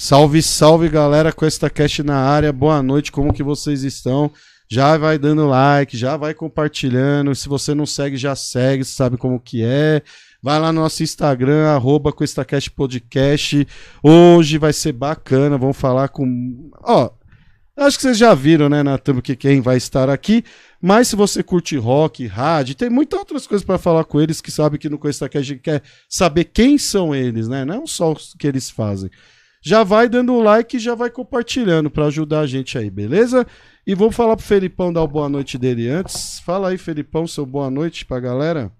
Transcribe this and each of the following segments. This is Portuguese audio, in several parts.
Salve, salve galera, com esta cast na área. Boa noite, como que vocês estão? Já vai dando like, já vai compartilhando. Se você não segue, já segue, sabe como que é. Vai lá no nosso Instagram, arroba Podcast. Hoje vai ser bacana, vamos falar com. Ó, acho que vocês já viram, né, na que quem vai estar aqui. Mas se você curte rock, rádio, tem muitas outras coisas para falar com eles que sabe que no Cuestacast a gente quer saber quem são eles, né? Não só o que eles fazem já vai dando like e já vai compartilhando para ajudar a gente aí, beleza? E vamos falar pro Felipão dar o boa noite dele antes. Fala aí, Felipão, seu boa noite pra galera.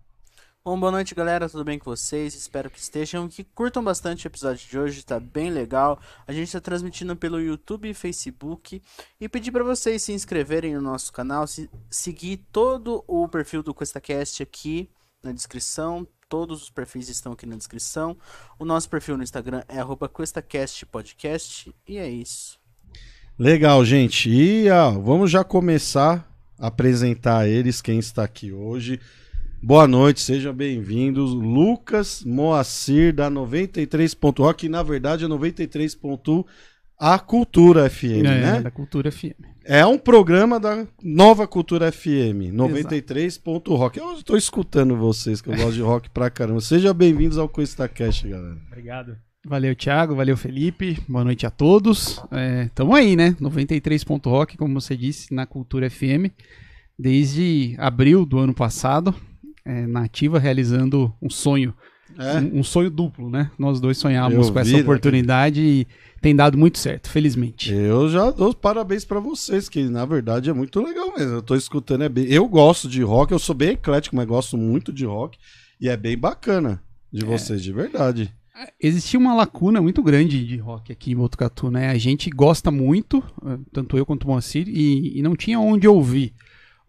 Bom, boa noite, galera. Tudo bem com vocês? Espero que estejam, que curtam bastante o episódio de hoje, tá bem legal. A gente está transmitindo pelo YouTube e Facebook e pedir para vocês se inscreverem no nosso canal, se, seguir todo o perfil do QuestaCast aqui na descrição, Todos os perfis estão aqui na descrição. O nosso perfil no Instagram é QuestaCastPodcast. E é isso. Legal, gente. E ó, vamos já começar a apresentar eles, quem está aqui hoje. Boa noite, sejam bem-vindos. Lucas Moacir, da 93.1, que na verdade é 93.1 a Cultura FM, é, né? Da Cultura FM. É um programa da Nova Cultura FM, 93.rock. Eu estou escutando vocês, que eu gosto de rock pra caramba. Sejam bem-vindos ao CoistaCast, galera. Obrigado. Valeu, Thiago. Valeu, Felipe. Boa noite a todos. É, tamo aí, né? 93.rock, como você disse, na Cultura FM. Desde abril do ano passado, é, na ativa, realizando um sonho. É? Um, um, sonho duplo, né? Nós dois sonhávamos eu com essa oportunidade e tem dado muito certo, felizmente. Eu já dou parabéns para vocês, que na verdade é muito legal mesmo. Eu tô escutando, é bem... eu gosto de rock, eu sou bem eclético, mas gosto muito de rock e é bem bacana de é. vocês, de verdade. É, existia uma lacuna muito grande de rock aqui em Botucatu, né? A gente gosta muito, eh, tanto eu quanto o Moacir, e, e não tinha onde ouvir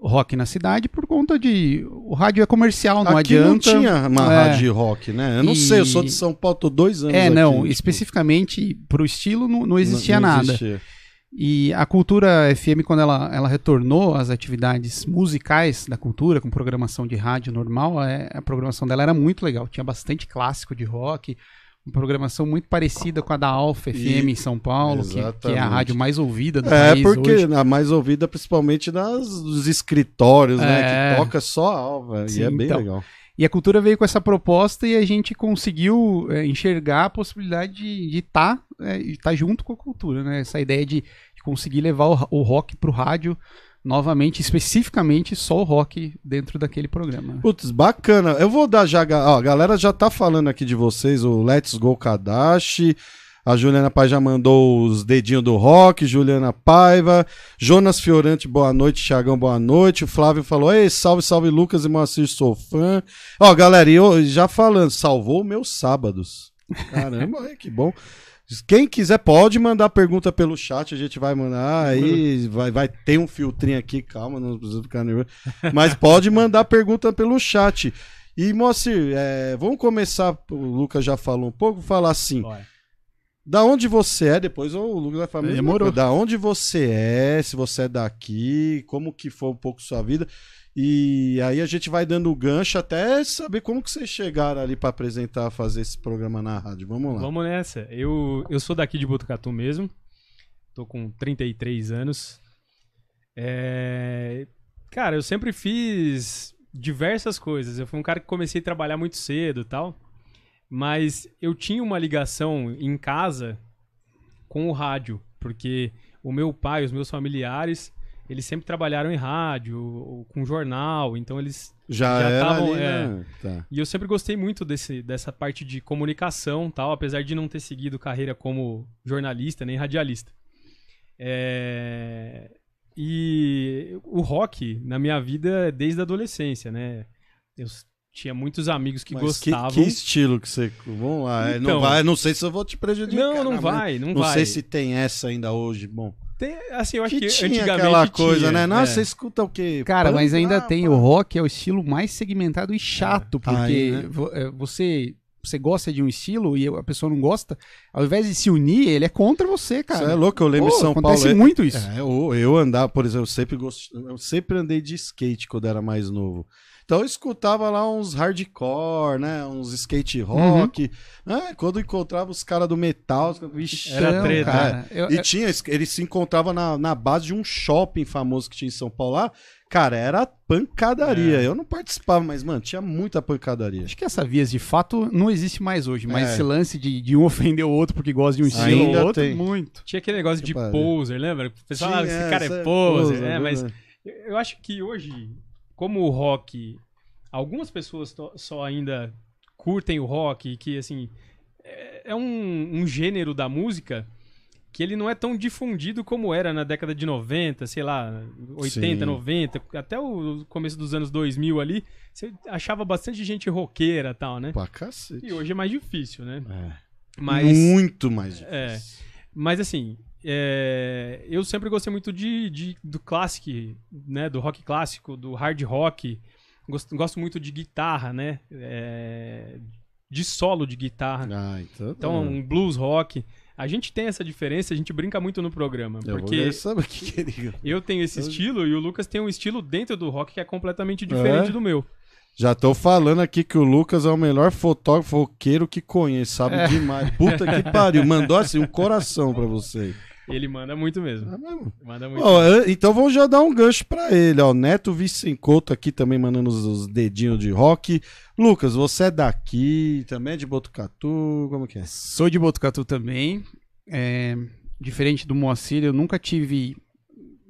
rock na cidade por conta de. O rádio é comercial, não aqui adianta. não tinha uma é. rádio rock, né? Eu não e... sei, eu sou de São Paulo, tô dois anos. É, aqui, não, tipo... especificamente pro estilo não, não existia não, não nada. Existia. E a Cultura FM, quando ela, ela retornou às atividades musicais da cultura, com programação de rádio normal, é, a programação dela era muito legal. Tinha bastante clássico de rock, programação muito parecida com a da Alfa FM e... em São Paulo, que, que, é a rádio mais ouvida do é, país porque hoje. a mais ouvida principalmente nas, nos escritórios, é... né, que é. toca só a Alfa, e é bem então, legal. E a cultura veio com essa proposta e a gente conseguiu é, enxergar a possibilidade de estar tá, é, tá junto com a cultura, né? Essa ideia de, de conseguir levar o, o rock para o rádio novamente, especificamente só o rock dentro daquele programa. Putz, bacana. Eu vou dar já. Ó, a galera já tá falando aqui de vocês, o Let's Go Kadashi. A Juliana Paiva já mandou os dedinhos do rock, Juliana Paiva. Jonas Fiorante, boa noite. Thiagão, boa noite. O Flávio falou: Ei, salve, salve, Lucas e Moacir, sou fã. Ó, galera, eu já falando, salvou meus sábados. Caramba, que bom. Quem quiser pode mandar pergunta pelo chat, a gente vai mandar aí, vai, vai ter um filtrinho aqui, calma, não precisa ficar nervoso. Mas pode mandar pergunta pelo chat. E, Moacir, é, vamos começar, o Lucas já falou um pouco, falar assim. Da onde você é, depois o Lucas vai falar. Demorou. Da onde você é, se você é daqui, como que foi um pouco sua vida. E aí a gente vai dando o gancho até saber como que vocês chegaram ali para apresentar, fazer esse programa na rádio. Vamos lá. Vamos nessa. Eu, eu sou daqui de Botucatu mesmo. Tô com 33 anos. É... Cara, eu sempre fiz diversas coisas. Eu fui um cara que comecei a trabalhar muito cedo tal. Mas eu tinha uma ligação em casa com o rádio. Porque o meu pai, os meus familiares eles sempre trabalharam em rádio, com jornal, então eles já estavam. É, né? tá. E eu sempre gostei muito desse, dessa parte de comunicação, tal, apesar de não ter seguido carreira como jornalista nem radialista. É... E o rock na minha vida desde a adolescência, né? Eu tinha muitos amigos que Mas gostavam. Que, que, estilo que você. Vamos lá. Então, não vai, não sei se eu vou te prejudicar. Não, não vai, não, não vai. Não sei se tem essa ainda hoje. Bom. Tem, assim, eu acho que, que tinha aquela coisa, tinha, né? Nossa, é. você escuta o quê? Cara, mas ainda tem. O rock é o estilo mais segmentado e chato, é. porque Aí, né? É, você você gosta de um estilo e a pessoa não gosta, ao invés de se unir, ele é contra você, cara. Isso é louco, eu lembro em São acontece Paulo. Acontece é- muito isso. É, eu, eu andar, por exemplo, eu sempre, gost... eu sempre andei de skate quando era mais novo. Então eu escutava lá uns hardcore, né? Uns skate rock. Uhum. Né? Quando encontrava os caras do metal. Era treta. Cara. Eu, e tinha, ele se encontrava na, na base de um shopping famoso que tinha em São Paulo lá. Cara, era pancadaria. É. Eu não participava, mas, mano, tinha muita pancadaria. Acho que essa vias de fato não existe mais hoje, mas é. esse lance de, de um ofender o outro porque gosta de um estilo ou outro, tem. muito. Tinha aquele negócio de poser, lembra? O pessoal falava, esse cara é poser, né? Mas eu acho que hoje, como o rock, algumas pessoas só ainda curtem o rock, que, assim, é, é um, um gênero da música que ele não é tão difundido como era na década de 90, sei lá, 80, Sim. 90, até o começo dos anos 2000 ali, você achava bastante gente roqueira e tal, né? Pra cacete. E hoje é mais difícil, né? É. Mas, Muito mais é. difícil. É, mas assim, é, eu sempre gostei muito de, de, do clássico, né? Do rock clássico, do hard rock. Gosto, gosto muito de guitarra, né? É, de solo de guitarra. Ah, então, então tá. um blues rock. A gente tem essa diferença, a gente brinca muito no programa. Eu porque sabe que querido. eu tenho esse estilo e o Lucas tem um estilo dentro do rock que é completamente diferente é? do meu. Já tô falando aqui que o Lucas é o melhor fotógrafo roqueiro que conhece, sabe é. demais. Puta que pariu, mandou assim um coração pra você. Ele manda muito mesmo. É mesmo? Manda muito. Ó, mesmo. Então vamos já dar um gancho pra ele, ó. Neto Vicencoto aqui também mandando os, os, dedinhos de rock. Lucas, você é daqui, também é de Botucatu, como que é? Sou de Botucatu também. É, diferente do Moacir, eu nunca tive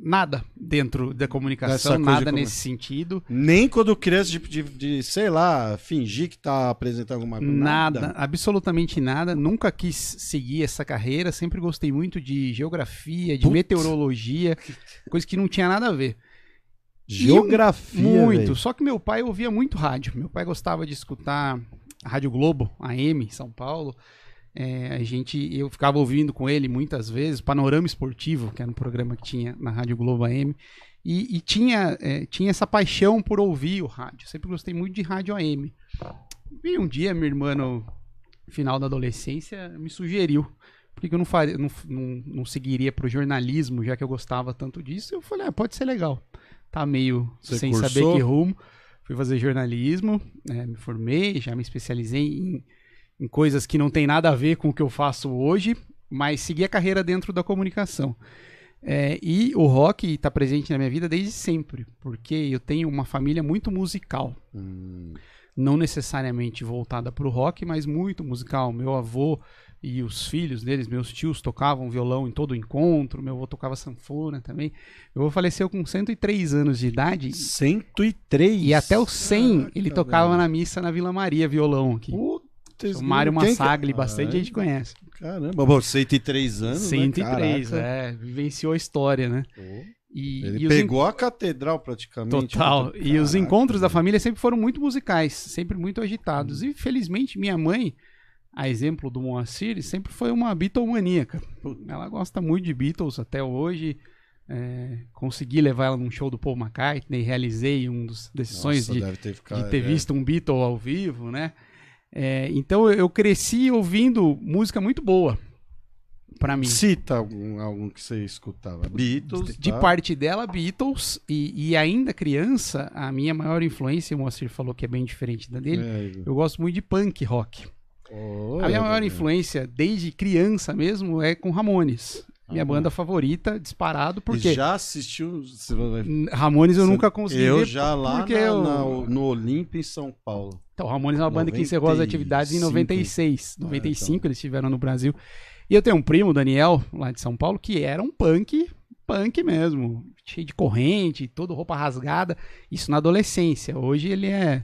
nada dentro da comunicação, nada nesse sentido. Nem quando criança de, de, de, sei lá, fingir que tá apresentando alguma coisa. Nada, nada, absolutamente nada. Nunca quis seguir essa carreira. Sempre gostei muito de geografia, de Putz. meteorologia, coisa que não tinha nada a ver. Geografia. E, muito. Véio. Só que meu pai ouvia muito rádio. Meu pai gostava de escutar a Rádio Globo, AM, São Paulo. É, a gente, eu ficava ouvindo com ele muitas vezes, Panorama Esportivo, que era um programa que tinha na Rádio Globo AM, e, e tinha, é, tinha essa paixão por ouvir o rádio. Sempre gostei muito de rádio AM. E um dia, minha irmã, no final da adolescência, me sugeriu por que eu não, faria, não, não, não seguiria para o jornalismo, já que eu gostava tanto disso. Eu falei, ah, pode ser legal. Tá meio Você sem cursou? saber que rumo. Fui fazer jornalismo, é, me formei, já me especializei em em coisas que não tem nada a ver com o que eu faço hoje, mas segui a carreira dentro da comunicação. É, e o rock está presente na minha vida desde sempre, porque eu tenho uma família muito musical. Hum. Não necessariamente voltada para o rock, mas muito musical. Meu avô e os filhos deles, meus tios, tocavam violão em todo encontro. Meu avô tocava sanfona também. Meu avô faleceu com 103 anos de idade. 103? E até os 100 ah, ele tocava na missa na Vila Maria, violão aqui. Puta o Mário Massagli, que... bastante gente conhece. Caramba, bom, 103 anos, 103, né? é. Vivenciou a história, né? E, Ele e pegou a catedral praticamente. Total. E os encontros da família sempre foram muito musicais, sempre muito agitados. Hum. E felizmente minha mãe, a exemplo do Moacir, sempre foi uma Beatlemaníaca. Ela gosta muito de Beatles até hoje. É, consegui levar ela num show do Paul McCartney, realizei um dos decisões de, ter ficado, de ter é. visto um Beatle ao vivo, né? É, então eu cresci ouvindo música muito boa para mim. Cita algum, algum que você escutava. Beatles. De, tá? parte dela, Beatles. E, e, ainda criança, a minha maior influência, o Moacir falou que é bem diferente da dele. É, eu gosto muito de punk rock. Oh, a minha maior influência, desde criança mesmo, é com Ramones. Minha banda favorita, disparado, porque... já assistiu... Ramones eu nunca consegui Eu já lá na, eu... na, no Olímpio, em São Paulo. Então, Ramones é uma banda que encerrou as atividades em 96. 95 é, então. eles estiveram no Brasil. E eu tenho um primo, Daniel, lá de São Paulo, que era um punk, punk mesmo. Cheio de corrente, todo roupa rasgada. Isso na adolescência. Hoje ele é...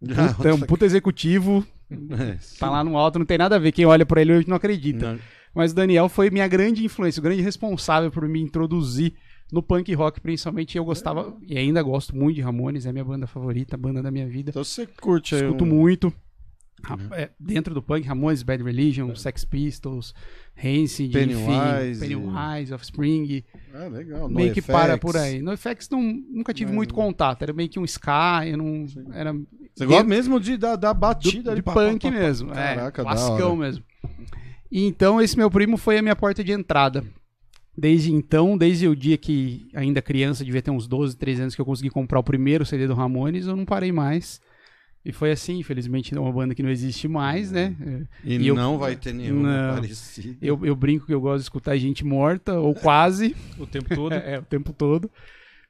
Puta, é um puta executivo. É, tá lá no alto, não tem nada a ver. Quem olha para ele hoje não acredita. Não. Mas o Daniel foi minha grande influência, o grande responsável por me introduzir no punk rock, principalmente. Eu gostava e ainda gosto muito de Ramones, é minha banda favorita, banda da minha vida. Então você curte aí Escuto um... muito. Uhum. É, dentro do punk, Ramones, Bad Religion, Sex Pistols, Rancid, Pennywise, Pennywise, Offspring. Ah, legal. meio no que FX. para por aí. No FX não, nunca tive muito contato, era meio que um ska, eu não... Era, Você gosta mesmo de, da, da batida do, de punk mesmo, é, Caraca, é, classicão mesmo. E então esse meu primo foi a minha porta de entrada. Desde então, desde o dia que ainda criança, devia ter uns 12, 13 anos, que eu consegui comprar o primeiro CD do Ramones, eu não parei mais. E foi assim, infelizmente, é uma banda que não existe mais, né? E, E eu- não vai ter nenhum Não. parecido. Eu, eu brinco que eu gosto de escutar gente morta, ou quase, O tempo todo. é, o tempo todo.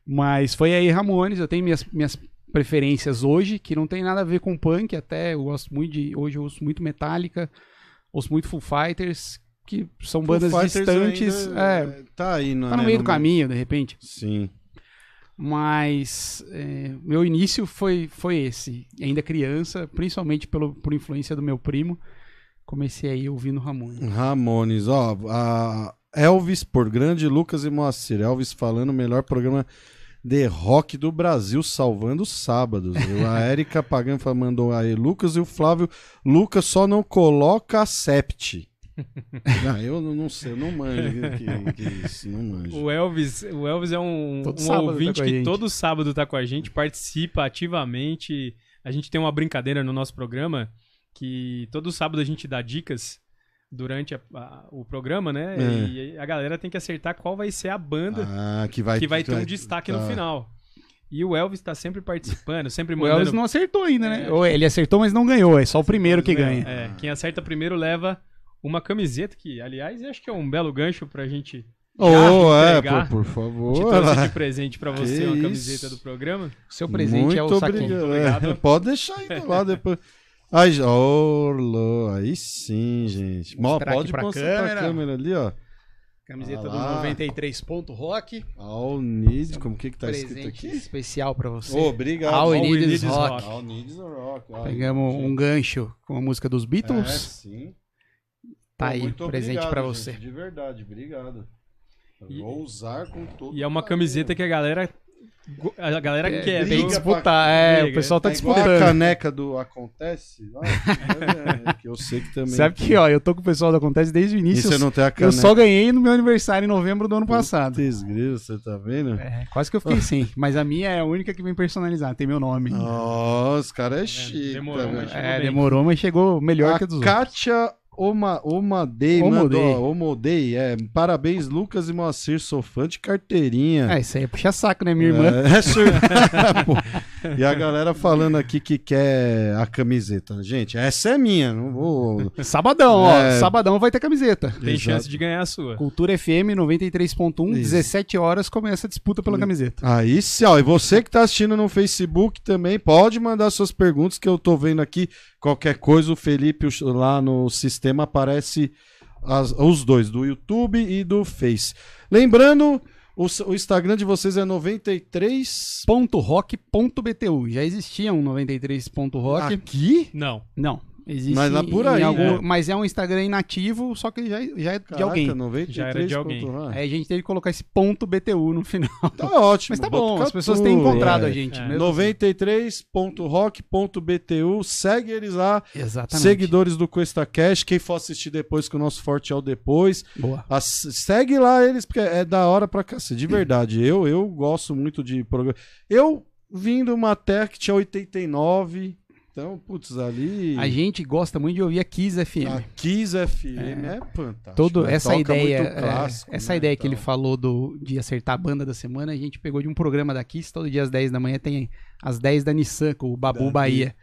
Mas foi aí Ramones, eu tenho minhas, minhas preferências hoje, que não tem nada a ver com punk, até eu gosto muito de. Hoje eu ouço muito Metallica, ouço muito Foo Fighters, que são bandas distantes. ainda, é, tá aí, não tá no né, meio do caminho, de repente. Sim. Mas é, meu início foi, foi esse. Ainda criança, principalmente pelo, por influência do meu primo, comecei aí ouvindo Ramones. Ramones, ó, a Elvis por grande Lucas e Moacir. Elvis falando o melhor programa de rock do Brasil, salvando os sábados. viu? A Érica Pagan mandou aí Lucas e o Flávio. Lucas só não coloca a Sept. Não, eu não sei, eu não manjo que, que isso, não manjo. O Elvis, o Elvis é um, Todo um tá ouvinte a que todo sábado tá com a gente, participa ativamente. A gente tem uma brincadeira no nosso programa que todo sábado a gente dá dicas durante a- a- o programa, né? É. E a galera tem que acertar qual vai ser a banda Ah, que vai, que vai ter um destaque no tá. final. E o Elvis tá sempre participando, sempre O mandando. Elvis não acertou ainda, né? É. Ou ele acertou, mas não ganhou. É só o primeiro que ganha. É, quem acerta primeiro leva uma camiseta, que, aliás, eu acho que é um belo gancho pra gente Oh, é, por, por te favor. trouxe de presente pra você Que uma isso. camiseta do programa. Seu presente é o Muito saquinho. obrigado. Obrigado. É, pode deixar aí do lado depois. Aí, Lô, aí sim, gente. Mostrar pode mostrar câmera. câmera ali, ó. Camiseta Ah do lá. 93 Ponto Rock. All Needs, como que que tá escrito presente aqui? especial pra você. Ô, obrigado. All, All We Need We Is Need Is Rock. Rock. All Needs Rock. Pegamos gente. um gancho com a música dos É, Beatles. sim. tá Pô, aí, muito presente obrigado, pra gente, você. De verdade, obrigado. E- Vou usar com todo E é uma camiseta que a galera. A galera É, quer. que disputar. É, Briga. o pessoal tá É igual a disputando. caneca do Acontece. lá, é, que eu sei que também. Sabe que, ó, eu tô com o pessoal do Acontece desde o E início. você Eu, não tem a eu caneca. só ganhei no meu aniversário em novembro do ano passado. Putz, grilo, você tá vendo? É, quase que eu fiquei sem. Mas a minha é a única que vem personalizar, tem meu nome. Nossa, os caras é chique. demorou, tá mas chegou é, demorou, mas chegou melhor a que a dos outros. Kátia Oma, Omadei, Omodei. mandou, Omodei, é, parabéns Lucas e Moacir, sou fã de carteirinha. É, isso aí é puxa saco, né, minha irmã? É, é sur- Pô, e a galera falando aqui que quer a camiseta. Gente, essa é minha, não vou... Sabadão, É. ó. Sabadão vai ter camiseta. Tem Exato. chance de ganhar a sua. Cultura FM 93.1, Isso. 17 horas começa a disputa pela camiseta. Aí sim, ó, e você que tá assistindo no Facebook também, pode mandar suas perguntas que eu tô vendo aqui. Qualquer coisa, o Felipe lá no sistema aparece as- os dois, do YouTube e do Face. Lembrando, o, o Instagram de vocês é 93. Ponto .rock.btu. Já existia um 93.rock. Aqui? Não, não. Existe Mas lá por aí, algum- né? Mas é um Instagram inativo, só que já, já é de Caraca, alguém. 93. Já era de alguém. ponto- Aí a gente teve que colocar esse ponto .btu no final. Tá ótimo. Mas tá bom, Botucatu, as pessoas têm encontrado é. a gente. É. mesmo assim. 93.rock.btu, segue eles lá. Exatamente. Seguidores do Cuesta Cash, quem for assistir depois que o nosso forte é o depois. Boa. As- segue lá eles, porque é da hora pra cacete. De verdade, eu, eu gosto muito de programa. Eu vim de uma terra que tinha 89. Então, putz, ali. A gente gosta muito de ouvir a Kiss FM. A Kiss FM é, fantástico. Todo né? essa Toca ideia, muito clássico, é, essa né, ideia que ele então. falou do, de acertar a banda da semana, a gente pegou de um programa da Kiss, todo dia às 10 da manhã tem às 10 da Nissan, com o Babu Da Bahia.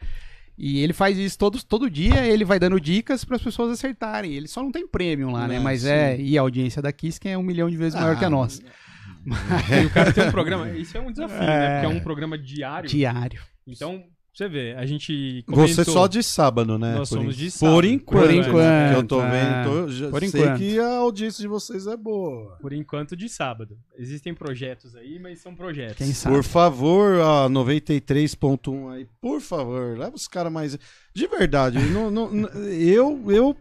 E ele faz isso todo, todo dia, ele vai dando dicas para as pessoas acertarem. Ele só não tem prêmio lá, né? É, Mas sim. é. E a audiência da Kiss, que é um milhão de vezes maior que a Ah, nossa. E o cara tem um programa. Isso é um desafio, né? É. Porque é um programa diário. Diário. Então, você vê, a gente. Você comentou- só de sábado, né? Nós por somos de Por sábado. enquanto. Por né? enquanto, Que eu tô é. vendo. tô- já Por sei enquanto. que a audiência de vocês é boa. Por enquanto, de sábado. Existem projetos aí, mas são projetos. Quem sabe? Por favor, a 93.1 aí, por favor, leva os caras mais. De verdade, não- não- eu, eu.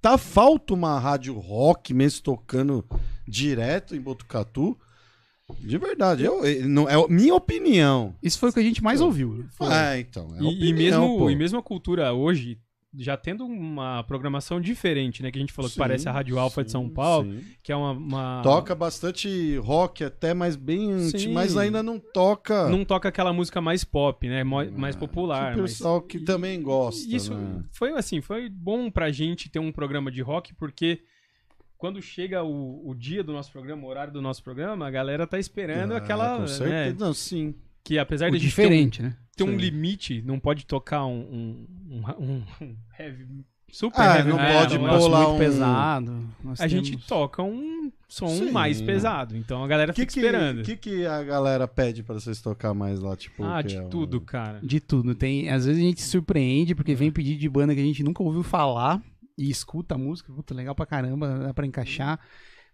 Tá falta uma rádio rock mesmo tocando direto em Botucatu. De verdade, eu, eu- não, é a minha opinião. Isso foi o que a gente mais ouviu. Foi. Ah, então. É E, e opinião, mesmo, pô. e mesmo a cultura hoje, já tendo uma programação diferente, né? Que a gente falou que Sim, parece a Rádio Alfa de São sim, Paulo, sim. que é uma. uma- Toca bastante rock até, mas bem. Sim. Mas ainda não toca. Não toca aquela música mais pop, né? mo- Mais Ah, popular. que o mas- pessoal que também gosta. Isso né? foi assim, foi bom pra gente ter um programa de rock, porque quando chega o, o dia do nosso programa, o horário do nosso programa, a galera tá esperando Ah, aquela. Com né, certeza, não, sim. que apesar O de gente diferente, né? ter um, ter um limite, não pode tocar um, um, um, um heavy. Super Ah, heavy não metal, pode né? muito um- pesado. Nós A gente temos- toca um som Sim. mais pesado. Então a galera O que, fica que, esperando. que, que a galera pede pra vocês tocar mais lá? Tipo, ah, de é um- tudo, cara. De tudo. Tem, às vezes a gente se surpreende porque vem pedido de banda que a gente nunca ouviu falar e escuta a música, puta, legal pra caramba, dá pra encaixar.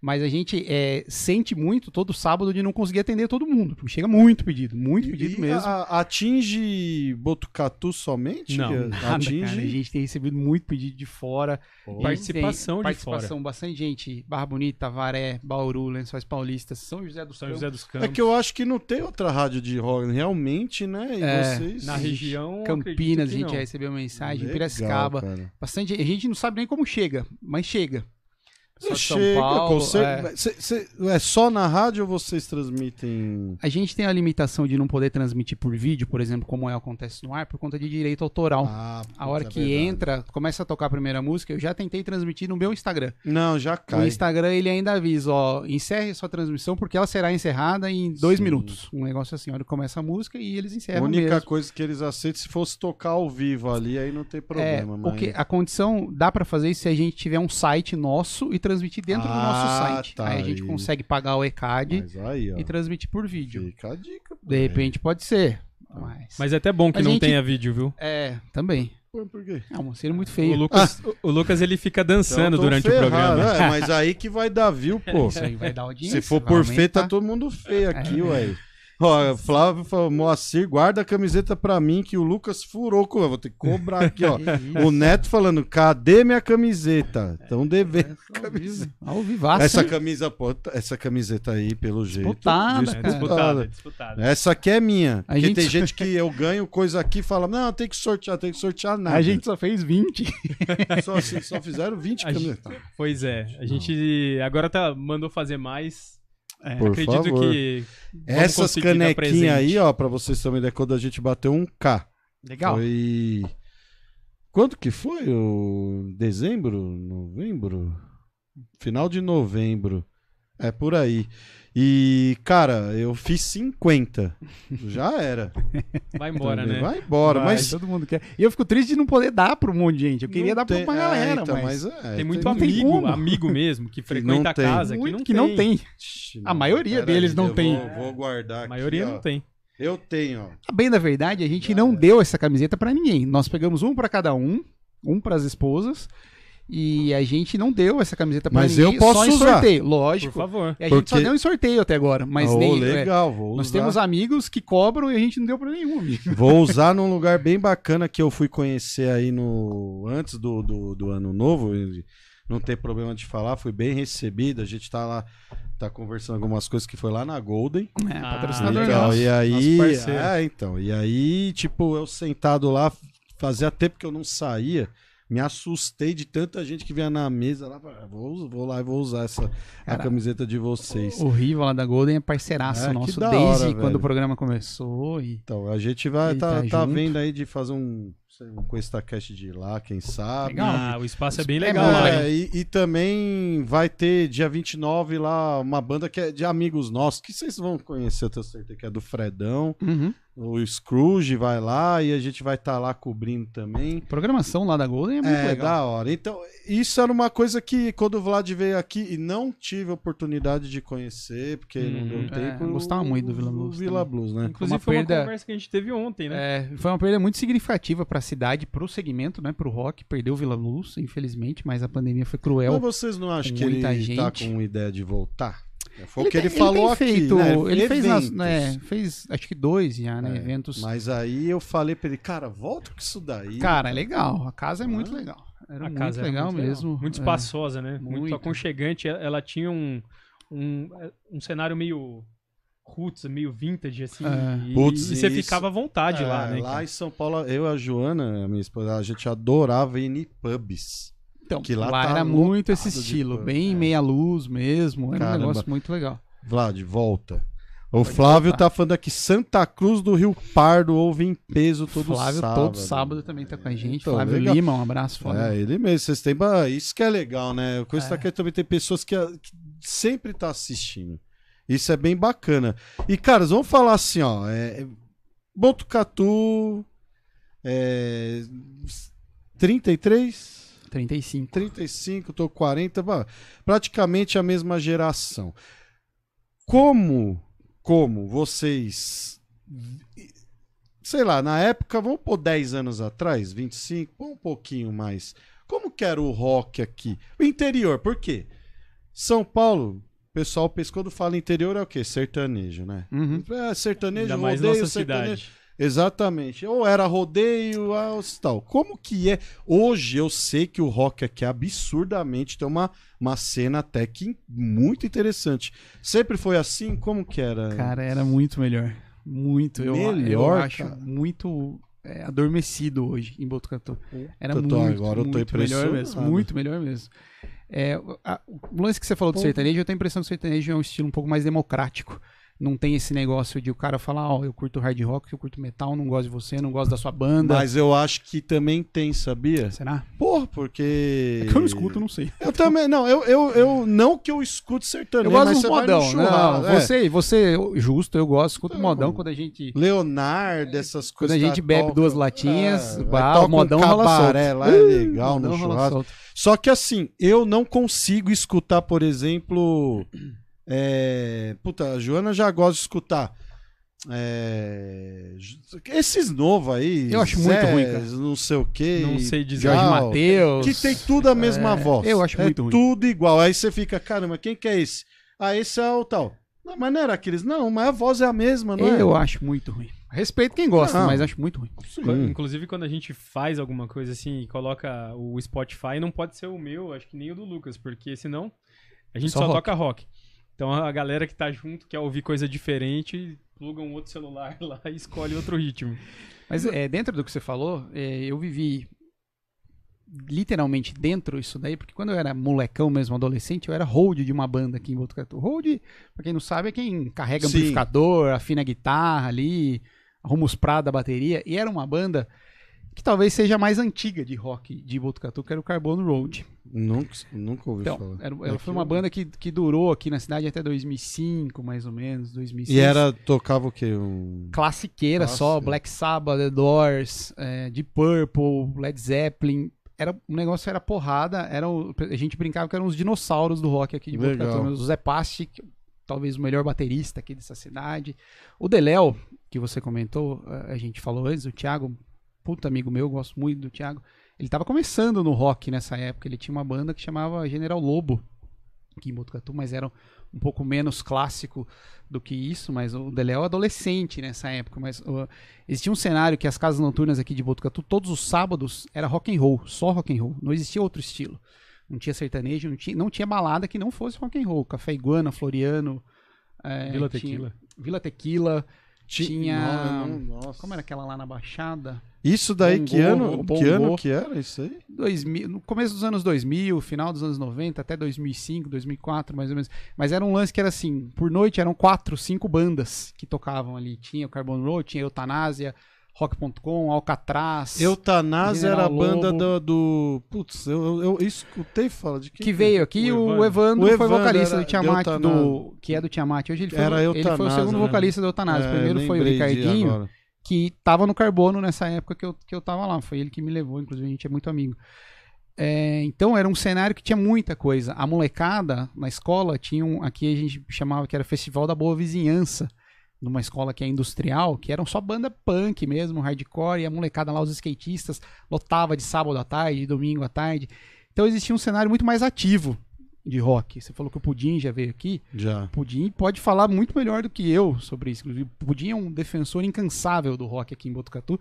Mas a gente é, sente muito todo sábado de não conseguir atender todo mundo. Chega muito pedido, muito E- pedido e mesmo. a- atinge Botucatu somente? Não, Nada, atinge. cara. A gente tem recebido muito pedido de fora. Pô, Participação Tem de participação, bastante gente. Barra Bonita, Varé, Bauru, Lençóis Paulistas, São José do São Sul. José dos É Campos. que eu acho que não tem outra rádio de rock, realmente, né? E É, vocês. Na região. Campinas, a gente já recebeu mensagem, Legal, Piracicaba. cara. Bastante, a gente não sabe nem como chega, mas chega. São Chega, Paulo, é. cê- cê- é só na rádio ou vocês transmitem? A gente tem a limitação de não poder transmitir por vídeo, por exemplo, como é acontece no ar, por conta de direito autoral. Ah, a hora puta, que é verdade. entra, começa a tocar a primeira música, eu já tentei transmitir no meu Instagram. Não, já O cai. Instagram ele ainda avisa, ó, encerre sua transmissão porque ela será encerrada em dois Sim. minutos. Um negócio assim, a hora que começa a música e eles A encerram única mesmo. coisa que eles aceitam se fosse tocar ao vivo ali, aí não tem É, problema. mas... porque a condição dá pra fazer isso se a gente tiver um site nosso e transmitir dentro do nosso Ah, site. tá, aí a gente aí. consegue pagar o ECAD aí, e transmitir por vídeo. Fica a dica. pô. De repente pode ser. Mas, Mas é até bom que A não gente- tenha vídeo, viu? é, também. Por quê? É uma cena muito O feia. Lucas, o- o Lucas ele fica dançando Então, durante o ferrado. programa. É, mas aí que vai dar, viu, pô? Isso aí vai dar audiência. Se for por feio, tá todo mundo feio aqui, É. ué. Ó, Flávio falou, Moacir, guarda a camiseta pra mim que o Lucas furou. com- Eu vou ter que cobrar aqui, ó. O Neto falando, cadê minha camiseta? Estão devendo. Camisa. Ao vivaço. Essa hein? camisa, pô, essa camiseta aí, pelo jeito. Disputada, É é disputado. Essa aqui é minha. A Porque gente- tem gente que eu ganho coisa aqui e fala, não, tem que sortear, tem que sortear nada. A gente só fez 20. só, assim, só fizeram 20 A gente- camisetas. Pois é, a gente agora tá, mandou fazer mais. É, Por Acredito favor. que. Essas canequinhas aí, ó, pra vocês uma ideia, quando a gente bateu um K. Legal. Foi. Quando que foi? O dezembro? Novembro? Final de novembro. É por aí. E, cara, eu fiz 50. Já era. Vai embora, né? Vai embora, Vai, mas. todo mundo quer. E eu fico triste de não poder dar pra um monte de gente. Eu queria não dar pra tem- uma é, galera, então, mas... é, Tem muito não tem amigo, como. amigo mesmo, que não frequenta a tem. casa, que muito não que tem. não tem. A maioria pera deles não eu tem. Vou, vou guardar A aqui. maioria ó. não tem. Eu tenho, ó. A bem da verdade, a gente não deu essa camiseta pra ninguém. Nós pegamos um pra cada um, um pras esposas, e a gente não deu essa camiseta pra Mas ninguém. eu posso só em usar. sorteio, Por lógico. favor. E a gente só Porque- deu em sorteio até agora, mas Oh, nem. é, legal, vou nós usar. temos amigos que cobram e a gente não deu pra nenhum, amigo. Vou usar num lugar bem bacana que eu fui conhecer aí no antes do, do, do ano novo. Não tem problema de falar, fui bem recebido. A gente tá lá, tá conversando algumas coisas que foi lá na Golden. É, Ah, patrocinador Então, nosso. e aí, nosso é, então, e aí, tipo, eu sentado lá, fazia tempo que eu não saía. Me assustei de tanta gente que vinha na mesa lá. "Ah, Vou, vou lá e vou usar essa a Cara, camiseta de vocês. O Riva lá da Golden é parceiraço É, nosso da desde hora, quando velho. o programa começou. E... Então, a gente vai tá, tá tá vendo aí de fazer um, um QuestaCast de lá, quem sabe. Legal. Ah, o espaço é bem É legal lá. legal. É, e, e também vai ter dia 29 lá uma banda que é de amigos nossos, que vocês vão conhecer, eu tenho certeza que é do Fredão. Uhum. O Scrooge vai lá e a gente vai estar lá cobrindo também. Programação lá da Golden é muito É, legal. da hora. Então, isso era uma coisa que quando o Vlad veio aqui e não tive a oportunidade de conhecer, porque não deu é, tempo. eu gostava muito do Vila Blues o Vila também. Blues, né? Inclusive Uma foi uma perda- conversa que a gente teve ontem, né? É, foi uma perda muito significativa pra cidade, pro segmento, né? Pro rock. Perdeu o Vila Luz, infelizmente, mas a pandemia foi cruel. Mas vocês não acham que ele tá gente. com ideia de voltar? Foi o que tem- ele falou tem aqui, feito, né? Ele fez, nas, né, fez acho que dois já, né? É, Eventos. Mas aí eu falei pra ele, cara, volta com isso daí. Cara, é legal. A casa é muito Ah. legal. Era a muito casa era legal muito mesmo. Muito É. espaçosa, né? Muito, Muito. aconchegante. Ela- tinha um, um, um cenário meio roots, meio vintage, assim. É. E, Putz, e você isso- ficava à vontade É, lá, né? Lá cara? em São Paulo, eu e a Joana, a minha esposa, a gente adorava ir em pubs. Então, que lá, lá tá era muito esse de estilo, fã. bem É. meia luz mesmo. Era Caramba. um negócio muito legal. Vlad, volta. O Flávio tá falando aqui, Santa Cruz do Rio Pardo, ouve em peso todo Flávio, sábado. todo sábado também tá com a gente. Então, Flávio legal. Lima, um abraço, Flávio. É, ele mesmo. Vocês têm. Isso que é legal, né? O Coisa É. que também tem pessoas que, que sempre tá assistindo. Isso é bem bacana. E, caras, vamos falar assim, ó. É, Botucatu. É, 33? 35. 35, tô 40, bah, praticamente a mesma geração. Como, como vocês, sei lá, na época, vamos pôr 10 anos atrás, 25, pôr um pouquinho mais. Como que era o rock aqui? O interior, por quê? São Paulo, o pessoal, quando fala interior é o quê? Sertanejo, né? Uhum. É, sertanejo, Ainda mais rodeio, nossa sertanejo. cidade. Exatamente. Ou era rodeio, ou tal. Como que é? Hoje eu sei que o rock aqui é absurdamente tem uma, uma cena até que muito interessante. Sempre foi assim? Como que era? Cara, era muito melhor. Muito. Eu, eu Melhor, acho cara? muito é, adormecido hoje em Botucatu. Era Eu muito, tô- agora eu tô muito melhor mesmo. Muito melhor mesmo. É, a- o lance que você falou do Pô. sertanejo, eu tenho a impressão que o sertanejo é um estilo um pouco mais democrático. Não tem esse negócio de o cara falar, ó, eu curto hard rock, eu curto metal, não gosto de você, não gosto da sua banda. Mas eu acho que também tem, sabia? Será? Porra, porque. É que eu não escuto, não sei. Eu também, não, eu, eu, eu não que eu escuto sertanejo, Eu gosto mas vai no modão. Não, é. você, você, justo, eu gosto, escuto Tá modão quando a gente. Leonardo, essas Quando coisas. a gente bebe toca- duas latinhas, é, bah, modão um rola cabaré solto. lá, é legal Modão no rola churrasco. Só que assim, eu não consigo escutar, por exemplo. É... Puta, a Joana já gosta de escutar. É... Esses novos aí. Eu acho muito Zé, ruim, cara. Não sei o quê. Não sei dizer. Jorge Matheus. Que tem tudo a mesma É, voz. eu acho é muito ruim. tudo igual. Aí você fica, caramba, quem que é esse? Ah, esse é o tal. Não, mas não era aqueles. Não, mas a voz é a mesma, não é? Eu acho muito ruim. Respeito quem gosta, Não. mas acho muito ruim. Sim. Inclusive, quando a gente faz alguma coisa assim e coloca o Spotify, não pode ser o meu, acho que nem o do Lucas, porque senão a gente Só só, rock. toca rock. Então a galera que tá junto quer ouvir coisa diferente, pluga um outro celular lá e escolhe outro ritmo. Mas é, dentro do que você falou, é, eu vivi literalmente dentro disso daí, porque quando eu era molecão mesmo, adolescente, eu era hold de uma banda aqui em Botucatu. Hold, pra quem não sabe, é quem carrega Sim. amplificador, afina a guitarra ali, arruma os pratos da bateria, e era uma banda que talvez seja a mais antiga de rock de Botucatu, que era o Carbono Road. Nunca, nunca ouvi Então, falar. era- ela É foi que uma eu- banda que, que durou aqui na cidade até 2005, mais ou menos, 2006. E era, tocava o quê? Um... classiqueira só, Black Sabbath, The Doors, é, Deep Purple, Led Zeppelin. Era, o negócio era porrada, era o- a gente brincava que eram os dinossauros do rock aqui de Legal. Botucatu. O Zé Pasti, talvez o melhor baterista aqui dessa cidade. O Deléo, que você comentou, a a gente falou antes, o Thiago, puta amigo meu, gosto muito do Thiago. Ele tava começando no rock nessa época, ele tinha uma banda que chamava General Lobo, aqui em Botucatu, mas era um pouco menos clássico do que isso, mas o Deléo é adolescente nessa época, mas ó, existia um cenário que as casas noturnas aqui de Botucatu, todos os sábados era rock and roll, só rock and roll, não existia outro estilo. Não tinha sertanejo, não tinha, não tinha balada que não fosse rock and roll, Café Iguana, Floriano, é, Vila Tequila. Vila Tequila, tinha- nossa. como era aquela lá na Baixada? Isso daí, que ano, que ano que era isso aí? 2000, no começo dos anos 2000, final dos anos 90, até 2005, 2004, mais ou menos. Mas era um lance que era assim, por noite eram quatro, cinco bandas que tocavam ali. Tinha o Carbon Road, tinha Eutanásia, Rock.com, Alcatraz. Eutanásia era a banda do, do- Putz, eu, eu escutei falar de quem que veio aqui, O o Evandro. Evandro, O foi Evandro vocalista era do Tiamat, do, que é do Tiamat. Hoje ele foi, Era ele foi o segundo né? vocalista do Eutanásia. É, o primeiro foi o Ricardinho, que tava no Carbono nessa época que eu, que eu tava lá. Foi ele que me levou, inclusive a gente é muito amigo. É, então era um cenário que tinha muita coisa. A molecada na escola tinha um, aqui a gente chamava que era Festival da Boa Vizinhança, numa escola que é industrial, que eram só banda punk mesmo, hardcore, e a molecada lá, os skatistas, lotava de sábado à tarde, de domingo à tarde. Então existia um cenário muito mais ativo de rock. Você falou que o Pudim já veio aqui. Já. Pudim pode falar muito melhor do que eu sobre isso. O Pudim é um defensor incansável do rock aqui em Botucatu.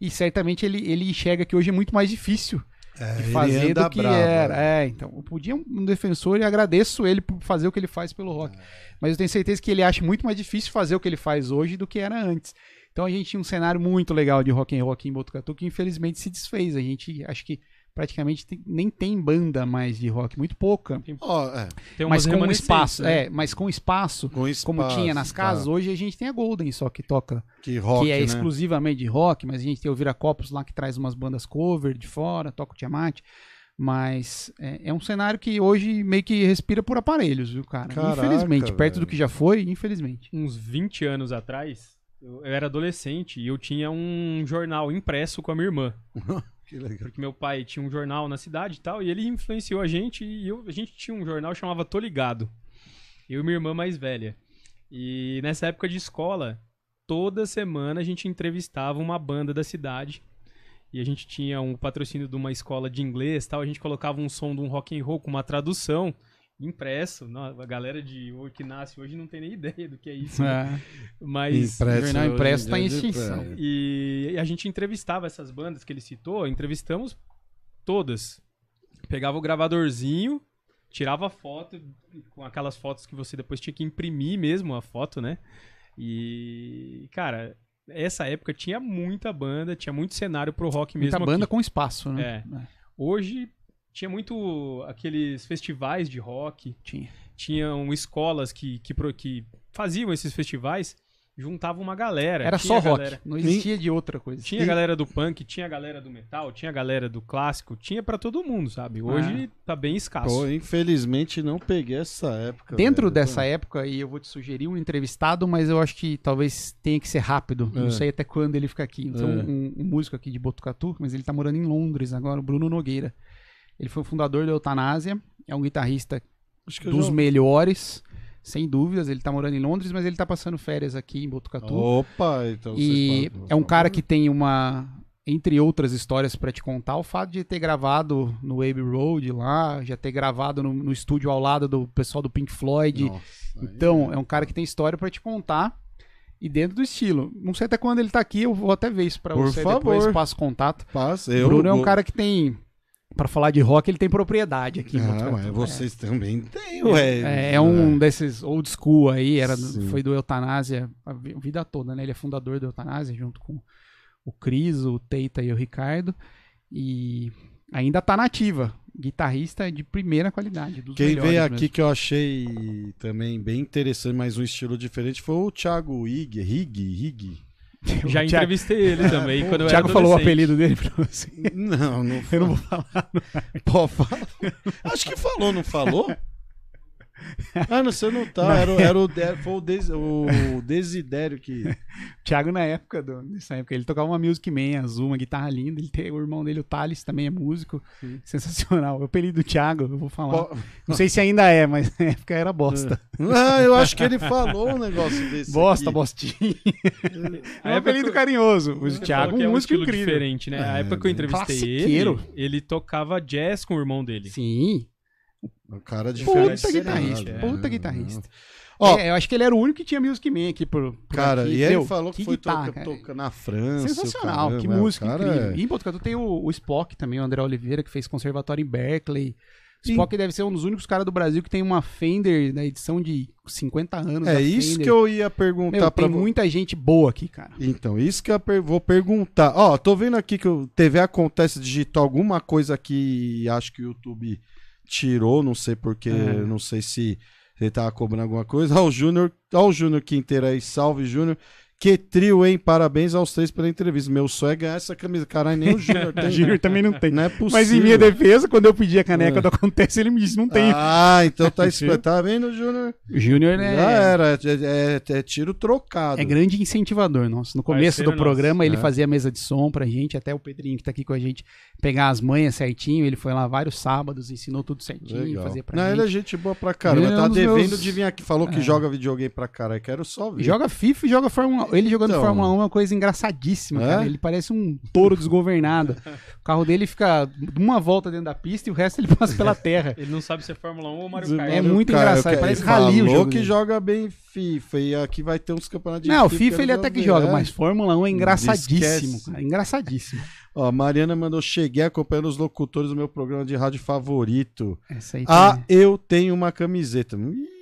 E certamente ele, ele enxerga que hoje é muito mais difícil É, de fazer do que bravo, era. né? É, então, o Pudim é um defensor e agradeço ele por fazer o que ele faz pelo rock. Mas eu tenho certeza que ele acha muito mais difícil fazer o que ele faz hoje do que era antes. Então a gente tinha um cenário muito legal de rock and roll aqui em Botucatu que infelizmente se desfez. A gente acho que praticamente tem, nem tem banda mais de rock, muito pouca. Oh, é. mas com espaço, né? é, mas com espaço, com espaço como tinha nas casas, tá. hoje a gente tem a Golden só que toca, que, rock, que é né? exclusivamente de rock, mas a gente tem o Viracopos lá que traz umas bandas cover de fora, toca o Tiamat. Mas é, é, um cenário que hoje meio que respira por aparelhos, viu, cara? Caraca, infelizmente, velho. perto do que já foi, infelizmente. Uns 20 anos atrás, eu, eu era adolescente e eu tinha um jornal impresso com a minha irmã. Porque meu pai tinha um jornal na cidade e tal, e ele influenciou a gente, e eu, a gente tinha um jornal chamava Tô Ligado. Eu e minha irmã mais velha. E nessa época de escola, toda semana a gente entrevistava uma banda da cidade e a gente tinha um patrocínio de uma escola de inglês tal, a gente colocava um som de um rock and roll com uma tradução impresso. Não, a galera de que nasce hoje não tem nem ideia do que é isso. Né? É. Mas impresso, o jornal impresso está em extinção. E a gente entrevistava essas bandas que ele citou, entrevistamos todas. Pegava o gravadorzinho, tirava foto com aquelas fotos que você depois tinha que imprimir mesmo a foto, né? E cara, essa época tinha muita banda, tinha muito cenário pro rock mesmo. Muita banda aqui. com espaço, né? É. é. Hoje tinha muito aqueles festivais de rock. Tinha. Tinham escolas que, que, que faziam esses festivais juntava uma galera. Era só rock, galera... não existia de outra coisa. Tinha a galera do punk, tinha a galera do metal, tinha a galera do clássico, tinha para todo mundo, sabe? Hoje é. tá bem escasso. Pô, infelizmente não peguei essa época. Dentro velho. dessa época, e eu vou te sugerir um entrevistado, mas eu acho que talvez tenha que ser rápido. É. Não sei até quando ele fica aqui. Então, é. um, um, músico aqui de Botucatu, mas ele tá morando em Londres agora, o Bruno Nogueira. Ele foi o fundador da Eutanásia, é um guitarrista dos já... melhores. Sem dúvidas, ele tá morando em Londres, mas ele tá passando férias aqui em Botucatu. Opa, então E é um cara que tem uma, entre outras histórias para te contar, o fato de ter gravado no Abbey Road lá, já ter gravado no, no estúdio ao lado do pessoal do Pink Floyd. Nossa, então, é... é um cara que tem história para te contar e dentro do estilo. Não sei até quando ele tá aqui, eu vou até ver isso para você favor. depois, passo contato. Passa, eu Bruno é um cara que tem para falar de rock, ele tem propriedade aqui. Ah, mas vocês é. também têm, ué. É, é um é. desses old school aí, era, foi do Eutanásia a vida toda, né? Ele é fundador do Eutanásia, junto com o Cris, o Teita e o Ricardo. E ainda tá nativa. Guitarrista de primeira qualidade. Quem veio aqui mesmo. que eu achei também bem interessante, mas um estilo diferente, foi o Thiago Ig, Rig, Rig. Já entrevistei ele também. quando o Thiago falou o apelido dele pra você. Não, não Eu não vou falar. Pô, fala. Acho que falou, não falou? Ah, não, você não tá. Era, era o, foi o, Des, o Desidério que. Thiago, na época, do, nessa época, ele tocava uma Music Man azul, uma guitarra linda. Ele tem, o irmão dele, o Thales, também é músico. Sim. Sensacional. O apelido do Thiago, eu vou falar. Não sei se ainda é, mas na época era bosta. Ah, eu acho que ele falou um negócio desse. Bosta, aqui. bostinha. É um apelido carinhoso. O Thiago, um é um músico incrível. diferente, né? É, a época que eu entrevistei ele, ele tocava jazz com o irmão dele. Sim. Um cara diferente. Puta guitarrista. É. Puta guitarrista. Ó, é, eu acho que ele era o único que tinha Music Man aqui por, por Cara, aqui. e ele falou que, que foi guitarra, toca, toca, na França. Sensacional, caramba, que música incrível. É... E em Botucatu tem o, o, Spock também, o André Oliveira, que fez conservatório em Berkeley. O Spock deve ser um dos únicos caras do Brasil que tem uma Fender na edição de 50 anos. É isso Fender. que eu ia perguntar Meu, pra Tem muita gente boa aqui, cara. Então, isso que eu vou perguntar. Ó, tô vendo aqui que o TV Acontece digitou alguma coisa aqui, acho que o YouTube tirou, não sei porque, é. não sei se ele tava cobrando alguma coisa. Ó, o Júnior, ó, o Júnior Quinteiro aí, salve Júnior. Que trio, hein? Parabéns aos três pela entrevista. Meu sonho é ganhar essa camisa. Caralho, nem o Júnior tem. o Júnior né? também não tem. Não é possível. Mas em minha defesa, quando eu pedi a caneca é. do Acontece, ele me disse, não tem. Ah, então tá espetado. Tá vendo, Júnior? O Júnior é... Já era. É, é, é, tiro trocado. É grande incentivador nosso. No começo do programa, ele é. fazia mesa de som pra gente. Até o Pedrinho, que tá aqui com a gente, pegar as manhas certinho. Ele foi lá vários sábados, ensinou tudo certinho. Legal. Fazia pra não, gente. ele é gente boa pra caramba. Ele tá devendo meus... de vir aqui. Falou que joga videogame pra caralho. Quero só ver. Joga FIFA e joga Fórmula Ele jogando então, Fórmula 1 é uma coisa engraçadíssima, é? cara. Ele parece um touro desgovernado. O carro dele fica uma volta dentro da pista e o resto ele passa pela terra. Ele não sabe se é Fórmula 1 ou Mario Kart. É muito cara, engraçado, ele parece rally o jogo. que dele. joga bem FIFA e aqui vai ter uns campeonatos de Não, FIFA, FIFA ele até que joga, é. mas Fórmula 1 é engraçadíssimo, cara, engraçadíssimo. Ó, a Mariana mandou, cheguei acompanhando os locutores do meu programa de rádio favorito. Essa aí ah, eu tenho uma camiseta. Ih,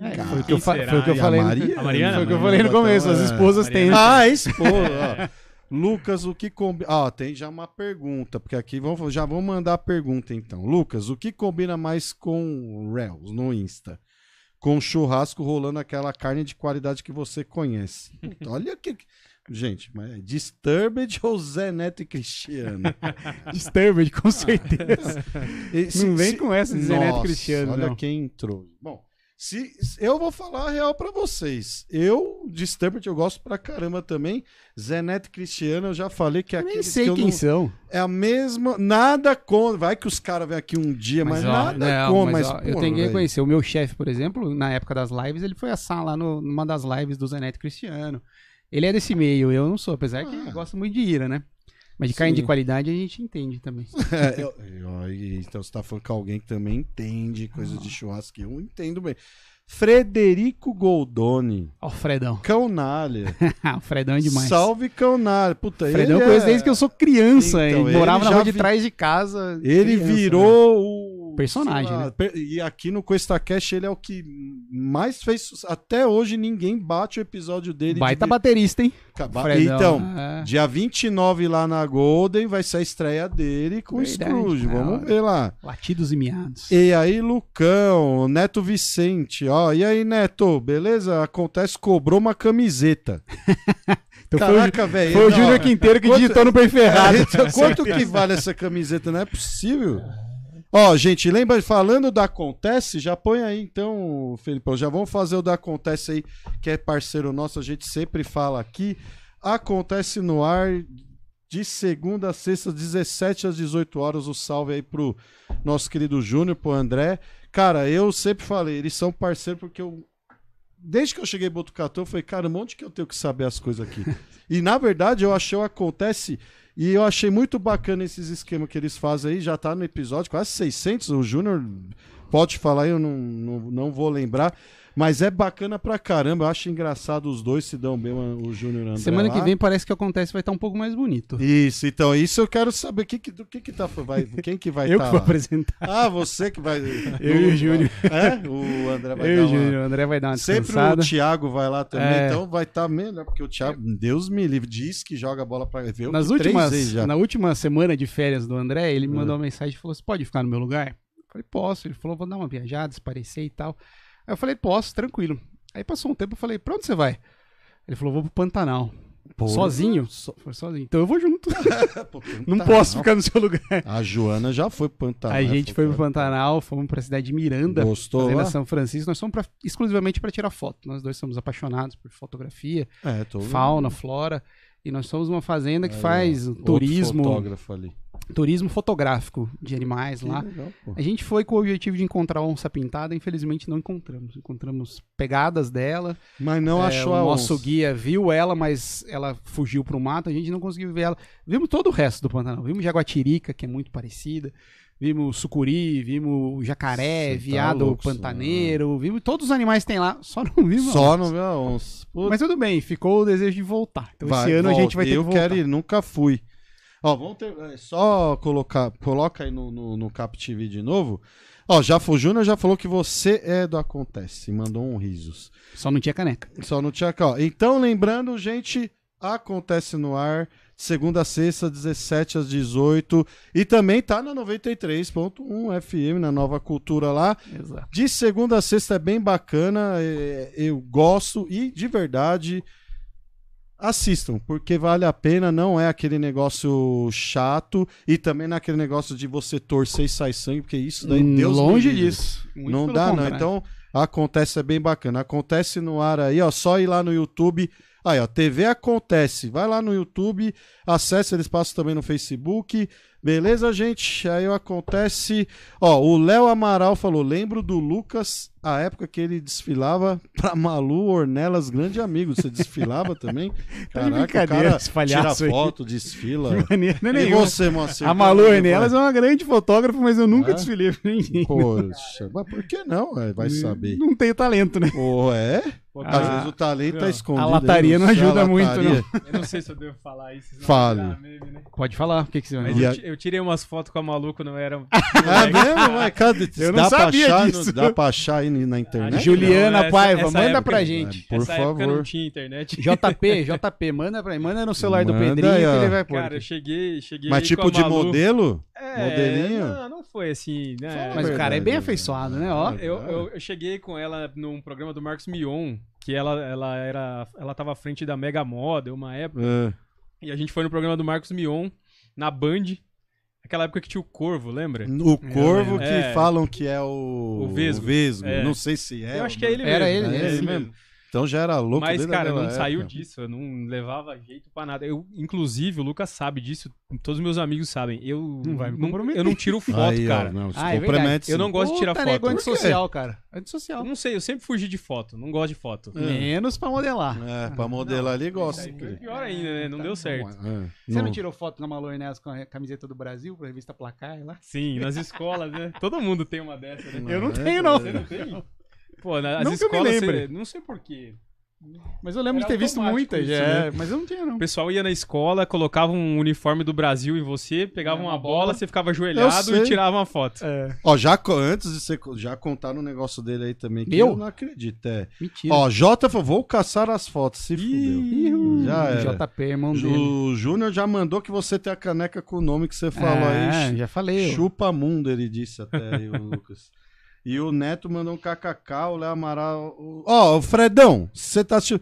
é, foi, o que eu, foi o que eu falei. A Mariana? Foi o que eu falei no começo. As esposas têm. Ah, esposa. Lucas, o que combina. Ah, tem já uma pergunta, porque aqui vamos, já vamos mandar a pergunta então. Lucas, o que combina mais com Reels no Insta? Com churrasco rolando aquela carne de qualidade que você conhece. Olha que. Gente, mas é Disturbed ou Zé Neto e Cristiano? Disturbed, com certeza. E não vem com essa de Zé Neto e Cristiano. Olha não. quem entrou. Bom, se, eu vou falar a real pra vocês. Eu, Disturbed, eu gosto pra caramba também. Zé Neto e Cristiano, eu já falei que é Eu nem sei que eu quem não, são. É a mesma. Nada contra. Vai que os caras vêm aqui um dia, mas, ó, nada não, contra. mas, Mas, ó, eu porra, tenho que reconhecer. O meu chefe, por exemplo, na época das lives, ele foi assar lá no- numa das lives do Zeneto Cristiano. Ele é desse meio, eu não sou, apesar que Ah. gosta muito de ira, né? Mas de carne Sim. de qualidade a gente entende também. É, eu- eu- então você tá falando com alguém que também entende coisa Ah. de churrasco. Eu entendo bem. Frederico Goldoni. Ó, o Fredão. Cãonalha. o Fredão é demais. Salve Cãonalha. Puta, Fredão eu conheço é- desde que eu sou criança. Então, ele morava na rua de vi- trás de casa. Ele criança, né? virou o. Personagem, sei lá, né? per- E aqui no Cuesta Cash ele é o que mais fez. Até hoje ninguém bate o episódio dele. Baita de... baterista, hein? Ba- Fredão, Então, é. dia 29 lá na Golden vai ser a estreia dele com o Scrooge. Vamos ver lá. Latidos e miados. E aí, Lucão, Neto Vicente, ó. E aí, Neto, beleza? Acontece, cobrou uma camiseta. Então Caraca, velho. Foi o Júnior Quinteiro que quanto- digitou no perfil errado. então, quanto que vale essa camiseta? Não é possível. Ó, gente, lembra, falando da Acontece, já põe aí então, Felipão, já vamos fazer o da Acontece aí, que é parceiro nosso, a gente sempre fala aqui. Acontece no ar de segunda a sexta, 17 às 18 horas. O salve aí pro nosso querido Júnior, pro André. Cara, eu sempre falei, eles são parceiros porque eu. Desde que eu cheguei em Botucatu, eu falei, cara, onde que eu tenho que saber as coisas aqui? e na verdade, eu achei o Acontece. E eu achei muito bacana esses esquemas que eles fazem aí. Já tá no episódio, quase 600. O Júnior pode falar eu não, não, não vou lembrar. Mas é bacana pra caramba. Eu acho engraçado os dois se dão bem, o Júnior e o André Semana lá. que vem parece que acontece vai estar um pouco mais bonito. Isso, então, isso eu quero saber que, que, do que que tá, vai, quem que vai eu tá que vou lá? apresentar. Ah, você que vai. Eu e o Júnior. É? O André vai Eu e dar o uma... Júnior. O André vai dar uma Sempre descansada. o Thiago vai lá também, É. então vai estar melhor, porque o Thiago, Deus me livre, diz que joga a bola pra ver. Nas últimas, na última semana de férias do André, ele me Ah. mandou uma mensagem e falou: Você pode ficar no meu lugar? Eu falei: Posso. Ele falou: Vou dar uma viajada, esparecer e tal. Aí eu falei: Posso, tranquilo. Aí passou um tempo eu falei: Pra onde você vai? Ele falou: Vou pro Pantanal. Porra. Sozinho? Foi sozinho. Então eu vou junto. Pô, Não posso ficar no seu lugar. A Joana já foi pro Pantanal. a gente foi pro Pantanal. Fomos pra cidade de Miranda, Gostou fazenda? São Francisco. Nós fomos pra- exclusivamente para tirar foto. Nós dois somos apaixonados por fotografia, É, vendo. fauna, flora. E nós somos uma fazenda que Aí, faz ó, turismo, fotógrafo ali. Turismo fotográfico de animais lá. Que legal, pô. A gente foi com o objetivo de encontrar a onça pintada, infelizmente não encontramos. Encontramos pegadas dela. Mas não É, achou o a nosso onça. guia viu ela, mas ela fugiu pro mato, a gente não conseguiu ver ela. Vimos todo o resto do Pantanal. Vimos jaguatirica, que é muito parecida. Vimos sucuri, vimos jacaré, tá viado louco, pantaneiro. Vimos todos os animais que tem lá, só não vimos. a Só não viu a onça. Mas tudo bem, ficou o desejo de voltar. Então vai, esse ano a volta. gente vai ter Eu que voltar. quero ir, nunca fui. Ó, vamos ter. é, Só colocar. Coloca aí no, no, no Cap TV de novo. Ó, já foi, o Júnior já falou que você é do Acontece. Mandou um risos. Só não tinha caneca. Só no Tchacó. Então, lembrando, gente, acontece no ar, segunda a sexta, 17 às 18. E também tá na 93.1 FM, na Nova Cultura lá. Exato. De segunda a sexta é bem bacana, é, eu gosto e de verdade assistam, porque vale a pena, não é aquele negócio chato e também não é aquele negócio de você torcer e sair sangue, porque isso daí Hum, Deus me Longe livre. disso. Muito não dá, não. Então, acontece é bem bacana. Acontece no ar aí, ó. Só ir lá no YouTube. Aí, ó, TV Acontece. Vai lá no YouTube, acessa, eles passam também no Facebook. Beleza, gente? Aí acontece. Ó, o Léo Amaral falou: lembro do Lucas, a época que ele desfilava pra Malu Ornelas, grande amigo. Você desfilava também? Tá de brincadeira cara tira aí. foto, desfila. De maneira e nenhuma. você, Moacir? A Malu Ornelas é uma grande fotógrafa, mas eu nunca É? desfilei pra ninguém. Poxa, mas por que não? é? Vai saber. Não tenho talento, né? Pô, é? Às Ah, vezes o talento tá não. escondido. A lataria aí, não a ajuda muito, lataria. Eu não sei se eu devo falar isso. Fale. meme, né? Pode falar, o que, que você vai E eu, tirei umas fotos com a maluco, não era. É mesmo? Mas, cara, Eu dá não pra sabia achar, disso. Não, dá pra achar aí na internet? Juliana Não, essa- Paiva, essa manda época- pra gente. Por Essa época favor. não tinha internet. JP, JP, manda pra manda no celular do Manda Pedrinho aí, que ele vai pôr. Cara, eu cheguei, cheguei Mas com tipo a de Malu. modelo? É, Modelinho? Não, não foi assim, né? Mas o cara é bem Verdade, afeiçoado, né? Ó. Eu, eu, eu cheguei com ela num programa do Marcos Mion, que ela, ela era. Ela tava à frente da Mega Model uma época. É. E a gente foi no programa do Marcos Mion, na Band. Aquela época que tinha o Corvo, lembra? O corvo que É. falam que é o, O Vesgo. É. Não sei se é. eu acho que é ele Era mesmo. ele, é ele ele mesmo. Então já era louco Mas, cara, não saiu época. disso, eu não levava jeito pra nada. Eu, inclusive, o Lucas sabe disso, todos os meus amigos sabem. Eu Não vai me não, comprometer. eu não tiro foto, Aí, ó, cara. não, se Ah, é Eu não gosto de tirar Puta, foto. antissocial, cara. Eu Antissocial. não sei, eu sempre fugi de foto, não gosto de foto. É. Menos pra modelar. É, pra modelar ali gosta. Pior ainda, né? Não deu certo. É. Você não tirou foto na Malu Inés com a camiseta do Brasil, pra revista Placar lá? Sim, nas escolas, né? Todo mundo tem uma dessa, né? Eu não é, tenho, não. Você não tem? Pô, nas Não que eu me escolas, lembre. você- não sei porquê. Mas eu lembro de Era ter visto automático muita isso, já. né? Mas eu não tinha, não. O pessoal ia na escola, colocava um uniforme do Brasil em você, pegava É, uma uma bola, bola. você ficava Eu ajoelhado e tirava uma foto. É. Ó, já antes de você já contar um negócio dele aí também, que Meu? eu não acredito. É. Mentira. Ó, Jota falou, vou caçar as fotos, se fudeu. Já era. JP, irmão dele. O Júnior já mandou que você tem a caneca com o nome que você falou É, aí. já falei. Chupa mundo, ele disse até aí, o Lucas. E o Neto mandou um kkk, o Léo Amaral. o- Ó, o Fredão, você tá assistindo.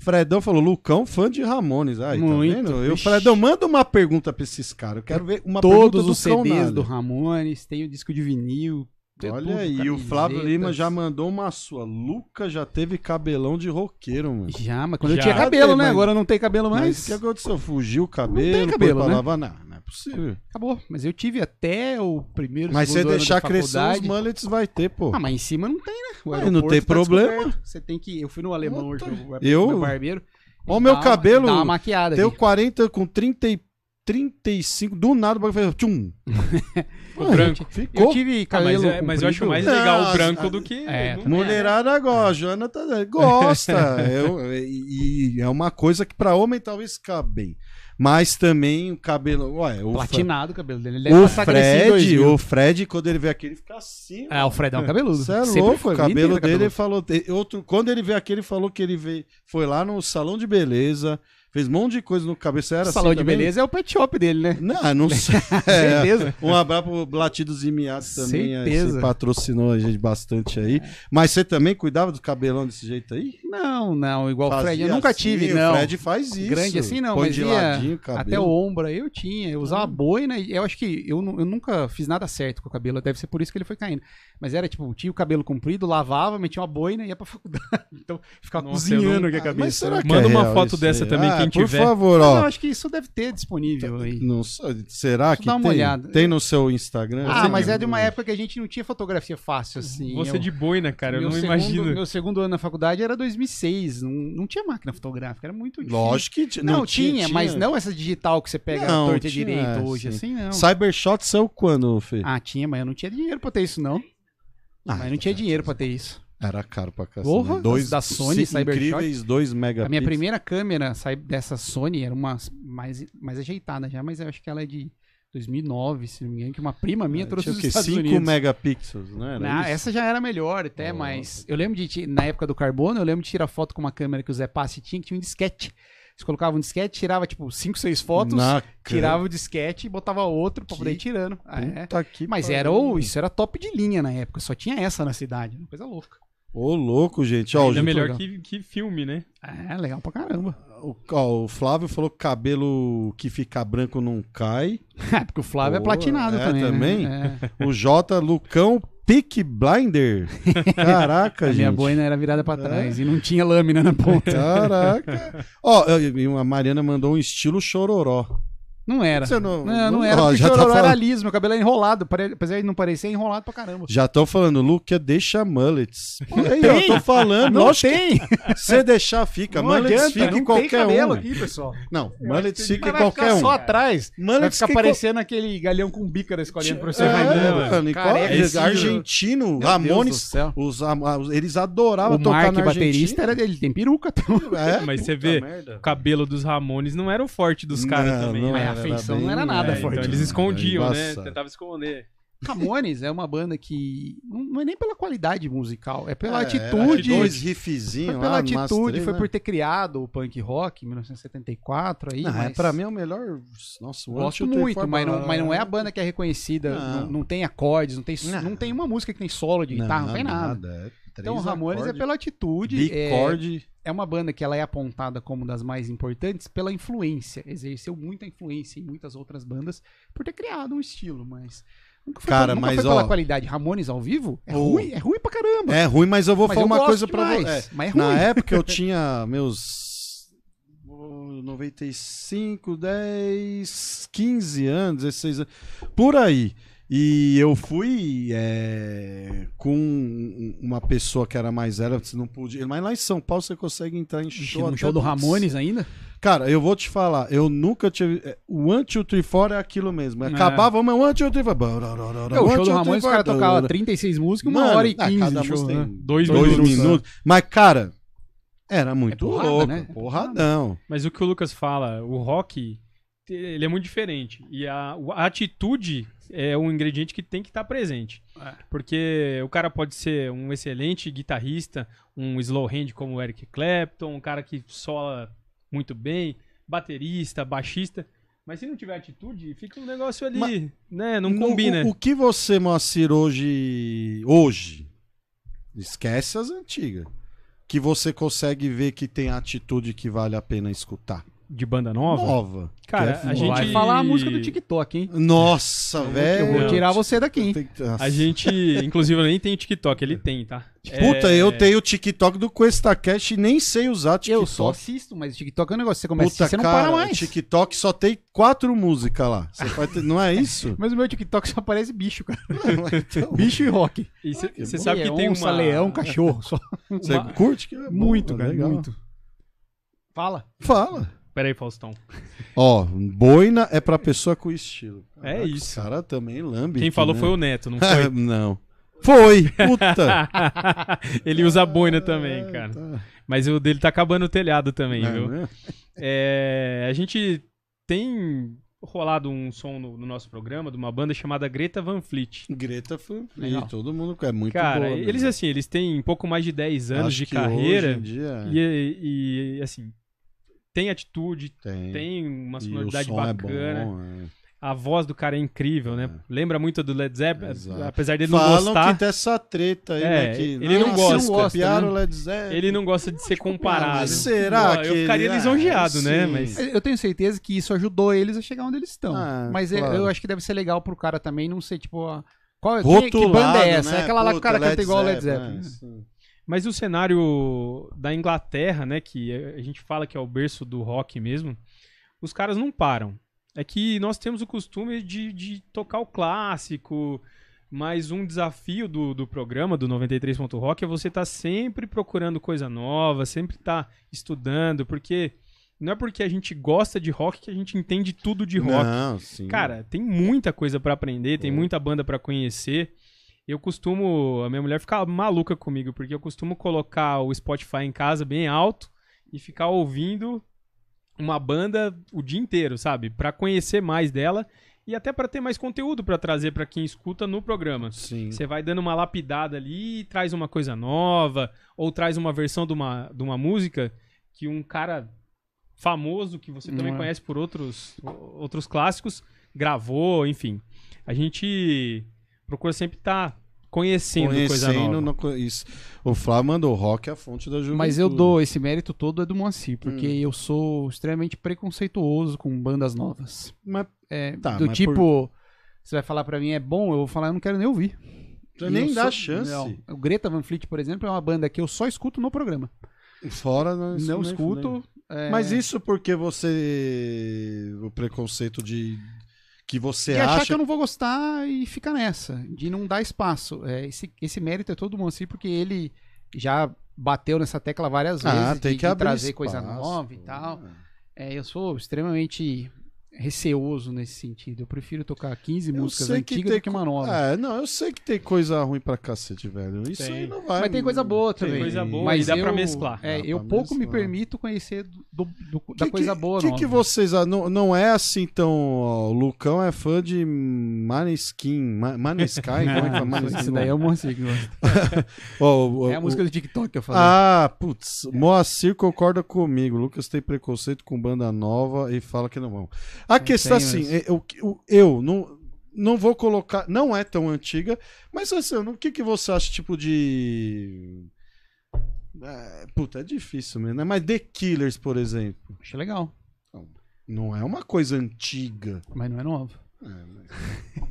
Fredão falou, Lucão, fã de Ramones. Aí, Muito. tá vendo? E o Ixi. Fredão, manda uma pergunta pra esses caras. Eu quero ver uma pergunta Todos do os CDs do. Ramones, tem o disco de vinil. tem Olha tudo, aí, o Flávio camisetas. Lima já mandou uma sua. Luca já teve cabelão de roqueiro, mano. Já, mas quando eu Já. tinha cabelo, né? Mas- Agora não tem cabelo Mas mais. o que aconteceu? Fugiu o cabelo? tem cabelo, né? lavar? Não, não possível. Acabou. Mas eu tive até o primeiro, Mas ano deixar da crescer os mullets, vai ter, pô. Ah, mas em cima não tem, né? O não tem tá problema. descoberto. Você tem que. Eu fui no alemão hoje, Puta. no, Eu- meu barbeiro. Ó, o meu cabelo Dá uma maquiada Deu aqui. 40 com 30 e 35, do nada o bagulho fez tchum. O branco. Ficou. Eu tive Ah, cabelo mas, é- mas eu acho mais legal o branco do que. É, não- Mulherada gosta, Joana tá, gosta. Eu- e, e é uma coisa que pra homem talvez cabe bem. Mas também o cabelo. Ué, o, Platinado o cabelo dele. Ele o Fred, 2000. o Fred, quando ele vê aqui, ele fica assim. É, o Fredão cabeludo. Você é Sempre louco, o cabelo vida dele inteira falou. Outro, quando ele veio aqui, ele falou que ele veio, foi lá no salão de beleza, fez um monte de coisa no cabelo. Você era Salão assim de também? beleza é o pet shop dele, né? Não, não sei. É, Certeza. um abraço pro Latidos e Miados também. aí, Certeza. Você patrocinou a gente bastante aí. Mas você também cuidava do cabelão desse jeito aí? Não, não, igual o Fazia Fred. Eu nunca assim, tive, o não. Fred faz isso. Grande assim não, Põe mas de ia ladinho o cabelo. Até o ombro aí eu tinha. Eu usava boina e eu acho que eu, eu nunca fiz nada certo com o cabelo. Deve ser por isso que ele foi caindo. Mas era tipo, tinha o cabelo comprido, lavava, metia uma boina e ia pra faculdade. Então ficava Nossa, cozinhando não- aqui a Ah, cabeça. mas será que Manda é uma real foto isso dessa aí? também, Ah, quem por tiver. favor, Mas ó. eu acho que isso deve ter disponível aí. Não sei, será que dar uma tem? olhada. Tem no seu Instagram? Ah, Você mas que- é de uma época que a gente não tinha fotografia fácil assim. Você Eu- de boina, cara, eu meu não segundo, imagino. Meu segundo ano na faculdade era 2006. Não, não tinha máquina fotográfica, era muito difícil. Lógico que tinha. Não, tinha, mas não essa digital que você pega Não, a torta e tinha, direito hoje, sim. assim não. Cybershot saiu quando, Fê? Ah, tinha, mas eu não tinha dinheiro pra ter isso, não. Ah, mas não tinha dinheiro pra ter isso. Era caro pra cacete. Porra, dois, da Sony, Cybershot. incríveis 2 megapixels. A minha primeira câmera dessa Sony era uma mais, mais ajeitada já, mas eu acho que ela é de 2009, se não me engano, que uma prima minha trouxe Tinha dos? Estados 5 Unidos. megapixels, né? Era Ah, essa já era melhor até, mas eu lembro de, na época do carbono, eu lembro de tirar foto com uma câmera que o Zé Passi tinha, que tinha um disquete. Você colocava um disquete, tirava tipo 5, 6 fotos, Na tirava o disquete e botava outro pra poder ir Que tirando. Ah, é. Que Mas pariu. era o, isso era top de linha na época, só tinha essa na cidade, uma coisa louca. Ô, louco, gente. Ó, Ainda gente- melhor que, que filme, né? É, legal pra caramba. o- ó, o Flávio falou que cabelo que fica branco não cai. É, porque o Flávio é Pô, platinado é, também. também? Né? É. O J, Lucão, Pick Blinder. Caraca, A gente. minha boina era virada pra trás e não tinha lâmina na ponta. Caraca. Ó, a Mariana mandou um estilo chororó. Não era. Não- Não, não, não- era, ó, porque já tá chororó era falando. liso, meu cabelo era enrolado. Apesar de não parecer, é enrolado pra caramba. Já estão falando, Luca, deixa mullets. Pô, aí, ó, tô falando. Não lógico tem! se deixar, fica. Não mullets adianta, fica em qualquer tem cabelo um. aqui, pessoal. Não, mullets fica em vai qualquer ficar um. só atrás. Vai Mullets ficar fica em parecendo aquele galhão com bica da escolinha do professor É, Raimundo. argentino, Meu Ramones, os, eles adoravam O tocar Mark, na baterista, era dele. Tem peruca. Então. É, Mas você vê. O cabelo dos Ramones não era o forte dos caras também. não feição bem- não era nada É, forte. então eles escondiam, né? Esconder. Ramones é uma banda que não é nem pela qualidade musical, é pela É, atitude. Dois riffzinhos Foi pela lá, atitude, foi né? por ter criado o punk rock em 1974 aí, Não, é, mas pra mim é o melhor. Nossa, gosto muito, mas não, mas não é a banda que é reconhecida, Não. não, não tem acordes, não tem, Não. não tem uma música que tem solo de guitarra, não, tem nada. é Então Ramones é acordes, pela atitude, é, Bicord. é uma banda que ela é apontada como das mais importantes pela influência, exerceu muita influência em muitas outras bandas por ter criado um estilo, mas nunca foi, Cara, nunca mas, foi pela ó, qualidade. Ramones ao vivo é o- ruim, é ruim pra caramba. É ruim, mas eu vou Mas falar eu uma gosto coisa pra demais, você. mas é ruim. Na época eu tinha meus oh, 95, 10, 15 anos, 16 anos, por aí. E eu fui é, com uma pessoa que era mais velha, você não podia. Mas lá em São Paulo você consegue entrar em show. no até show do dos- Ramones ainda? Cara, eu vou te falar, eu nunca tive. é, O Two, Three, Four é aquilo mesmo. É. Acabava, mas One, Two, Three, Four. É, o show do Ramones, os caras tocavam 36 músicas, uma hora e ah, 15 cada de show, música né? tem Dois dois minutos, minutos. Mas, cara, era muito É porrada, louco. né? Porradão. Mas o que o Lucas fala, o rock, ele é muito diferente. E a, a atitude é um ingrediente que tem que estar presente. É. Porque o cara pode ser um excelente guitarrista, um slow hand como o Eric Clapton, um cara que sola muito bem, baterista, baixista. Mas se não tiver atitude, fica um negócio ali, Mas- né? Não combina. O, o que você, Moacir, hoje. Hoje. Esquece as antigas. Que você consegue ver que tem atitude que vale a pena escutar. De banda nova. Nova. Cara, é a gente- Vai falar a música do TikTok, hein? Nossa, Eu velho. vou Não. tirar você daqui, hein? Que-. A gente, inclusive, eu nem tenho TikTok, ele tem, tá? Puta, É, eu tenho o TikTok do QuestaCast e nem sei usar TikTok. Eu só assisto, mas o TikTok é um negócio, você começa a Puta, assistir, você não cara, para mais. TikTok só tem quatro músicas lá. Ter- Não é isso? Mas o meu TikTok só aparece bicho, cara. Então, Bicho e rock. E você que sabe que tem uma... leão, cachorro. Só. Você uma- curte? Que é bom, Muito, é cara, legal. muito. Fala. Fala. Pera aí, Faustão. Ó, boina é pra pessoa com estilo. É isso. O cara também lambe. Quem falou foi o Neto, não foi? não. Foi, puta. ele usa boina também, cara. Tá. Mas o dele tá acabando o telhado também, É, viu? né? É, a gente tem rolado um som no, no nosso programa de uma banda chamada Greta Van Fleet. Greta foi. Legal. E todo mundo é muito Cara, boa, eles né? assim, eles têm pouco mais de 10 anos Acho de carreira hoje em dia, e, e, assim, tem atitude, tem. tem uma sonoridade som bacana. É bom, é. A voz do cara é incrível, né? Lembra muito do Led Zeppelin, Exato. apesar dele não Falam gostar. que tem essa treta aí, É, né? Que, ele não "Nossa, gosta, eles copiaram né? o Led Zeppelin. Ele não gosta de ser comparado. Mas será Pô, que Eu ficaria ele- lisonjeado, Ah, né? sim. Mas Eu tenho certeza que isso ajudou eles a chegar onde eles estão. Ah, Mas eu- claro. eu acho que deve ser legal pro cara também não ser, tipo, a- qual, que Rotulado, banda é essa? né? É aquela lá que o cara canta igual o Led Zeppelin, é. Mas o cenário da Inglaterra, né, que a gente fala que é o berço do rock mesmo, os caras não param. É que nós temos o costume de, de tocar o clássico, mas um desafio do, do programa, do 93.rock, é você estar sempre procurando coisa nova, sempre estar estudando, porque não é porque a gente gosta de rock que a gente entende tudo de rock. Não, sim. Cara, tem muita coisa pra aprender, tem Pô. muita banda pra conhecer. Eu costumo, a minha mulher fica maluca comigo, porque eu costumo colocar o Spotify em casa bem alto e ficar ouvindo uma banda o dia inteiro, sabe? Pra conhecer mais dela e até pra ter mais conteúdo pra trazer pra quem escuta no programa. Sim. Você vai dando uma lapidada ali, e traz uma coisa nova, ou traz uma versão de uma, de uma música que um cara famoso, que você também é. conhece por outros, outros clássicos, gravou, enfim. A gente procura sempre estar conhecendo, coisa Conhecendo, nova. não co- isso. O Flávio mandou rock é a fonte da juventude. Mas eu dou esse mérito todo é do Moacir, porque Hum. eu sou extremamente preconceituoso com bandas novas. Mas É, Tá, do mas tipo, você vai falar pra mim é bom, eu vou falar, eu não quero nem ouvir. você nem dá sou- chance. Não. O Greta Van Fleet, por exemplo, é uma banda que eu só escuto no programa. Fora não, não escuto. fudendo. é, Mas isso porque você. O preconceito de. Que você de achar acha. que eu não vou gostar e ficar nessa, de não dar espaço. É, esse, esse mérito é todo do Moacir, porque ele já bateu nessa tecla várias vezes Ah, de, tem que de trazer espaço, coisa nova e tal. É, eu sou extremamente receoso nesse sentido. Eu prefiro tocar 15 eu músicas antigas do que uma nova. É, não, eu sei que tem coisa ruim pra cacete, velho. Isso tem. aí não vai. Mas tem coisa boa também. Tem coisa boa, mas dá eu, pra mesclar. É, eu pouco mesclar. me permito conhecer do, do, da que, coisa boa, O que, que vocês. Não, não é assim tão. Ó, o Lucão é fã de Maneskin. Maneskin? Como é que? Maneskin? Isso daí é o Moacir que gosta. oh, é a música do TikTok que eu falei. Ah, putz. Moacir concorda comigo. Lucas tem preconceito com banda nova e fala que não vão. A questão assim, eu, eu, eu não, não vou colocar. Não é tão antiga, mas assim, o que, que você acha, tipo, de. É, puta, é difícil mesmo, né? Mas The Killers, por exemplo. Acho legal. Não é uma coisa antiga. Mas não é nova. É, mas...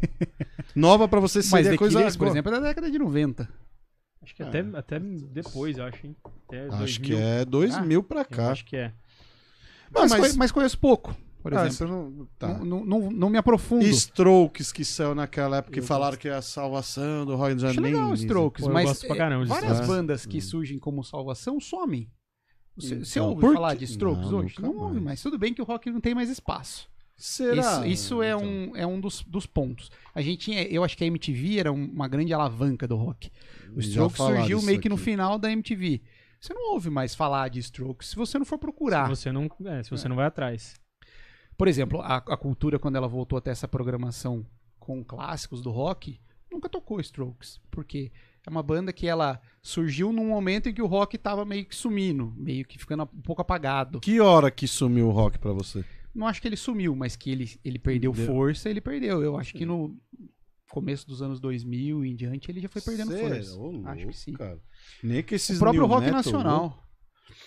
nova pra você seria mas The coisa. Killers, por exemplo, é da década de 90. Acho que é. até, até depois, eu acho, hein? Até acho 2000. que é 2000 ah, pra cá. acho que é. Mas, mas, mas conheço pouco por ah, exemplo. Não, tá. não, não, não, me aprofundo. Strokes que saiu naquela época que falaram que é a salvação do Roy Janeiro. legal Strokes, Pô, mas caramba, várias bandas que surgem como salvação somem. Você, então, você ouve falar de Strokes não, hoje? Não ouve mais. Tudo bem que o rock não tem mais espaço. Será? Isso, isso é, então. um, é um dos, dos pontos. A gente tinha, eu acho que a MTV era uma grande alavanca do rock. O Strokes surgiu meio que no final da MTV. Você não ouve mais falar de Strokes se você não for procurar. Se você não, é, se você é. não vai atrás. Por exemplo, a, a cultura, quando ela voltou até essa programação com clássicos do rock, nunca tocou Strokes. Porque é uma banda que ela surgiu num momento em que o rock estava meio que sumindo, meio que ficando um pouco apagado. Que hora que sumiu o rock para você? Não acho que ele sumiu, mas que ele, ele perdeu Deu. força, ele perdeu. Eu acho que no começo dos anos 2000 em diante ele já foi perdendo Sério? força. Ô, louco, acho que sim. Cara. Nem que esses o próprio rock nacional.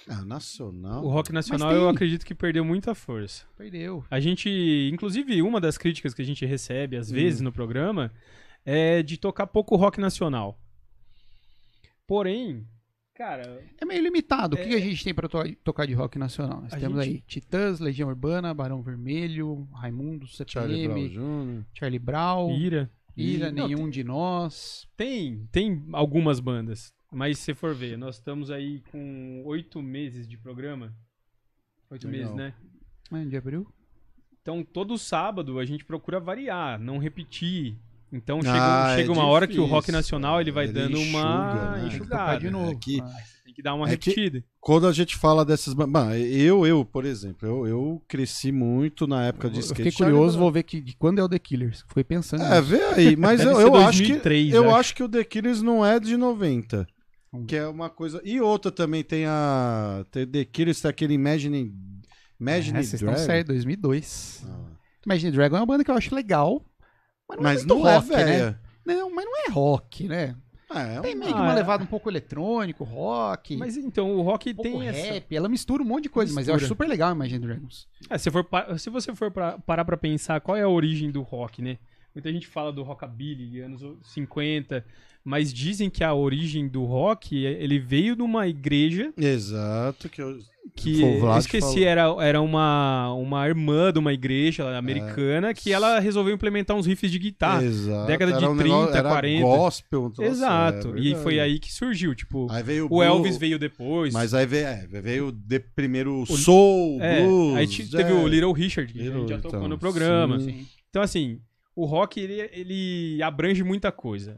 Ah, nacional. O rock nacional eu acredito que perdeu muita força. Perdeu. A gente, inclusive, uma das críticas que a gente recebe às hum. vezes no programa é de tocar pouco rock nacional. Porém, cara. É meio limitado. É... O que a gente tem para to tocar de rock nacional? Nós a temos gente... aí Titãs, Legião Urbana, Barão Vermelho, Raimundo, CPM, Charlie Brown, Charlie Brown Ira. Ira, Não, nenhum tem... de nós. Tem, tem algumas bandas. Mas se for ver, nós estamos aí com oito meses de programa. Oito meses, né? É, de abril. Então, todo sábado a gente procura variar, não repetir. Então, ah, chega, chega é uma hora que o rock nacional ele vai ele dando enxuga, uma né? enxugada. De novo. É que, ah, tem que dar uma é repetida. Quando a gente fala dessas. Bom, eu, eu, por exemplo, eu, eu cresci muito na época de skate. Eu fiquei curioso, vou ver que, de quando é o The Killers. Fiquei pensando. É, vê aí. Mas eu, eu acho que. Eu acho que o The Killers não é de 90. Que é uma coisa. E outra também tem a. Tem The Killers, tem aquele Imagine. Imagine é, Dragon. Estão certo, 2002. Ah. Imagine Dragon é uma banda que eu acho legal. Mas não, mas é, não rock, é velha. Né? Não, mas não é rock, né? É, tem meio que uma ah, levada um pouco eletrônico, rock. Mas então, o rock um tem rap, essa... ela mistura um monte de coisa, mistura. mas eu acho super legal Imagine Dragons. É, se, for, se você for pra, parar pra pensar qual é a origem do rock, né? Muita gente fala do rockabilly, anos 50, mas dizem que a origem do rock, ele veio de uma igreja. Exato, que eu que eu esqueci, era, era uma, uma irmã de uma igreja americana é. que ela resolveu implementar uns riffs de guitarra. Exato. Década de um 30, negócio, 40. gospel. Exato. É, e foi aí que surgiu, tipo, o, o Elvis veio depois. Mas aí veio, é, veio de primeiro o soul, é, blues. Aí teve o Little Richard, que Little, já tocou então, no programa. Sim. Então assim, o rock ele, ele abrange muita coisa.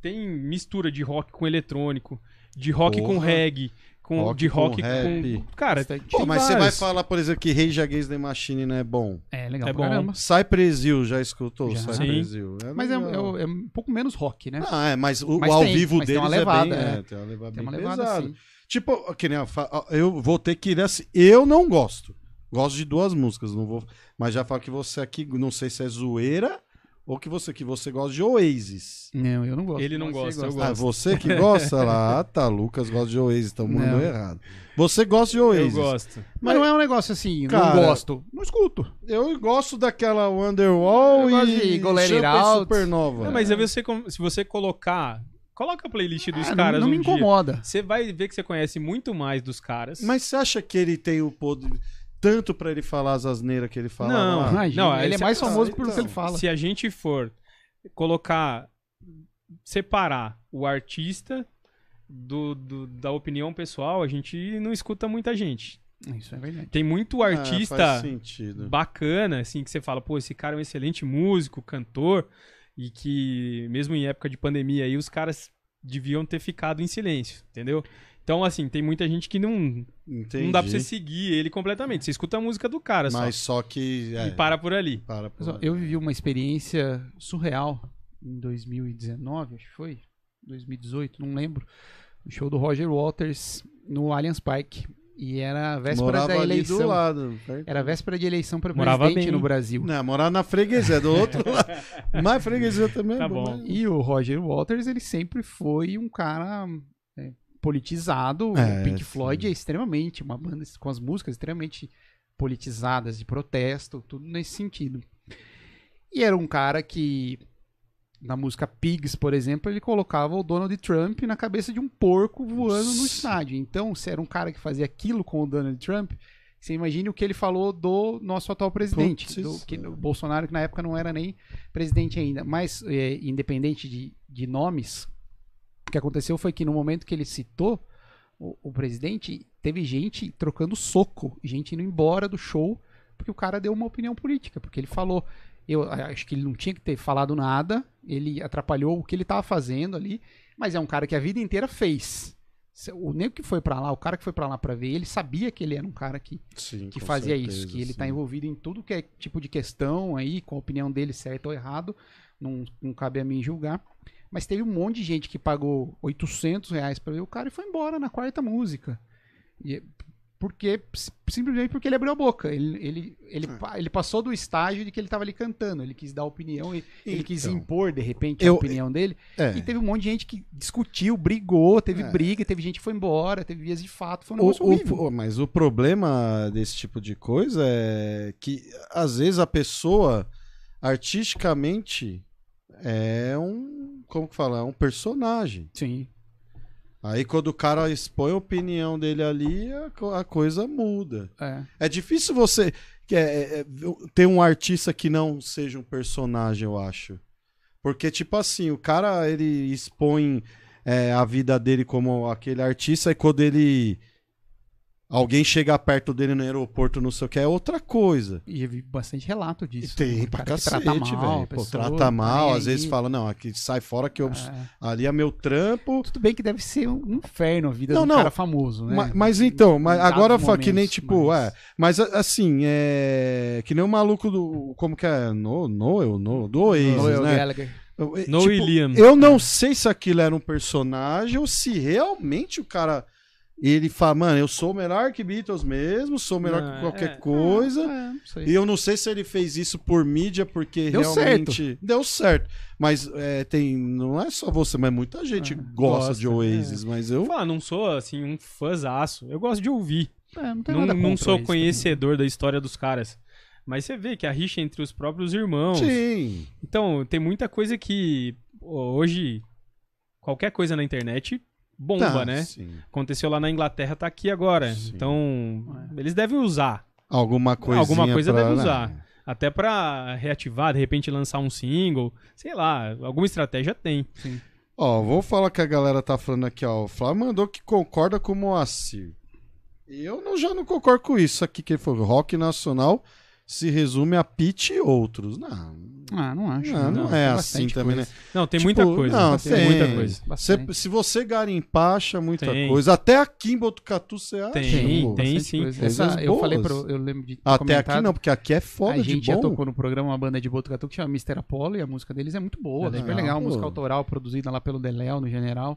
Tem mistura de rock com eletrônico, de rock Porra. com reggae, com, rock de rock com, com... Cara, Pô, mas você vai falar, por exemplo, que Rage Against the Machine não é bom. É legal é bom. caramba. Cypress Hill, já escutou? Já. Cypress Hill. É mas é, é, é, um pouco menos rock, né? Ah, é, mas o, mas o ao tem, vivo deles levada, é bem... É, tem uma levada tem uma bem levada, pesada. Assim. Tipo, que nem eu, eu vou ter que ir assim, eu não gosto. Gosto de duas músicas, não vou, mas já falo que você aqui, não sei se é zoeira ou que você que você gosta de Oasis. Não, eu não gosto. Ele não gosta, eu gosto. Ah, você que gosta lá, ah, tá, Lucas gosta de Oasis, então mandou errado. Você gosta de Oasis. Eu gosto. Mas, mas não é um negócio assim, cara, não gosto. Não escuto. Eu gosto daquela Wonderwall eu e Goleiro Supernova. Não, mas é. você, se você colocar Coloca a playlist dos ah, caras. Não, não um me incomoda. Dia. Você vai ver que você conhece muito mais dos caras. Mas você acha que ele tem o poder tanto para ele falar as asneiras que ele fala. Não, lá. Imagina, não ele é mais famoso por então, que ele fala. Se a gente for colocar, separar o artista do, do, da opinião pessoal, a gente não escuta muita gente. Isso é verdade. Tem muito artista faz sentido. bacana, assim, que você fala, pô, esse cara é um excelente músico, cantor, e que mesmo em época de pandemia aí, os caras deviam ter ficado em silêncio, entendeu? Então, assim, tem muita gente que não, Entendi. não dá pra você seguir ele completamente. Você escuta a música do cara Mas só. só que. é, E para por ali. para por. Eu vivi uma experiência surreal em 2019, acho que foi. 2018, não lembro. No show do Roger Waters no Allianz Parque. E era a véspera Morava da ali eleição. do lado. Era a véspera de eleição para presidente bem. no Brasil. Não, morar na freguesia, do outro lado. Mas freguesia também Tá é bom. bom. mas- E o Roger Waters, ele sempre foi um cara é, politizado. É, o Pink sim. Floyd é extremamente, uma banda com as músicas extremamente politizadas, de protesto, tudo nesse sentido. E era um cara que, na música Pigs, por exemplo, ele colocava o Donald Trump na cabeça de um porco voando no Nossa. estádio. Então, se era um cara que fazia aquilo com o Donald Trump, você imagine o que ele falou do nosso atual presidente, do, que, é. o Bolsonaro, que na época não era nem presidente ainda. Mas, é, independente de, de nomes, o que aconteceu foi que no momento que ele citou o, o presidente, teve gente trocando soco, gente indo embora do show, porque o cara deu uma opinião política, porque ele falou. Eu acho que ele não tinha que ter falado nada, ele atrapalhou o que ele estava fazendo ali, mas é um cara que a vida inteira fez. O nego que foi pra lá, o cara que foi pra lá pra ver, ele sabia que ele era um cara que Sim, que fazia certeza, isso, que ele tá sim. envolvido em tudo que é tipo de questão aí, com a opinião dele certo ou errado, não, não cabe a mim julgar. Mas teve um monte de gente que pagou 800 reais pra ver o cara e foi embora na quarta música. E, porque, simplesmente porque ele abriu a boca. Ele, ele, ele, É. ele passou do estágio de que ele tava ali cantando. Ele quis dar opinião e ele quis Então. impor, de repente, a Eu- opinião dele. É. E teve um monte de gente que discutiu, brigou, teve É. briga, teve gente que foi embora, teve vias de fato. Foi um negócio o- horrível. o- mas o problema desse tipo de coisa é que às vezes a pessoa artisticamente é um, como que fala, é um personagem. Sim. Aí quando o cara expõe a opinião dele ali, a, a coisa muda. É. É difícil você que é, é, ter um artista que não seja um personagem, eu acho. Porque, tipo assim, o cara ele expõe é, a vida dele como aquele artista e quando ele. Alguém chega perto dele no aeroporto, não sei o que, é outra coisa. E eu vi bastante relato E disso. tem Um pra cara que cacete, trata mal a velho. Pô, trata tá mal, às vezes fala, não, aqui sai fora que eu, É. ali é meu trampo. Tudo bem que deve ser um inferno a vida Não, do não. cara famoso, né? Ma- Mas, então, mas agora fala que nem tipo, mas- é. Mas assim, é. Que nem o maluco do. Como que é? No, Noel? No, do Oasis, Noel né? Gallagher. Eu- No tipo, William. Eu não sei se aquilo era um personagem ou se realmente o cara. Ele fala, mano, eu sou melhor que Beatles mesmo, sou melhor Não, que qualquer é. coisa. É, não sei. E eu não sei se ele fez isso por mídia, porque Deu realmente. Deu certo. Mas é, tem. Não é só você, mas muita gente É, gosta, gosta, de Oasis. Mas eu. Falar, não sou assim um fãzaço. Eu gosto de ouvir. É, não tem Não, nada não sou isso conhecedor da história dos caras. Mas você vê que a rixa entre os próprios irmãos. Sim. Então, tem muita coisa que hoje qualquer coisa na internet bomba, Tá, né? sim. Aconteceu lá na Inglaterra, tá aqui agora. Sim. Então, eles devem usar. Alguma coisa. Alguma coisa deve usar. Até pra reativar, de repente lançar um single. Sei lá, alguma estratégia tem. Ó, vou falar que a galera tá falando aqui, ó. O Flávio mandou que concorda com o Moacir. E eu não, já não concordo com isso aqui, que ele falou. Rock nacional se resume a Pitch e outros. Não, Ah, não acho. não, não Tem é assim também, né? coisa. Não, tem Tipo, muita coisa. Não, tem, tem. muita coisa. Cê- se você garimpar, acha muita Tem. coisa. Até aqui em Botucatu você acha. Tem, pô. tem. Sim. Essa, eu falei pro, eu lembro de Até comentado, aqui não, porque aqui é foda a de gente bom. já tocou no programa uma banda de Botucatu que chama Mr. Apollo e a música deles é muito boa, É super legal, legal, música autoral produzida lá pelo Deléo no General.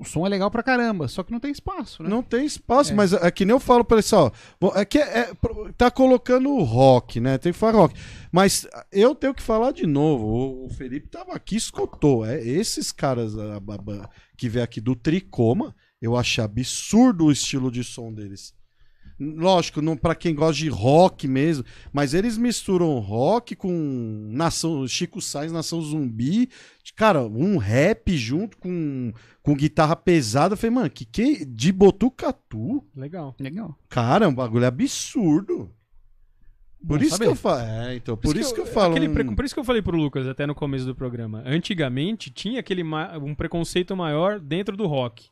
O som é legal pra caramba, só que não tem espaço, né? Não tem espaço, É. mas é que nem eu falo pra ele assim, ó. É que é, é- tá colocando o rock, né? Tem que falar rock. Mas eu tenho que falar de novo. O, Felipe tava aqui, escutou. É, esses caras a- a- a- que vem aqui do Tricoma, eu achei absurdo o estilo de som deles. Lógico, não para quem gosta de rock mesmo, mas eles misturam rock com Nação Chico Sainz, Nação Zumbi, cara, um rap junto com, com guitarra pesada. Eu falei, mano, que que de Botucatu? Legal. Legal. Cara, é um bagulho absurdo. Por Bom isso saber. que eu falo, é, então, por, isso que eu, falo, aquele um- Por isso que eu falei pro Lucas até no começo do programa. Antigamente tinha aquele ma- um preconceito maior dentro do rock.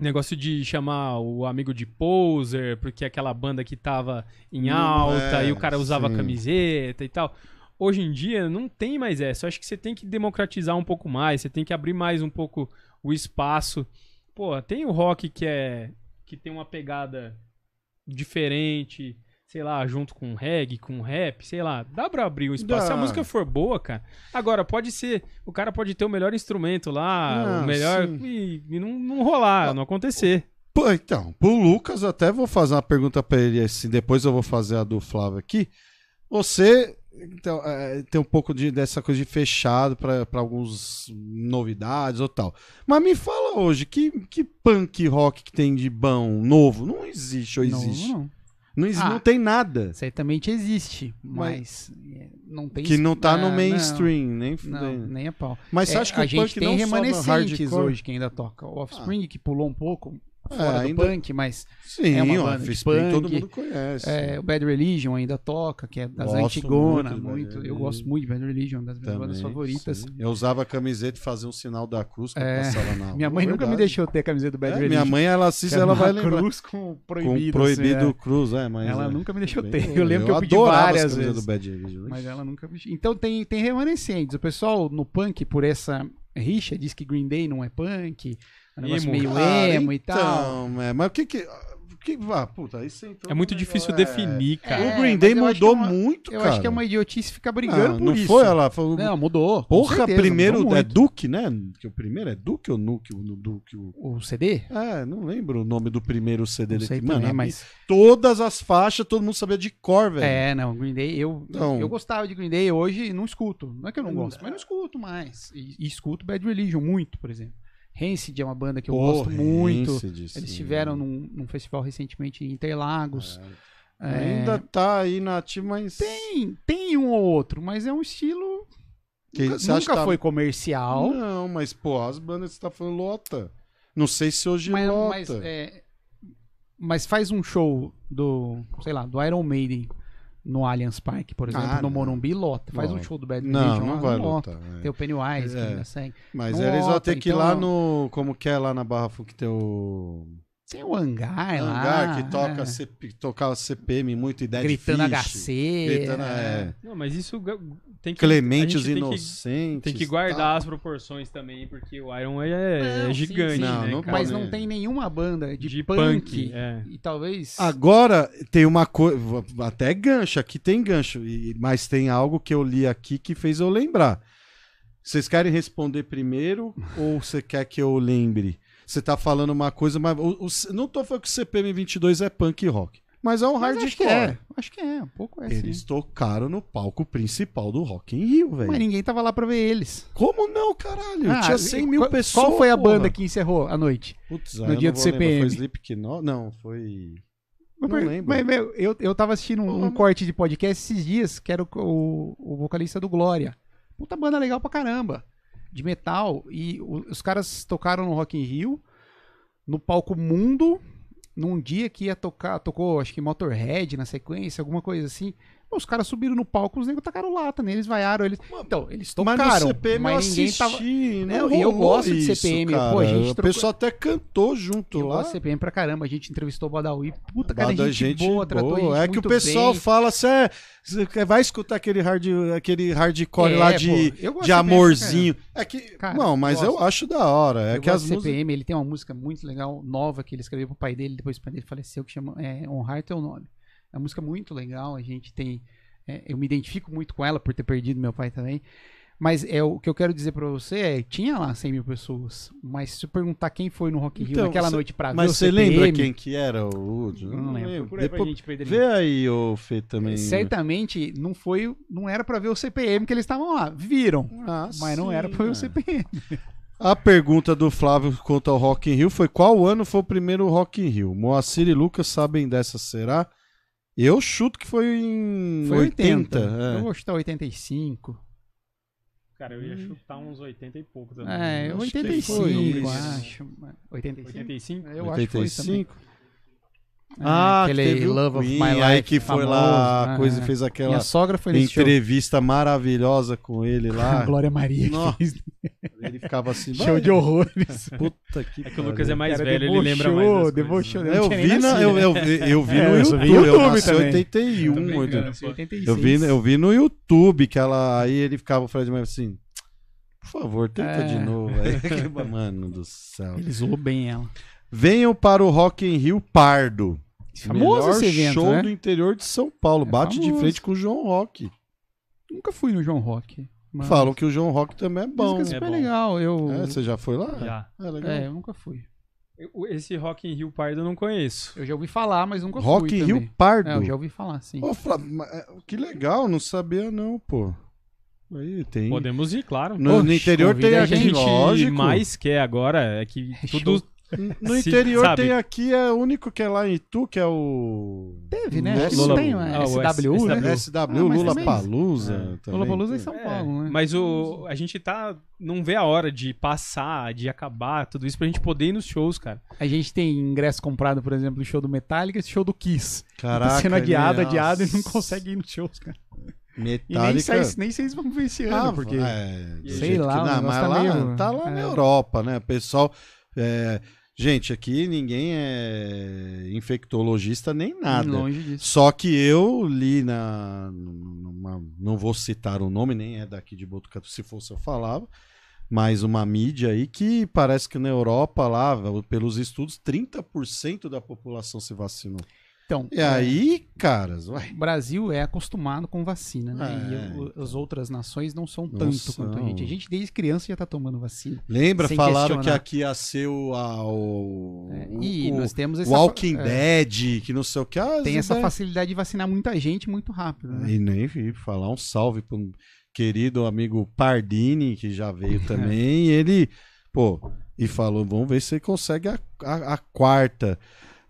Negócio de chamar o amigo de poser, porque aquela banda que tava em alta é, e o cara usava sim. camiseta e tal. Hoje em dia não tem mais essa. Eu acho que você tem que democratizar um pouco mais, você tem que abrir mais um pouco o espaço. Pô, tem o rock que é que tem uma pegada diferente, sei lá, junto com reggae, com rap, sei lá, dá pra abrir um espaço. Se a Dá. música for boa, cara. Agora, pode ser, o cara pode ter o melhor instrumento lá, Não, o melhor. sim. E, e não, não rolar, não acontecer. Pô, então, pro Lucas, até vou fazer uma pergunta pra ele assim, depois eu vou fazer a do Flávio aqui. Você então, é, tem um pouco de, dessa coisa de fechado pra pra algumas novidades ou tal. Mas me fala hoje, que, que punk rock que tem de bom, novo? Não existe ou existe? Não, não. Exi- Ah. não tem nada Certamente existe, mas, é, não tem... que não tá no Ah, mainstream, nem Não, fudendo. não, nem a pau. Mas você É, acha que a o gente punk tem não remanescentes hoje que ainda toca. O Offspring, que pulou um pouco fora É, do ainda- punk, mas Sim, É uma banda de Offspring todo punk. mundo conhece. é, o Bad Religion ainda toca, que é das Gosto Antigona, muito muito. Eu gosto muito de Bad Religion, das minhas bandas Também, favoritas. sim. Eu usava a camiseta e fazia um sinal da cruz quando É, passava na Minha rua, mãe nunca me deixou ter a camiseta do Bad É, Religion. minha mãe, ela assiste, ela vai lembrar. cruz com proibido. com proibido assim, cruz, é, mas... Ela é. nunca me deixou ter. Eu lembro que eu pedi várias vezes. do Bad Religion. Mas ela nunca me... Então tem, tem remanescentes. O pessoal no punk, por essa rixa, diz que Green Day não é punk. É um negócio meio Ah, emo e tal. Então, é, mas o que que... que ah, puta, aí você entrou É muito difícil negócio- definir, cara. É, o Green Day eu mudou é uma- muito, Eu cara. acho que é uma idiotice ficar brigando não, por não isso. foi ela, foi... Não, mudou. Porra, certeza, primeiro mudou é. Duke, né? Que o primeiro é Duke ou Nuke? O Duke, o... O CD? É, não lembro o nome do primeiro CD Não sei Mano, também, mas... todas as faixas, todo mundo sabia de cor, velho. É, não, Green Day, eu, Então- eu gostava de Green Day hoje não escuto. Não é que eu não gosto, mas não escuto mais. E, e escuto Bad Religion muito, por exemplo. Rancid é uma banda que eu Pô, gosto muito. Rancid, Eles sim. estiveram num, num festival recentemente em Interlagos. É, Ainda tá aí na ativa, mas. Tem, tem um ou outro, mas é um estilo. Que nunca nunca tá- foi comercial. Não, mas, pô, as bandas que você tá falando lota. Não sei se hoje mas, lota. mas, é, mas faz um show do, sei lá, do Iron Maiden no Allianz Parque, por exemplo, Ah, no não. Morumbi, lota. Faz um show do Bad Não, Religion não lá, vai lota. lotar. é. Tem o Pennywise que É. ainda segue. Mas não eles vão ter que ir então lá não- no. Como que é lá na Barra Fu que tem o. Tem o hangar lá. hangar que toca é, CP, tocava CPM muito e Dead gritando Fish, HC. Gritando, é. é. Não, mas isso tem que. Clemente os gente tem que- Inocentes. Tem que guardar as proporções também, porque o Iron é, é Não, sim, gigante, sim. Não, né, não? Mas não tem nenhuma banda de, De punk. punk, é. E talvez. Agora, tem uma coisa. Até gancho, aqui tem gancho. e- Mas tem algo que eu li aqui que fez eu lembrar. Vocês querem responder primeiro ou você quer que eu lembre? Você tá falando uma coisa, mas. o- o- não tô falando que o CPM 22 é punk rock. Mas é um hardcore. acho que é. Acho que é. Um pouco é Eles sim. tocaram no palco principal do Rock in Rio, velho. Mas ninguém tava lá pra ver eles. Como não, caralho? Ah, Tinha 100 mil qual, pessoas. Qual foi a porra. banda que encerrou a noite? Putz, no dia não do vou lembrar. CPM? Foi Slipknot? Não, foi. Não Mas, lembro. mas, meu, eu, eu tava assistindo um, um corte de podcast esses dias, que era o, o, o vocalista do Glória. Puta banda legal pra caramba. De metal. E os caras tocaram no Rock in Rio, no palco Mundo, num dia que ia tocar, tocou acho que Motorhead na sequência, alguma coisa assim. Os caras subiram no palco, os negros tacaram lata neles, vaiaram eles. Então, eles Mas tocaram, no CPM mas eu ninguém assisti, tava... não Não, e eu gosto de isso, CPM, cara. pô, a gente O trocou- pessoal até cantou junto Eu lá. gosto de CPM pra caramba, a gente entrevistou o Badawi. Puta, cara, Bada gente, boa, tratou a gente É que o pessoal bem. fala assim, é, você vai escutar aquele, hard, aquele hardcore É, lá de, eu de amorzinho. É que, Cara, não, mas eu gosto. acho da hora. É eu que as músicas... CPM, ele tem uma música muito legal, nova, que ele escreveu pro pai dele, depois o pai dele faleceu, que chama é, Honrar Teu Nome. É uma música muito legal, a gente tem... é, eu me identifico muito com ela por ter perdido meu pai também. Mas é o que eu quero dizer pra você é, tinha lá 100 mil pessoas, mas se eu perguntar quem foi no Rock in Rio Então, naquela cê- noite pra ver Mas o você lembra quem que era o? Eu Não lembro. Pra Depois- Vê aí, ô Fê, também. Certamente não foi, não era pra ver o CPM que eles estavam lá. Viram, Ah, mas não sim, era pra ver é. o CPM. A pergunta do Flávio quanto ao Rock in Rio foi qual ano foi o primeiro Rock in Rio? Moacir e Lucas sabem dessa, será? Eu chuto que foi em Foi 80. 80. é. Eu vou chutar 85. Cara, eu ia chutar uns 80 e pouco também. É, acho que 85, foi isso. acho. 85? 85? Eu acho que foi também. 85? Ah, aquele que teve o Love of Queen, My Life. aí que foi lá, famoso, a né? coisa fez aquela Minha sogra foi entrevista maravilhosa com ele lá. Glória Maria. ele ficava assim, Show de horrores. Puta que É que o Lucas é mais Cara, velho, ele lembra mais. debochou, debochou. coisas. não Eu vi, na, eu, né? eu, vi- eu vi É, no eu YouTube, eu nasci em também. 81. Também, muito. cara. Nasci em 86. Eu vi, eu vi no YouTube que ela. Aí ele ficava, o Fred Mercury assim. Por favor, tenta É. de novo. Aí, Mano do céu. Ele zoou bem ela. Venham para o Rock in Rio Pardo. Famoso Melhor esse evento, show né? do interior de São Paulo. É Bate de famoso. frente com o João Rock. Nunca fui no João Rock. mas- Falam que o João Rock também é bom. Música É super bom. legal. Eu... É, você já foi lá? Já. É legal. É, eu nunca fui. Eu- Esse Rock in Rio Pardo eu não conheço. Eu já ouvi falar, mas nunca Rock fui in também. Rio Pardo. É, eu já ouvi falar, sim. Flávio, é, que legal, não sabia não, pô. Aí tem. Podemos ir, claro. No, no interior tem a gente lógico. mais quer agora é que É tudo. No se- interior sabe? tem aqui, é o único que é lá em Itu, que é o. Teve, né? Lula- Acho que não tem, Ah, é o SW, né? SW. SW, Ah, mas Lula Palusa. É. Lula Palusa em São É, Paulo, né? Mas o, a gente tá. Não vê a hora de passar, de acabar, tudo isso pra gente poder ir nos shows, cara. A gente tem ingresso comprado, por exemplo, do show do Metallica e show do Kiss. Caraca. tá sendo adiado, adiado e não consegue ir nos shows, cara. E nem Metallica. sei, nem sei se vão ver esse ano, Ah, porque... é, sei lá, que- o não, mas tá lá, meio- tá lá na é. Europa, né? O pessoal. é, gente, aqui ninguém é infectologista nem nada. Longe disso. Só que eu li na. numa- não vou citar o nome, nem é daqui de Botucatu, se fosse eu falava. Mas uma mídia aí que parece que na Europa, lá, pelos estudos, 30% da população se vacinou. Então, E é, aí, caras, o Brasil é acostumado com vacina, né? É, e o- as outras nações não são Não tanto são. quanto a gente. A gente desde criança já tá tomando vacina. lembra? Falaram questionar. que aqui ia ser o. a- o, É, e o nós temos essa... Walking é, Dead, que não sei o que. Ah, Tem essa ideias- facilidade de vacinar muita gente muito rápido, né? E nem vi falar um salve para um querido amigo Pardini, que já veio também. ele, pô, e falou: vamos ver se ele consegue a, a- a quarta.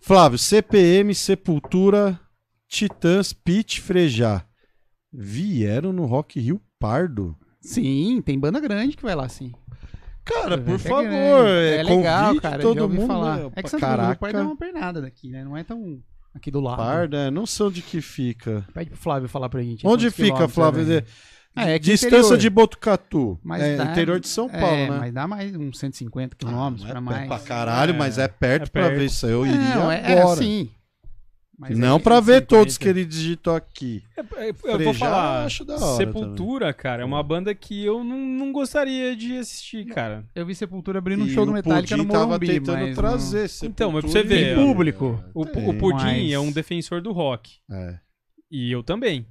Flávio, CPM, Sepultura, Titãs, Pit, Frejá. Vieram no Rock Rio Pardo. Sim, tem banda grande que vai lá, sim. Cara, É por grande. favor, É é, legal, cara. todo mundo. falar. né? É que Santa Cruz do Caraca, Pardo é uma pernada daqui, né? Não é tão aqui do lado. Pardo, é, não sei onde que fica. Pede pro Flávio falar pra gente. Onde quantos fica, Flávio? é daí. De- Ah, é Distância interior. de Botucatu. Mas é dá- interior de São Paulo, é, né? Mas dá mais uns 150 Ah, quilômetros não é pra perto mais. pra caralho, mas é perto É pra perto. ver isso aí. Eu iria Não, é, é assim. Mas não é- pra ver 150. todos que ele digitou aqui. É, é, eu Frejá, vou falar. acho da hora Sepultura, cara, é uma banda que eu não, não gostaria de assistir, cara. Eu vi Sepultura abrindo um show do Metallica no Pudim tava Morumbi, tentando mas trazer. Então, mas pra Sepultura você ver, Tem público. O, o Pudim Mas- é um defensor do rock. É. E eu também.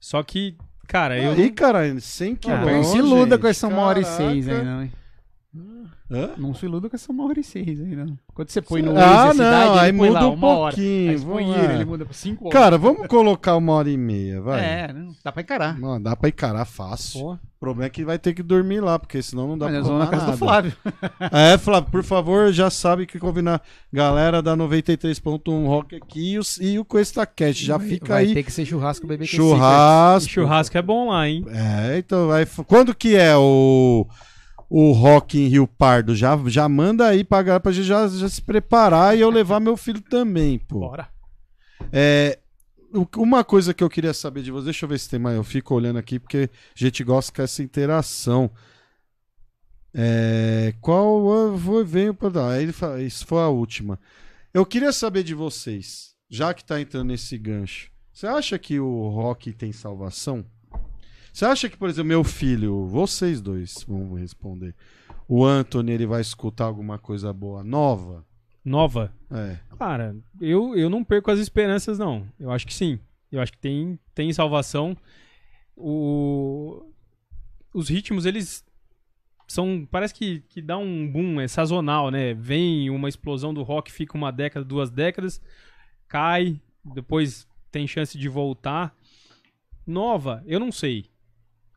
Só que, cara, eu. Aí, cara, 100 não... quilômetros. não se iluda com gente, essa uma hora e seis não. hein? Hã? Não se iluda com essa uma hora e seis aí, não. Quando você põe no Ah, Waze cidade, não, ele aí muda lá um uma hora. pouquinho. Põe ele, muda pra cinco horas. Cara, vamos colocar uma hora e meia, vai. É, não, dá pra encarar. Não, dá pra encarar fácil. Pô, O problema é que vai ter que dormir lá, porque senão não dá Mas pra nós vamos na arrumar casa do nada. Flávio. É, Flávio, por favor, já sabe que combinar. Galera da 93.1 Rock aqui e o, e o QuestaCast. Já Vai- fica vai aí. ter que ser churrasco bebê Churrasco. churrasco é bom lá, hein? É, então vai. Quando que é o. O Rock em Rio Pardo? Já, já manda aí pra galera pra gente já, já se preparar e eu levar meu filho também, pô. Bora. É, uma coisa que eu queria saber de você, deixa eu ver se tem mais, eu fico olhando aqui porque a gente gosta dessa interação. É, qual eu vou venho para dar? Aí ele fala, isso foi a última. Eu queria saber de vocês, já que tá entrando nesse gancho. Você acha que o rock tem salvação? Você acha que, por exemplo, meu filho, vocês dois vão responder. O Anthony, ele vai escutar alguma coisa boa nova? Nova. É. Cara, eu, eu não perco as esperanças, não. Eu acho que sim. Eu acho que tem, tem salvação. O... Os ritmos, eles são. Parece que, que dá um boom, é sazonal, né? Vem uma explosão do rock, fica uma década, duas décadas, cai, depois tem chance de voltar. Nova, eu não sei.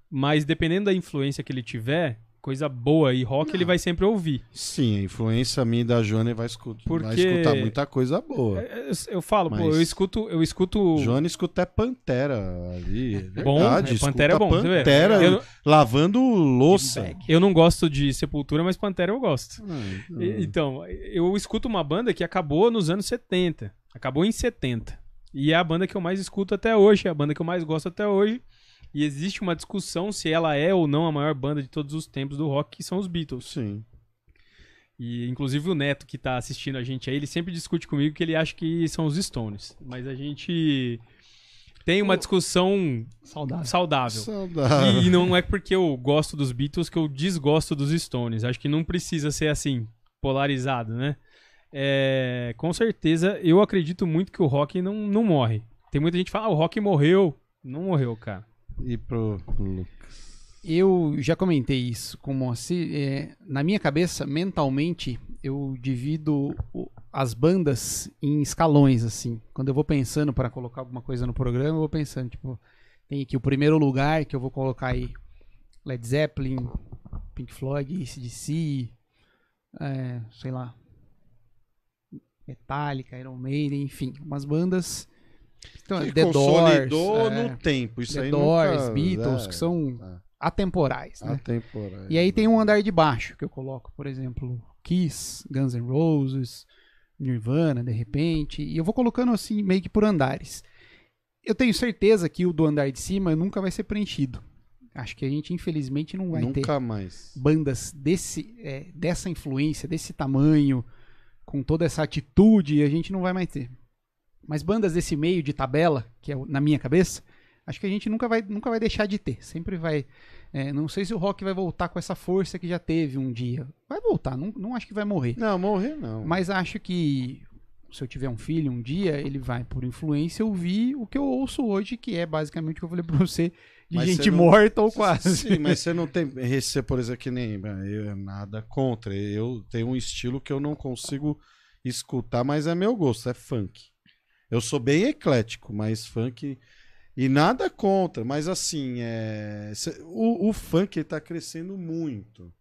Mas dependendo da influência que ele tiver, coisa boa e rock ele vai sempre ouvir. Sim, a influência minha e da Joana vai, escu- vai Porque- escutar muita coisa boa. É, Eu, eu falo, pô, Mas- eu escuto, eu escuto. Joana escuta até Pantera ali. É Bom, verdade, é, Pantera é bom, você vê? Pantera Eu, lavando louça. eu não gosto de Sepultura, mas Pantera eu gosto. Ah, E- Então, eu escuto uma banda que acabou nos anos 70. Acabou em 70. E é a banda que eu mais escuto até hoje, é a banda que eu mais gosto até hoje. E existe uma discussão se ela é ou não a maior banda de todos os tempos do rock, que são os Beatles. Sim. E inclusive o Neto que tá assistindo a gente aí, ele sempre discute comigo que ele acha que são os Stones. Mas a gente tem uma discussão Saudável. saudável. Saudável. E não é porque eu gosto dos Beatles que eu desgosto dos Stones. Acho que não precisa ser assim, polarizado, né? É, com certeza, eu acredito muito que o rock não, não morre. Tem muita gente que fala, ah, o rock morreu. Não morreu, cara. E pro Lucas. Eu já comentei isso com o Moacir. É, na minha cabeça, mentalmente, eu divido as bandas em escalões, assim. Quando eu vou pensando para colocar alguma coisa no programa, eu vou pensando, tipo, tem aqui o primeiro lugar que eu vou colocar aí Led Zeppelin, Pink Floyd, ACDC, é, sei lá, Metallica, Iron Maiden, enfim, umas bandas... Então, Que The consolidou Doors, é, no tempo. Isso The aí Doors, nunca... Beatles, é, que são é, atemporais, né? atemporais. E aí tem um andar de baixo que eu coloco, por exemplo, Kiss, Guns N' Roses, Nirvana, de repente, e eu vou colocando assim meio que por andares. Eu tenho certeza que o do andar de cima nunca vai ser preenchido. Acho que a gente infelizmente não vai ter Nunca mais. bandas desse, é, dessa influência, desse tamanho, com toda essa atitude, a gente não vai mais ter. Mas bandas desse meio de tabela, que é na minha cabeça, acho que a gente nunca vai, nunca vai deixar de ter. Sempre vai. é, não sei se o rock vai voltar com essa força que já teve um dia. Vai voltar, não, não acho que vai morrer. Não, morrer não. Mas acho que se eu tiver um filho um dia, ele vai, por influência, ouvir o que eu ouço hoje, que é basicamente o que eu falei pra você, de Mas gente não- morta ou quase. Sim, mas você não tem. Você, por exemplo, que nem. Eu é nada contra. Eu tenho um estilo que eu não consigo escutar, mas é meu gosto, é funk. Eu sou bem eclético, mas funk. E nada contra, mas assim, é, o, o funk ele tá crescendo muito.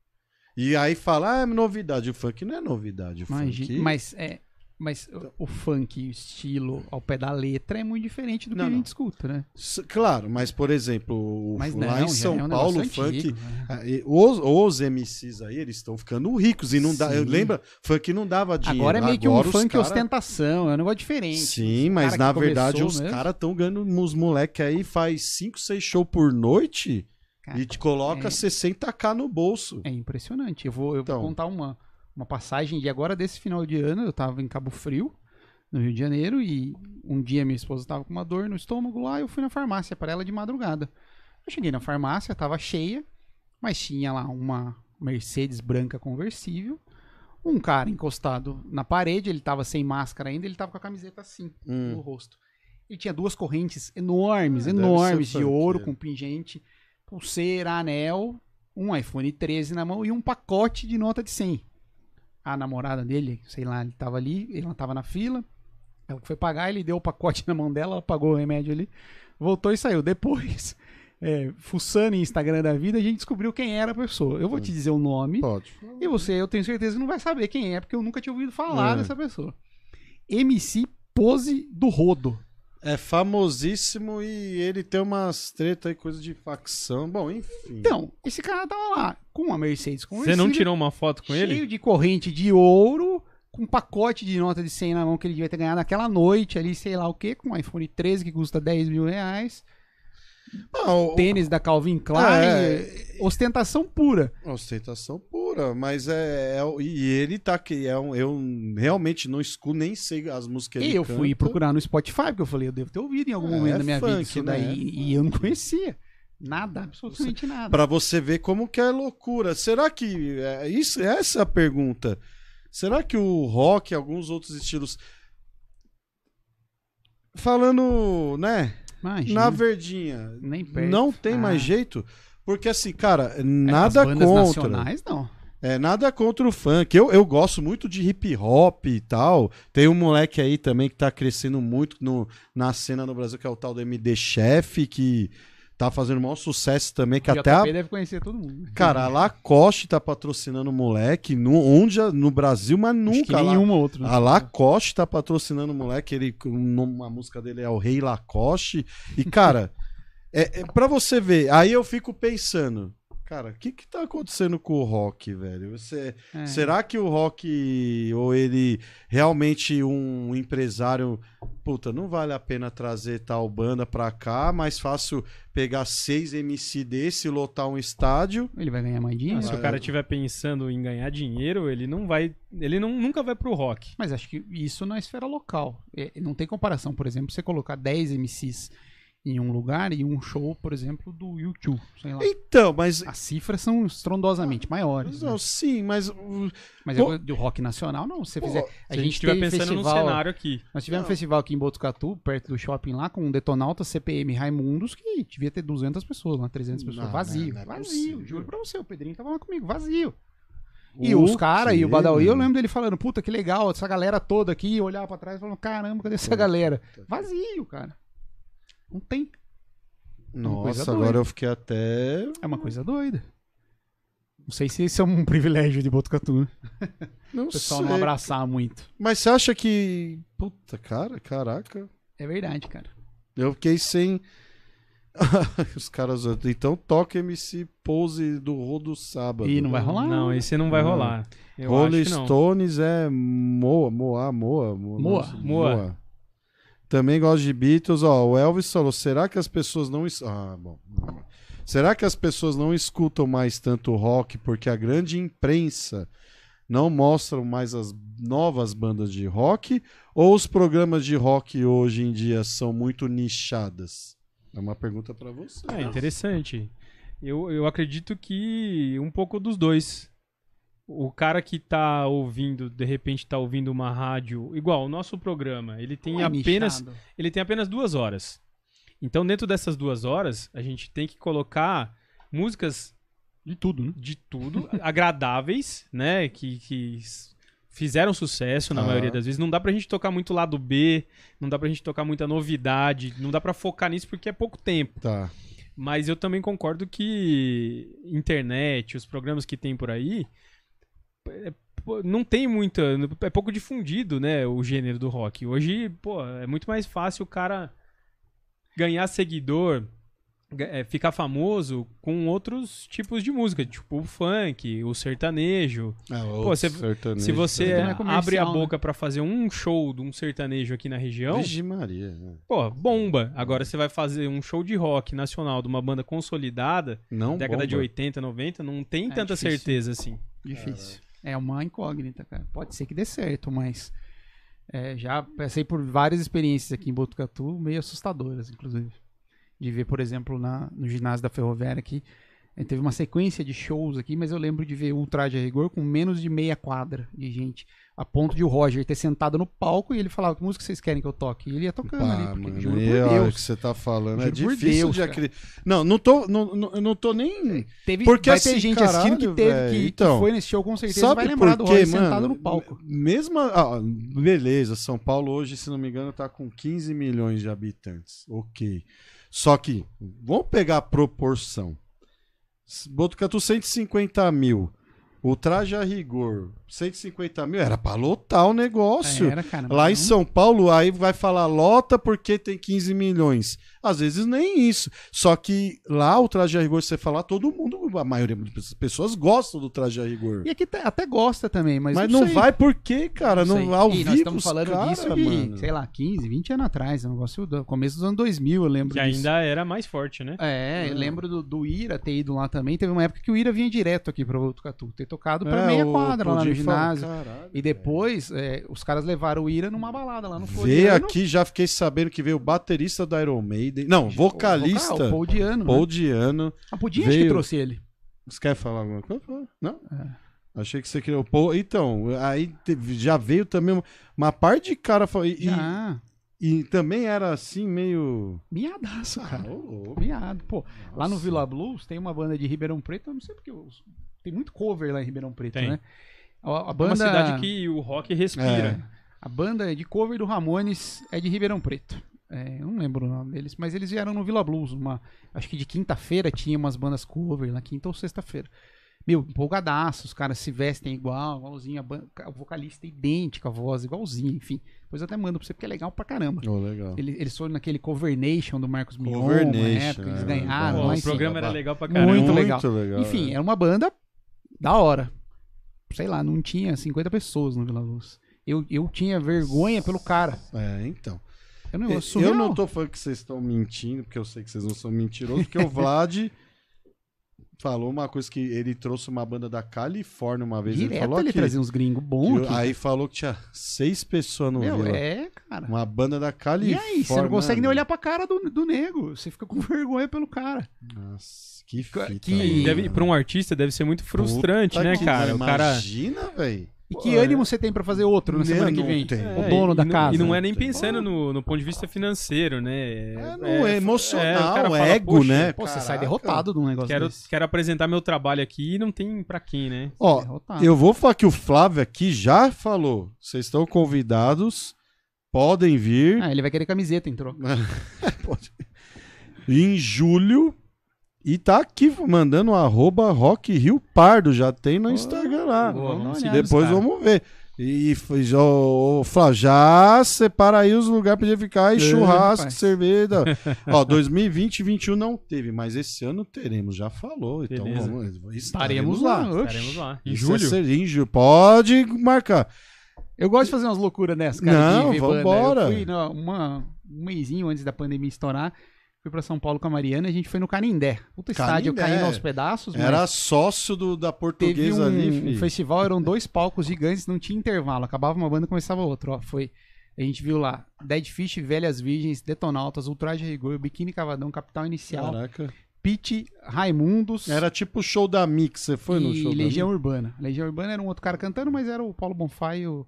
E aí fala, ah, é novidade. O funk não é novidade. O Imagina, funk... mas é. Mas o- o funk, o estilo ao pé da letra é muito diferente do que Não, a não. gente escuta, né? Claro, mas por exemplo, o- Mas lá não, em São é um Paulo, o funk. antigo, né? Ah, Os, os MCs aí, eles estão ficando ricos e não dá. Lembra? Funk não dava dinheiro. Agora é meio que um funk cara- ostentação, é um negócio diferente. Sim, mas na que verdade os caras estão ganhando uns moleque aí faz 5, 6 shows por noite cara, e te coloca é- 60k no bolso. É impressionante. Eu vou, eu Então. vou contar uma, uma passagem de agora desse final de ano. Eu tava em Cabo Frio, no Rio de Janeiro, e um dia minha esposa tava com uma dor no estômago lá. Eu fui na farmácia para ela de madrugada. Eu cheguei na farmácia, tava cheia, mas tinha lá uma Mercedes branca conversível. Um cara encostado na parede, ele tava sem máscara ainda, ele tava com a camiseta assim, no Hum. rosto. Ele tinha duas correntes enormes, Ah, enormes de ouro com pingente, pulseira, anel, um iPhone 13 na mão e um pacote de nota de 100. A namorada dele, sei lá, ele tava ali, ela tava na fila. Ela foi pagar, ele deu o pacote na mão dela, ela pagou o remédio ali, voltou e saiu. Depois, é, fuçando em Instagram da vida, a gente descobriu quem era a pessoa. Eu vou te dizer o nome. Pode. E você, eu tenho certeza não vai saber quem é, porque eu nunca tinha ouvido falar É. dessa pessoa. MC Pose do Rodo. É famosíssimo e ele tem umas treta aí, coisa de facção. Bom, enfim. Então, esse cara tava lá com uma Mercedes Você conversível, não tirou uma foto com cheio ele? de corrente de ouro, com um pacote de nota de 100 na mão que ele devia ter ganhado naquela noite ali, sei lá o que, com um iPhone 13 que custa 10 mil reais, Não, o- tênis da Calvin Klein, É. ostentação pura. Ostentação pura, mas é, é- E ele tá aqui. É um, eu realmente não escuto, nem sei as músicas que E ele eu fui canta. procurar no Spotify, porque eu falei, eu devo ter ouvido em algum É, momento da minha vida funk, isso né? daí, e eu não conhecia. Nada, absolutamente nada. Pra você ver como que é loucura. Será que. É, isso, essa é a pergunta. Será que o rock e alguns outros estilos. Falando, né? Imagina, Na verdinha. nem perto. Não tem Ah, mais jeito. Porque assim, cara, é, nada bandas contra. nacionais, não. É, nada contra o funk. Eu, eu gosto muito de hip hop e tal. Tem um moleque aí também que tá crescendo muito no, na cena no Brasil, que é o tal do MD Chef, que tá fazendo o maior sucesso também, que O até a, deve conhecer todo mundo. Cara, a Lacoste tá patrocinando o moleque, no, onde no Brasil, mas Acho nunca. lá- nenhuma outra. a Lacoste tá patrocinando o moleque, ele, uma música dele é o Rei Lacoste. E, cara, é, é para você ver, aí eu fico pensando, cara, o que que tá acontecendo com o rock, velho? Você, é. Será que o rock, ou ele realmente um empresário, puta, não vale a pena trazer tal banda pra cá, mais fácil pegar seis MC desse e lotar um estádio. Ele vai ganhar mais dinheiro. Ah, se o cara estiver pensando em ganhar dinheiro, ele não vai, ele não, nunca vai pro rock. Mas acho que isso na esfera local. É, não tem comparação, por exemplo, você colocar 10 MCs em um lugar e um show, por exemplo, do YouTube, sei lá. Então, mas as cifras são estrondosamente maiores. Não, né? sim, mas mas Pô... do rock nacional não, se você fizer, a gente estiver pensando festival, no cenário aqui. Nós tivemos não. um festival aqui em Botucatu, perto do shopping lá, com um Detonauta CPM Raimundos que devia ter 200 pessoas, lá 300 pessoas, não, vazio, não é vazio, possível. juro pra você, o Pedrinho tava lá comigo, vazio. E o os caras, e o Badawi, eu lembro dele falando, puta, que legal, essa galera toda aqui, olhar pra trás e falando, caramba, cadê essa galera? Vazio, cara. Não tem. Nossa, agora eu fiquei até. É uma coisa doida. Não sei se esse é um privilégio de Botucatu. Né? Não o pessoal sei. não abraçar muito. Mas você acha que. Puta, cara, caraca. É verdade, cara. Eu fiquei sem. Os caras. Então toca MC Pose do Rodo Sábado. E não vai rolar? Não, esse não vai não. rolar. Rolling Stones é Moa, Moa, Moa. Moa. Moa. Moa. Também gosto de Beatles. Ó, o Elvis falou: será que as pessoas não. Ah, bom. Será que as pessoas não escutam mais tanto rock porque a grande imprensa não mostram mais as novas bandas de rock? Ou os programas de rock hoje em dia são muito nichadas? É uma pergunta para você. É interessante. Eu, eu acredito que um pouco dos dois o cara que tá ouvindo, de repente tá ouvindo uma rádio, igual o nosso programa, ele tem é apenas nichado. ele tem apenas duas horas. Então, dentro dessas duas horas, a gente tem que colocar músicas de tudo, né? De tudo, agradáveis, né? Que, que fizeram sucesso na ah. maioria das vezes. Não dá pra gente tocar muito lado B, não dá pra gente tocar muita novidade, não dá pra focar nisso porque é pouco tempo. Tá. Mas eu também concordo que internet, os programas que tem por aí, não tem muita. É pouco difundido, né? O gênero do rock. Hoje, pô, é muito mais fácil o cara ganhar seguidor, é, ficar famoso com outros tipos de música, tipo o funk, o sertanejo. É, Pô, cê, sertanejo. Se você é abre a né? boca né? para fazer um show de um sertanejo aqui na região. Vixe Maria. Né? Pô, bomba. Agora você vai fazer um show de rock nacional de uma banda consolidada, não década bomba. de 80, 90, não tem é tanta difícil. certeza assim. Difícil. É uma incógnita, cara. Pode ser que dê certo, mas é, já passei por várias experiências aqui em Botucatu, meio assustadoras, inclusive. De ver, por exemplo, na, no ginásio da Ferroviária aqui, teve uma sequência de shows aqui, mas eu lembro de ver Ultraje a Rigor com menos de meia quadra de gente. A ponto de o Roger ter sentado no palco e ele falava: Que música vocês querem que eu toque? E ele ia tocando Pá, ali. Porque, mano, juro por Deus. que você tá falando. É juro é difícil Deus, de acreditar. Não, não tô, não, não, não tô nem. Teve, porque vai assim, ter gente caralho, assistindo que teve, que, então, que, foi nesse show com certeza vai lembrar do Roger mano, sentado no palco. Mesmo. Ah, beleza, São Paulo hoje, se não me engano, tá com 15 milhões de habitantes. Ok. Só que, vamos pegar a proporção. Botucatu 150 mil. O traje a rigor, 150 mil, era pra lotar o negócio. Era, cara, Lá em São Paulo, aí vai falar lota porque tem 15 milhões. Às vezes nem isso. Só que lá o traje a rigor, você falar, todo mundo, a maioria das pessoas gostam do traje a rigor. E aqui até gosta também, mas. Mas não, não vai por quê, cara? Não, não ao e vivo. Nós estamos falando cara, disso aqui, sei lá, 15, 20 anos atrás. É um negócio do começo dos anos 2000, eu lembro. Que disso. ainda era mais forte, né? É, eu lembro do, do Ira ter ido lá também. Teve uma época que o Ira vinha direto aqui pra Botucatu, ter tocado pra é, meia quadra lá no ginásio. Caralho, e depois, é, os caras levaram o Ira numa balada lá no Veio aqui, já fiquei sabendo que veio o baterista do Iron Maiden. Não, vocalista. Vocal, o Paul Diano. Paul né? Diano. A Paul Diano veio... que trouxe ele. Você quer falar alguma coisa? Não? É. Achei que você queria. Pô, então, aí já veio também uma, uma parte de cara. E, ah. e, e, também era assim, meio. Miadaço, ah, cara. Oh, oh. Miado. Pô, Nossa. lá no Vila Blues tem uma banda de Ribeirão Preto, eu não sei porque. Tem muito cover lá em Ribeirão Preto, tem. né? A, a banda... É uma cidade que o rock respira. É. A banda de cover do Ramones é de Ribeirão Preto. É, eu não lembro o nome deles, mas eles vieram no Vila Blues. Uma, acho que de quinta-feira tinha umas bandas cover, na quinta ou sexta-feira. meu, empolgadaço, os caras se vestem igual, igualzinho, a, banda, o vocalista é idêntico, a voz igualzinha, enfim. Depois eu até mando pra você porque é legal pra caramba. Oh, legal. Eles, eles foram naquele Cover Nation do Marcos Mion, Cover na época, eles é, ganharam. Pô, lá, o enfim. programa era legal pra caramba. Muito legal. legal. Enfim, é. era uma banda da hora. Sei lá, não tinha 50 pessoas no Vila Luz. Eu, eu tinha vergonha pelo cara. É, então. Eu não, Eu, eu, surreal. não tô falando que vocês estão mentindo, porque eu sei que vocês não são mentirosos, porque o Vlad falou uma coisa que ele trouxe uma banda da Califórnia uma vez. ele Direto falou ele aqui, trazia uns gringos que bons eu- aqui. Aí falou que tinha seis pessoas no Meu, Vila. é, cara. Uma banda da E Califórnia. aí, você não consegue nem olhar pra cara do, do nego. Você fica com vergonha pelo cara. Nossa, que fita. Que-. E deve, pra um artista deve ser muito frustrante, Puta né, que- cara? O cara. Imagina, velho. E que ânimo você tem pra fazer outro na semana que vem? tem. O É, dono da casa. E não é nem pensando no, no ponto de vista financeiro, né? É, não, é, o emocional, cara fala, ego, "Poxa, né? Pô, você sai derrotado de um negócio Quero, desse. quero apresentar meu trabalho aqui e não tem pra quem, né? Ó, Derrotado. eu vou falar que o Flávio aqui já falou. Vocês estão convidados, podem vir. Ah, ele vai querer camiseta em troca. Pode. Em julho. E tá aqui mandando um arroba Rock Rio Pardo. Já tem no Instagram lá. boa, vamos seguir Depois vamos ver. E foi- já, ô, Flávio, já separa aí os lugares pra gente ficar. E É, churrasco, rapaz. cerveja. Ó, 2020 e 2021 não teve, mas esse ano teremos, já falou. Então Beleza. vamos, Estaremos estaremos lá. lá. Estaremos lá. Em Isso é julho? ser- julho. Pode marcar. Eu gosto de fazer umas loucuras dessas, cara. Não, banda. vambora. Eu fui no- uma, um mêsinho antes da pandemia estourar. Fui pra São Paulo com a Mariana e a gente foi no Canindé. Puta estádio Canindé. caindo aos pedaços. Era sócio do, da portuguesa um, ali, um filho. festival, eram dois palcos gigantes, não tinha intervalo. Acabava uma banda e começava outra. Ó, foi, a gente viu lá Dead Fish, Velhas Virgens, Detonautas, Ultraje Rigor, Biquíni Cavadão, Capital Inicial, Caraca. Pete, Raimundos Era tipo o show da Mix. Você foi no e show Legião da Urbana. Legião Urbana era um outro cara cantando, mas era o Paulo Bonfá e o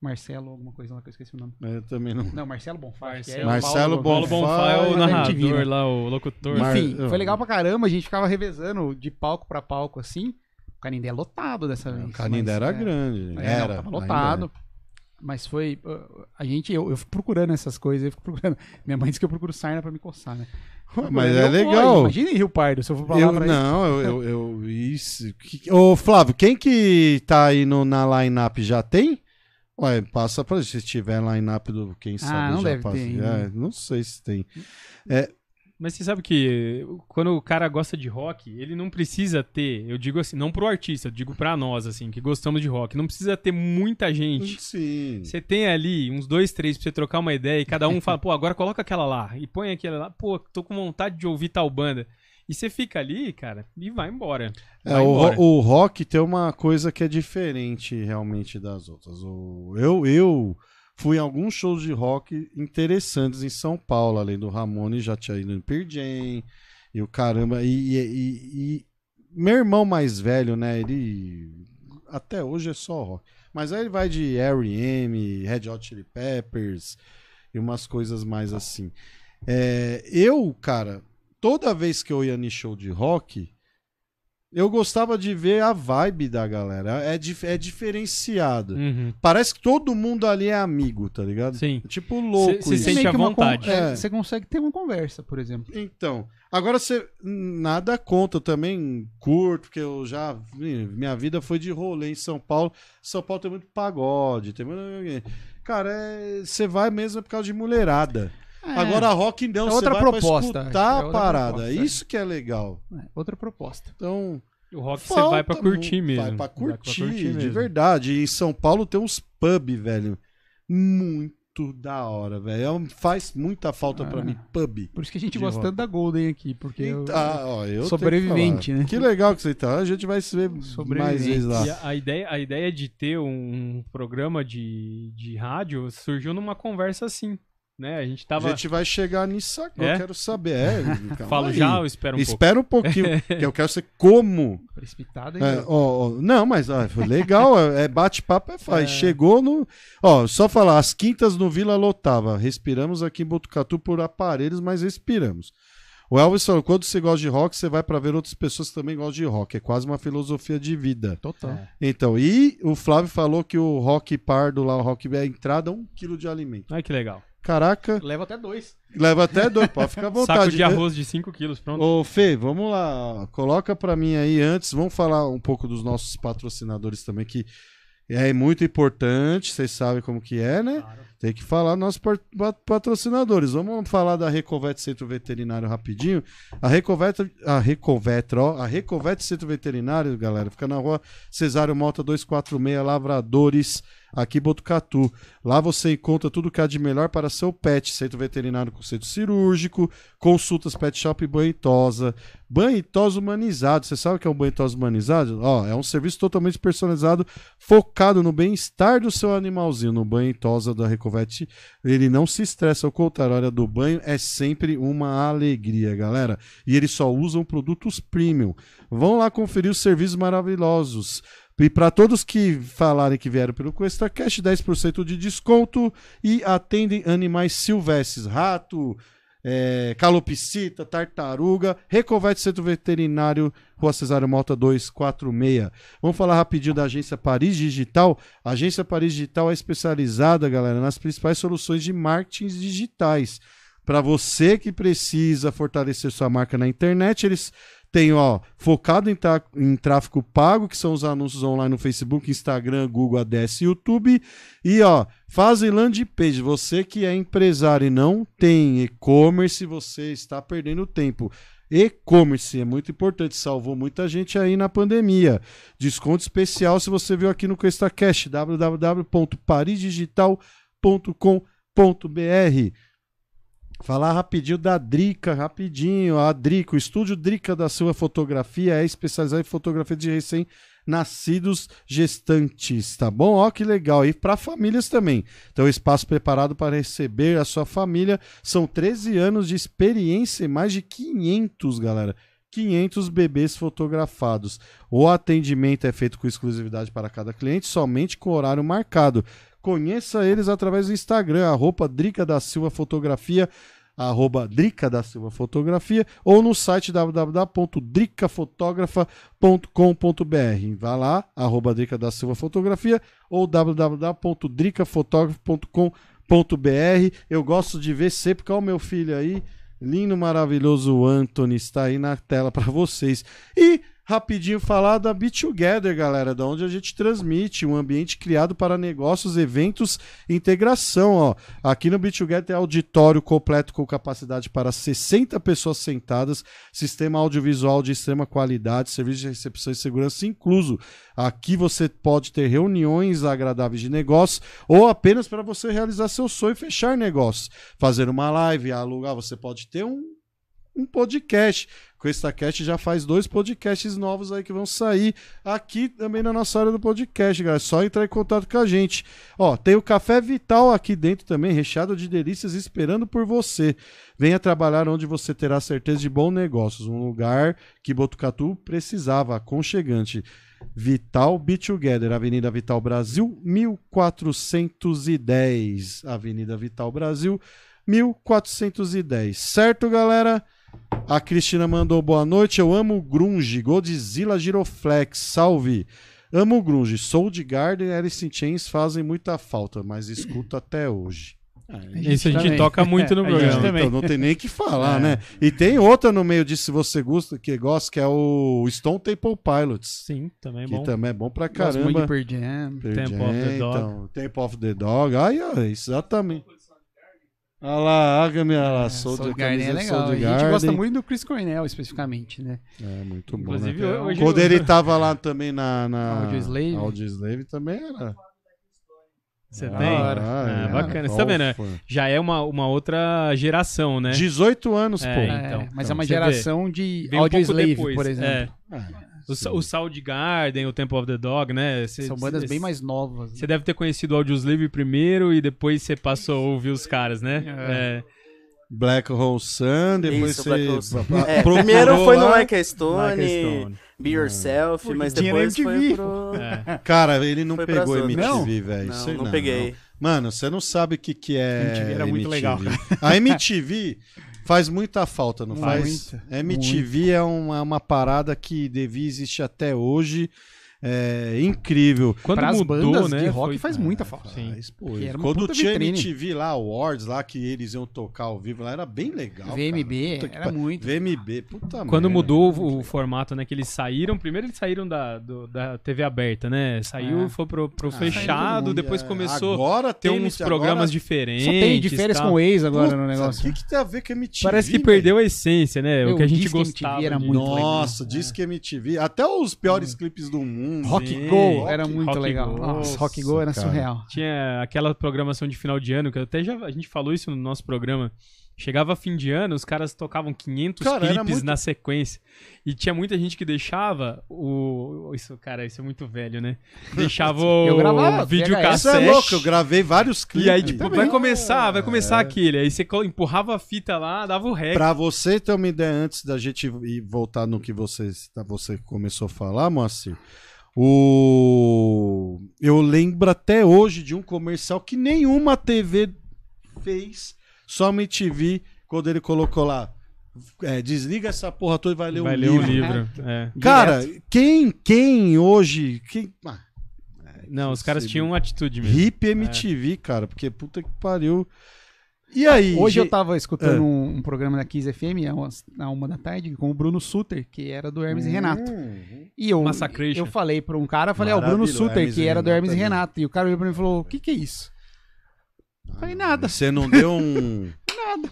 Marcelo, alguma coisa lá que eu esqueci o nome. Mix? Eu também não. Não, Marcelo Bonfá. é, Marcelo- Marcelo Paulo Bonfá Bonfá é o narrador né? lá, o locutor. Mar- Enfim, foi legal pra caramba, a gente ficava revezando de palco pra palco assim. O Canindé é lotado dessa vez. O Canindé mas, era é, grande. é, não, era. ainda lotado. Mas foi. uh, A gente, eu, eu fico procurando essas coisas, eu fico procurando. Minha mãe disse que eu procuro sarna pra me coçar, né? é. Mas Eu é vou, legal. Imagina em Rio Pardo, se eu for pra lá Eu, pra não, eu, eu, eu- isso. Ô, Flávio, quem que tá aí no, na line-up já tem? Ué, passa pra se tiver line-up do quem sabe não já deve passa. ter. É, não sei se tem. Mas você sabe que quando o cara gosta de rock, ele não precisa ter, eu digo assim, não pro artista, eu digo pra nós, assim, que gostamos de rock, não precisa ter muita gente. Sim. Você tem ali uns dois, três pra você trocar uma ideia e cada um fala, pô, agora coloca aquela lá e põe aquela lá, pô, tô com vontade de ouvir tal banda. E você fica ali, cara, e vai embora. É, Vai o, embora. o rock tem uma coisa que é diferente realmente das outras. O, eu, eu fui em alguns shows de rock interessantes em São Paulo, além do Ramone, já tinha ido no Pearl Jam, e o caramba. E, e- e- e meu irmão mais velho, né? Ele até hoje é só rock. Mas aí ele vai de R.E.M., Red Hot Chili Peppers e umas coisas mais assim. É, eu, cara, toda vez que eu ia em show de rock, eu gostava de ver a vibe da galera. É, dif- é diferenciado. Uhum. Parece que todo mundo ali é amigo, tá ligado? Sim. É tipo louco Cê- cê isso. sente à vontade. é, É. Você consegue ter uma conversa, por exemplo. Então, agora você nada conta, eu também curto, porque eu já minha vida foi de rolê em São Paulo. São Paulo tem muito pagode, tem muito Cara, é- você vai mesmo por causa de mulherada. É, Agora rock não, É você outra vai proposta, pra é escutar outra a parada. proposta, é. Isso que é legal. é, outra proposta. Então, O rock você vai pra curtir mesmo. Vai pra curtir, de mesmo. verdade. E em São Paulo tem uns pub, velho, muito da hora, velho. É Faz muita falta pra Ah. mim, pub. Por isso que a gente gosta tanto da Golden aqui, porque eu- Então, ah, ó, eu que Sobrevivente, falar. né? Que legal que você tá. A gente vai se ver mais vezes lá. E a, a ideia, a ideia de ter um programa de, de rádio surgiu numa conversa assim, né? A gente tava... A gente vai chegar nisso agora. É? Eu quero saber. É, Falo aí. já ou espero um pouco? Espera um pouquinho, que eu quero ser como. precipitado É, ainda. ó, ó, não, mas ó, foi legal, é é bate-papo, é faz. Chegou no. Ó, só falar, as quintas no Vila lotava. Respiramos aqui em Botucatu por aparelhos, mas respiramos. O Elvis falou: quando você gosta de rock, você vai pra ver outras pessoas que também gostam de rock. É quase uma filosofia de vida. Total. É. Então, e o Flávio falou que o rock pardo lá, o rock é a entrada, um quilo de alimento. Ai, que legal. Caraca. Leva até dois. Leva até dois, pode ficar à vontade. Saco de arroz de 5 quilos, pronto. Ô, Fê, vamos lá. Coloca pra mim aí antes. Vamos falar um pouco dos nossos patrocinadores também, que é muito importante. Vocês sabem como que é, né? Claro. Tem que falar nossos patrocinadores. Vamos falar da Recovete Centro Veterinário rapidinho. A Recovete, a Recovete, ó, a Recovete Centro Veterinário, galera, fica na rua Cesário Mota 246, Lavradores aqui Botucatu. Lá você encontra tudo que há de melhor para seu pet, centro veterinário com centro cirúrgico, consultas pet shop e banho e tosa. Banho e tosa humanizado. Você sabe o que é um banho e tosa humanizado? Ó, é um serviço totalmente personalizado, focado no bem-estar do seu animalzinho. No banho e tosa da Recovete, ele não se estressa, ao contrário, a hora do banho é sempre uma alegria, galera. E eles só usam produtos premium. Vão lá conferir os serviços maravilhosos. E para todos que falarem que vieram pelo Cuesta Cash, 10% de desconto e atendem animais silvestres, rato, é, calopsita, tartaruga, Recovete Centro Veterinário, Rua Cesário Malta 246. Vamos falar rapidinho da agência Paris Digital. A agência Paris Digital é especializada, galera, nas principais soluções de marketing digitais. Para você que precisa fortalecer sua marca na internet, eles tem, ó, focado em, em tráfego pago, que são os anúncios online no Facebook, Instagram, Google, ADS e YouTube. E, ó, fazem landing page. Você que é empresário e não tem e-commerce, você está perdendo tempo. E-commerce é muito importante, salvou muita gente aí na pandemia. Desconto especial se você viu aqui no CuestaCash, www.parisdigital.com.br. Falar rapidinho da Drica, rapidinho. A Drica, o estúdio Drica da sua fotografia é especializado em fotografia de recém-nascidos gestantes, tá bom? Ó que legal. E para famílias também. Então, espaço preparado para receber a sua família. São 13 anos de experiência e mais de 500, galera. 500 bebês fotografados. O atendimento é feito com exclusividade para cada cliente, somente com horário marcado. Conheça eles através do Instagram, arroba Drica da Silva Fotografia, arroba Drica da Silva Fotografia, ou no site www.dricafotografa.com.br. Vá lá, arroba Drica da Silva Fotografia, ou www.dricafotografa.com.br. Eu gosto de ver sempre, porque é o meu filho aí, lindo, maravilhoso Anthony, está aí na tela para vocês. E rapidinho falar da Be Together, galera, da onde a gente transmite um ambiente criado para negócios, eventos e integração, ó. Aqui no Be Together tem auditório completo com capacidade para 60 pessoas sentadas, sistema audiovisual de extrema qualidade, serviço de recepção e segurança incluso. Aqui você pode ter reuniões agradáveis de negócio ou apenas para você realizar seu sonho e fechar negócios. Fazer uma live, alugar, você pode ter um um podcast. Com esta cast já faz dois podcasts novos aí que vão sair aqui também na nossa área do podcast, galera. É só entrar em contato com a gente. Ó, tem o Café Vital aqui dentro também, recheado de delícias esperando por você. Venha trabalhar onde você terá certeza de bons negócios. Um lugar que Botucatu precisava, aconchegante. Vital Be Together, Avenida Vital Brasil, 1410. Avenida Vital Brasil, 1410. Certo, galera? A Cristina mandou boa noite. Eu amo Grunge, Godzilla Giroflex, salve. Amo Grunge, Soul de Garden e Alice in Chains fazem muita falta, mas escuto até hoje. Ah, Isso a gente também. toca muito no programa. Então não tem nem que falar, é. né? E tem outra no meio disso, se você gosta, que gosta, que é o Stone Temple Pilots. Sim, também é bom. Que também é bom pra caramba. Gosto muito de Jam. Temple of the Dog. Então, Temple of the Dog. Ai, ai, exatamente. Olha lá, a minha lá, é, Soul de Garden é legal. A gente gosta muito do Chris Cornell, especificamente, né? É, muito bom. Inclusive, né? hoje Quando eu... ele tava lá também na, na Audio Slave. Audio Slave também era. Você ah, tem? Ah, é, bacana. Você tá vendo? Né? Já é uma, uma outra geração, né? 18 anos, é, pô. Então, é, mas então, é uma geração vê. de Audio um Slave, depois. por exemplo. É. é. O, o Sound Garden, o Temple of the Dog, né? Cê, São bandas cê, bem mais novas. Você né? deve ter conhecido o Audioslave primeiro e depois você passou a ouvir os caras, né? É. é. Black Hole Sun, depois você. É, primeiro foi no Like a Stone, Stone. Be Yourself, mas depois foi pro. É. Cara, ele não foi pegou MTV, velho. Não, não, não, peguei. Não. Mano, você não sabe o que, que é. MTV era muito MTV. legal. A MTV faz muita falta, não faz? Muita, MTV é uma, uma parada que devia existir até hoje. É, incrível. Quando Pras mudou, bandas né, de rock foi... faz muita falta. Sim. Quando tinha vitrine. MTV lá, Awards lá, que eles iam tocar ao vivo lá, era bem legal. VMB, era muito. VMB, puta Quando merda. mudou o, o, formato, né, que eles saíram, primeiro eles saíram da, do, da TV aberta, né? Saiu, é. foi pro, pro ah, fechado, depois é. começou agora tem uns programas agora... diferentes. Só tem de férias com ex agora puta, no negócio. O que, que tem a ver com MTV? Parece que perdeu a essência, né? Meu, o que a gente gostava. era muito Nossa, legal. diz que MTV, até os piores hum. clipes do mundo. Rock Go Rock, era muito Rock legal. Go. Nossa, Rock Go era cara. surreal. Tinha aquela programação de final de ano, que até já a gente falou isso no nosso programa. Chegava fim de ano, os caras tocavam 500 cara, clipes muito... na sequência. E tinha muita gente que deixava o. Isso, cara, isso é muito velho, né? Deixava o eu gravava, vídeo cassete. Isso é louco, eu gravei vários clipes. E aí, tipo, vai começar, vai começar é. aquele. Aí você empurrava a fita lá, dava o rec. Pra você ter uma ideia, antes da gente ir voltar no que você, você começou a falar, Moacir. O... Eu lembro até hoje de um comercial que nenhuma TV fez, só uma TV, quando ele colocou lá. É, desliga essa porra toda e vai ler vai um ler livro. Um livro. É. Cara, quem, quem hoje. Quem... Ah, é, Não, os caras tinham uma atitude mesmo. Hip MTV, é. cara, porque puta que pariu. E aí? Hoje eu tava escutando é. um, um, programa da Kiss FM, na uma da tarde, com o Bruno Suter, que era do Hermes uhum. e Renato. E eu, eu falei pra um cara, falei, é o Bruno Suter, Hermes que era do Hermes e Renato. E o cara olhou pra mim e falou, o que que é isso? Ah, falei, nada. Você não deu um... nada.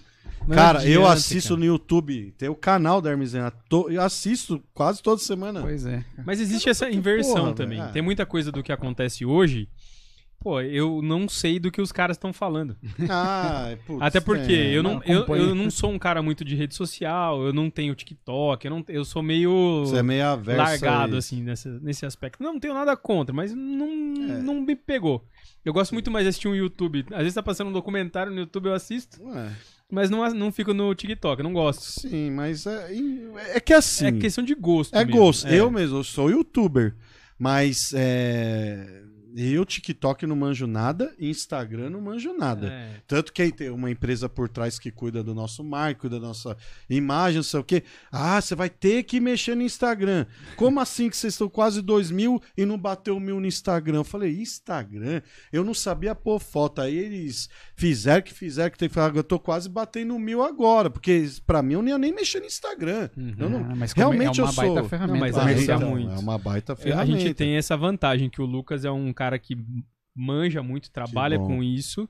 cara, adianta, eu assisto cara. no YouTube, tem o canal da Hermes Renato, eu assisto quase toda semana. Pois é. Mas existe essa inversão porra, também. Tem muita coisa do que acontece hoje pô, eu não sei do que os caras estão falando. Ah, putz, Até porque é, eu, não, eu, eu não sou um cara muito de rede social, eu não tenho TikTok, eu, não, eu sou meio Você é meio largado, assim, nesse, nesse aspecto. Não, tenho nada contra, mas não, é. não me pegou. Eu gosto muito mais de assistir um YouTube. Às vezes tá passando um documentário no YouTube, eu assisto. Ué. Mas não, não fico no TikTok, eu não gosto. Sim, mas é, é que assim. É questão de gosto. É mesmo. gosto. É. Eu mesmo, eu sou youtuber. Mas é, eu, TikTok, não manjo nada, Instagram não manjo nada. É. Tanto que aí tem uma empresa por trás que cuida do nosso marco, cuida da nossa imagem, não sei o quê. Ah, você vai ter que mexer no Instagram. Como assim que vocês estão quase dois mil e não bateu mil no Instagram? Eu falei, Instagram? Eu não sabia pôr foto. Aí eles fizeram que fizeram que tem que falar, eu tô quase batendo mil agora, porque pra mim eu nem ia nem mexer no Instagram. Uhum. Eu não, ah, mas realmente é uma eu sou. Baita ferramenta. Não, mas é, então, muito. é uma baita ferramenta. A gente tem essa vantagem que o Lucas é um cara cara que manja muito, trabalha com isso.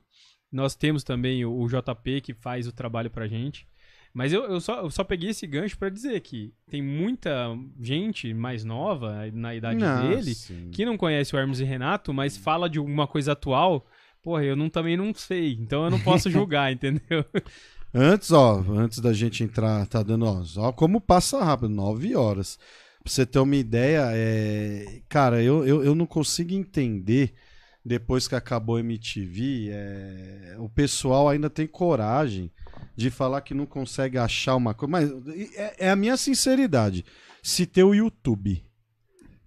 Nós temos também o, o, JP que faz o trabalho pra gente. Mas eu, eu, só, eu só peguei esse gancho para dizer que tem muita gente mais nova, na idade não, dele, sim. que não conhece o Hermes e Renato, mas fala de alguma coisa atual. Porra, eu não, também não sei, então eu não posso julgar, entendeu? Antes, ó, antes da gente entrar, tá dando, ó, ó como passa rápido, nove horas. Pra você ter uma ideia, é... cara, eu, eu, eu não consigo entender, depois que acabou a MTV, é... o pessoal ainda tem coragem de falar que não consegue achar uma coisa. Mas é, é a minha sinceridade. Se ter o YouTube.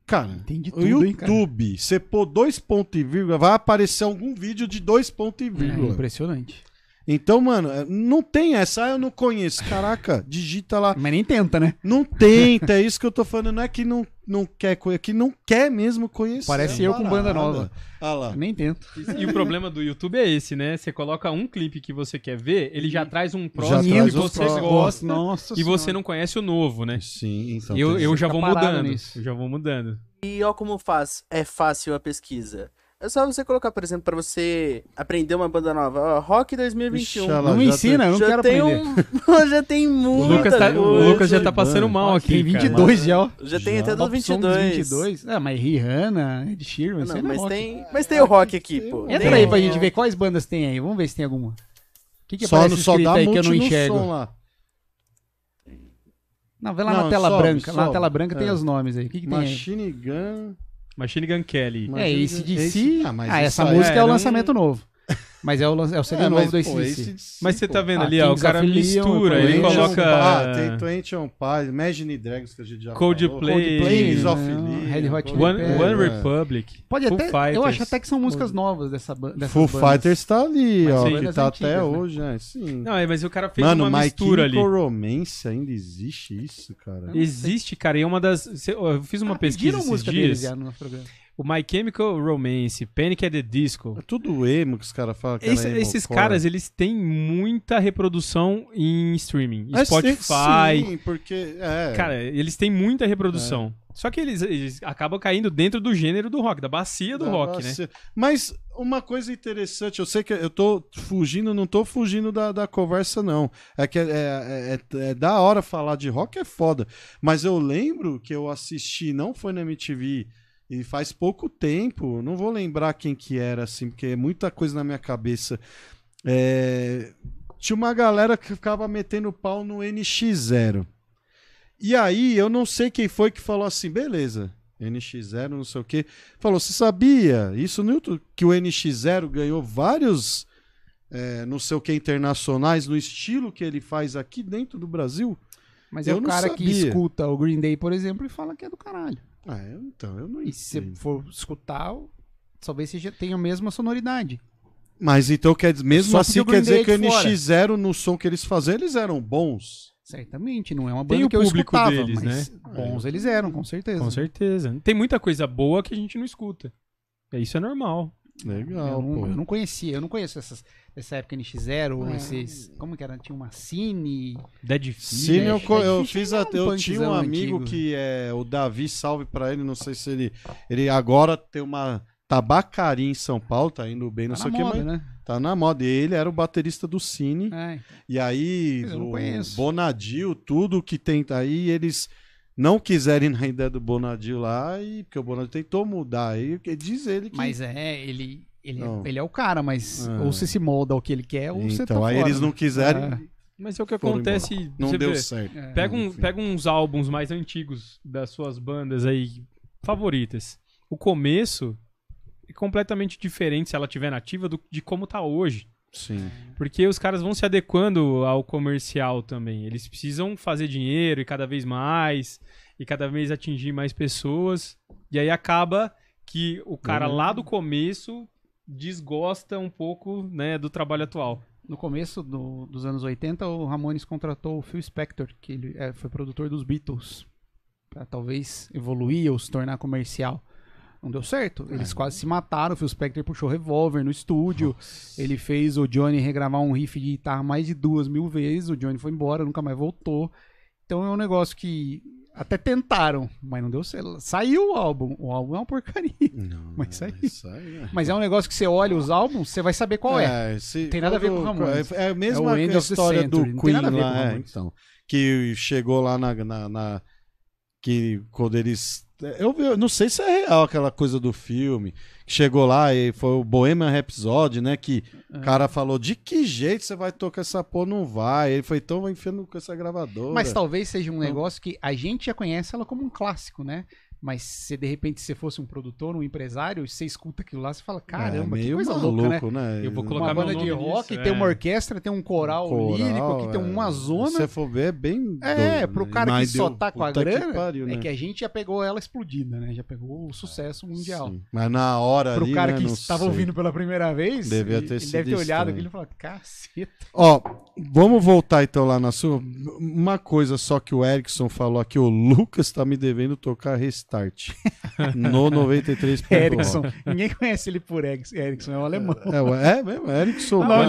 Cara, tudo, o YouTube, você pôr dois pontos e vírgula, vai aparecer algum vídeo de dois pontos e vírgula. É impressionante. Então, mano, é, não tem essa, ah, eu não conheço. Caraca, digita lá. Mas nem tenta, né? Não tenta, é isso que eu tô falando. Não é que não, não quer conhecer, é que não quer mesmo conhecer. Parece é eu com banda nova. Ah lá. Nem tento. E o problema do YouTube é esse, né? Você coloca um clipe que você quer ver, ele já traz um próximo que você gosta Nossa e você não conhece o novo, né? Sim, então. Eu, eu já vou mudando. Nisso. Eu já vou mudando. E ó como faz, é fácil a pesquisa. É só você colocar, por exemplo, pra você aprender uma banda nova. Ó, Rock 2021. Ixi, não me ensina, tem... não já quero tem aprender. Um... já tem muita o Lucas, tá, o Lucas já tá passando mal aqui. Tem 22 já, ó. Já tem até dos 22. 22. Ah, mas Rihanna, Ed Sheeran, não, mas, é tem, mas tem o rock aqui, pô. Entra aí pra gente ver quais bandas tem aí. Vamos ver se tem alguma. O que, que só, aparece só dá aí que eu não enxergo? lá. Não, vê lá não, na tela sobe, branca. Sobe. Lá na tela branca é. tem os nomes aí. O que, que tem Machine aí? Gun. Machine Gun Kelly. É, esse de si. Ah, ah essa música é, é o lançamento novo. Mas é o, é o CD É, novo mas, do ACDC. Mas você tá vendo Ah, ali, ó, o cara mistura, ele coloca Ah, tem Twenty on Pies, Imagine Dragons que a gente já Coldplay, falou. Coldplay, né? Red Hot Chili One. One. Republic, Pode até, Fighters. eu acho até que são músicas novas dessa banda. Foo Fighters tá ali, Mas ó, que bandas tá antigas, até né? hoje, é, sim. Não, é, mas o cara fez Mano, uma My mistura ali. Chemical Romance ainda existe isso, cara. Existe, cara, e é uma das. Eu fiz uma Ah, pesquisa esses música deles dias. já no nosso programa. O My Chemical Romance, Panic at the Disco. É tudo emo que os caras falam Esse- esses emo-core. caras, eles têm muita reprodução em streaming. É, Spotify. Sim, porque. É, Cara, eles têm muita reprodução. Só que eles, eles acabam caindo dentro do gênero do rock, da bacia do da rock, né? bacia. Mas uma coisa interessante, eu sei que eu tô fugindo, não tô fugindo da, da conversa, não. É que é, é- é- é da hora falar de rock, é foda. Mas eu lembro que eu assisti, não foi na MTV, e faz pouco tempo, não vou lembrar quem que era, assim, porque é muita coisa na minha cabeça. É, tinha uma galera que ficava metendo pau no NX0. E aí, eu não sei quem foi que falou assim, beleza, NX0, não sei o quê. Falou, você sabia isso no YouTube? Que o NX0 ganhou vários, é, não sei o que, internacionais no estilo que ele faz aqui dentro do Brasil? Mas é Eu o não cara que sabia. escuta o Green Day, por exemplo, e fala que é do caralho. Ah, eu- então, eu não E se você entendo. for escutar, talvez seja, tenha a mesma sonoridade. Mas então, quer dizer, mesmo Só assim, quer dizer que o Day é de fora. NX0 no som que eles faziam, eles eram bons. Certamente, não é uma Tem banda o que eu público escutava, deles, mas bons eles eram, com certeza. Com certeza. Tem muita coisa boa que a gente não escuta. E Isso é normal. Legal, Eu não, pô. eu não conhecia, eu não conheço essas, essa época NX0, Ah. esses. Como que era? Tinha uma Cine. Dead Sim, É, eu, é eu fiz até. um Eu tinha um amigo antigo. que é o Davi, salve pra ele. Não sei se ele. Ele agora tem uma tabacaria em São Paulo, tá indo bem, não Tá sei o que, moda, mas né? tá na moda. E ele era o baterista do Cine. É. E aí, não o. Bonadil, tudo que tem aí, eles não quiserem na ideia do Bonadil lá, e, porque o Bonadil tentou mudar. Aí diz ele que. Mas é, ele. Ele, Não. ele é o cara, mas Ah. ou você se molda ao que ele quer, ou você tá então, aí fora, eles né? não quiserem, É. Mas é o que acontece. não deu vê, certo. É. Pega, um, pega uns álbuns mais antigos das suas bandas aí favoritas. O começo é completamente diferente se ela tiver nativa do, de como tá hoje. Sim. Porque os caras vão se adequando ao comercial também. Eles precisam fazer dinheiro e cada vez mais, e cada vez atingir mais pessoas. E aí acaba que o cara Uhum. lá do começo desgosta um pouco né, do trabalho atual. No começo do- dos anos 80, o Ramones contratou o Phil Spector, que ele é, foi produtor dos Beatles, pra talvez evoluir ou se tornar comercial. Não deu certo. Eles quase se mataram. O Phil Spector puxou revólver no estúdio. Ele fez o Johnny regravar um riff de guitarra mais de duas mil vezes. O Johnny foi embora, nunca mais voltou. Então é um negócio que até tentaram, mas não deu certo. Saiu o álbum. O álbum é uma porcaria. Não, Mas aí é. Mas é um negócio que você olha os álbuns, você vai saber qual é. se- Tem nada a ver com o Ramones. É a mesma É of the história do Queen a lá, é, então. Que chegou lá na, na, na- que quando eles eu, eu não sei se é real aquela coisa do filme. Que chegou lá e foi o Bohemian Rhapsody, né? Que É. o cara falou: de que jeito você vai tocar essa porra? Não vai. Ele foi, então vai enfiando com essa gravadora. Mas talvez seja um negócio que a gente já conhece ela como um clássico, né? Mas se de repente você fosse um produtor, um empresário, e você escuta aquilo lá, você fala, caramba, é, que coisa maluco, louca, né? né? Eu vou colocar Uma banda de rock, nisso, tem é. uma orquestra, tem um coral, lírico, aqui tem uma é. zona. Se você for ver, é bem. É, doido, pro né? cara Mas que só tá com a puta que grana, pariu, é né? que a gente já pegou ela explodida, né? Já pegou o sucesso mundial. Sim. Mas na hora Pro ali, cara né, que estava sei. ouvindo pela primeira vez, Devia ele, ter ele sido deve ter olhado aquilo e falado, caceta. Ó, vamos voltar então lá na sua. Uma coisa só que o Erickson falou aqui, o Lucas tá me devendo tocar Restart. no 93 Erickson. Ninguém conhece ele por Erickson, Erickson é um alemão. É, é mesmo,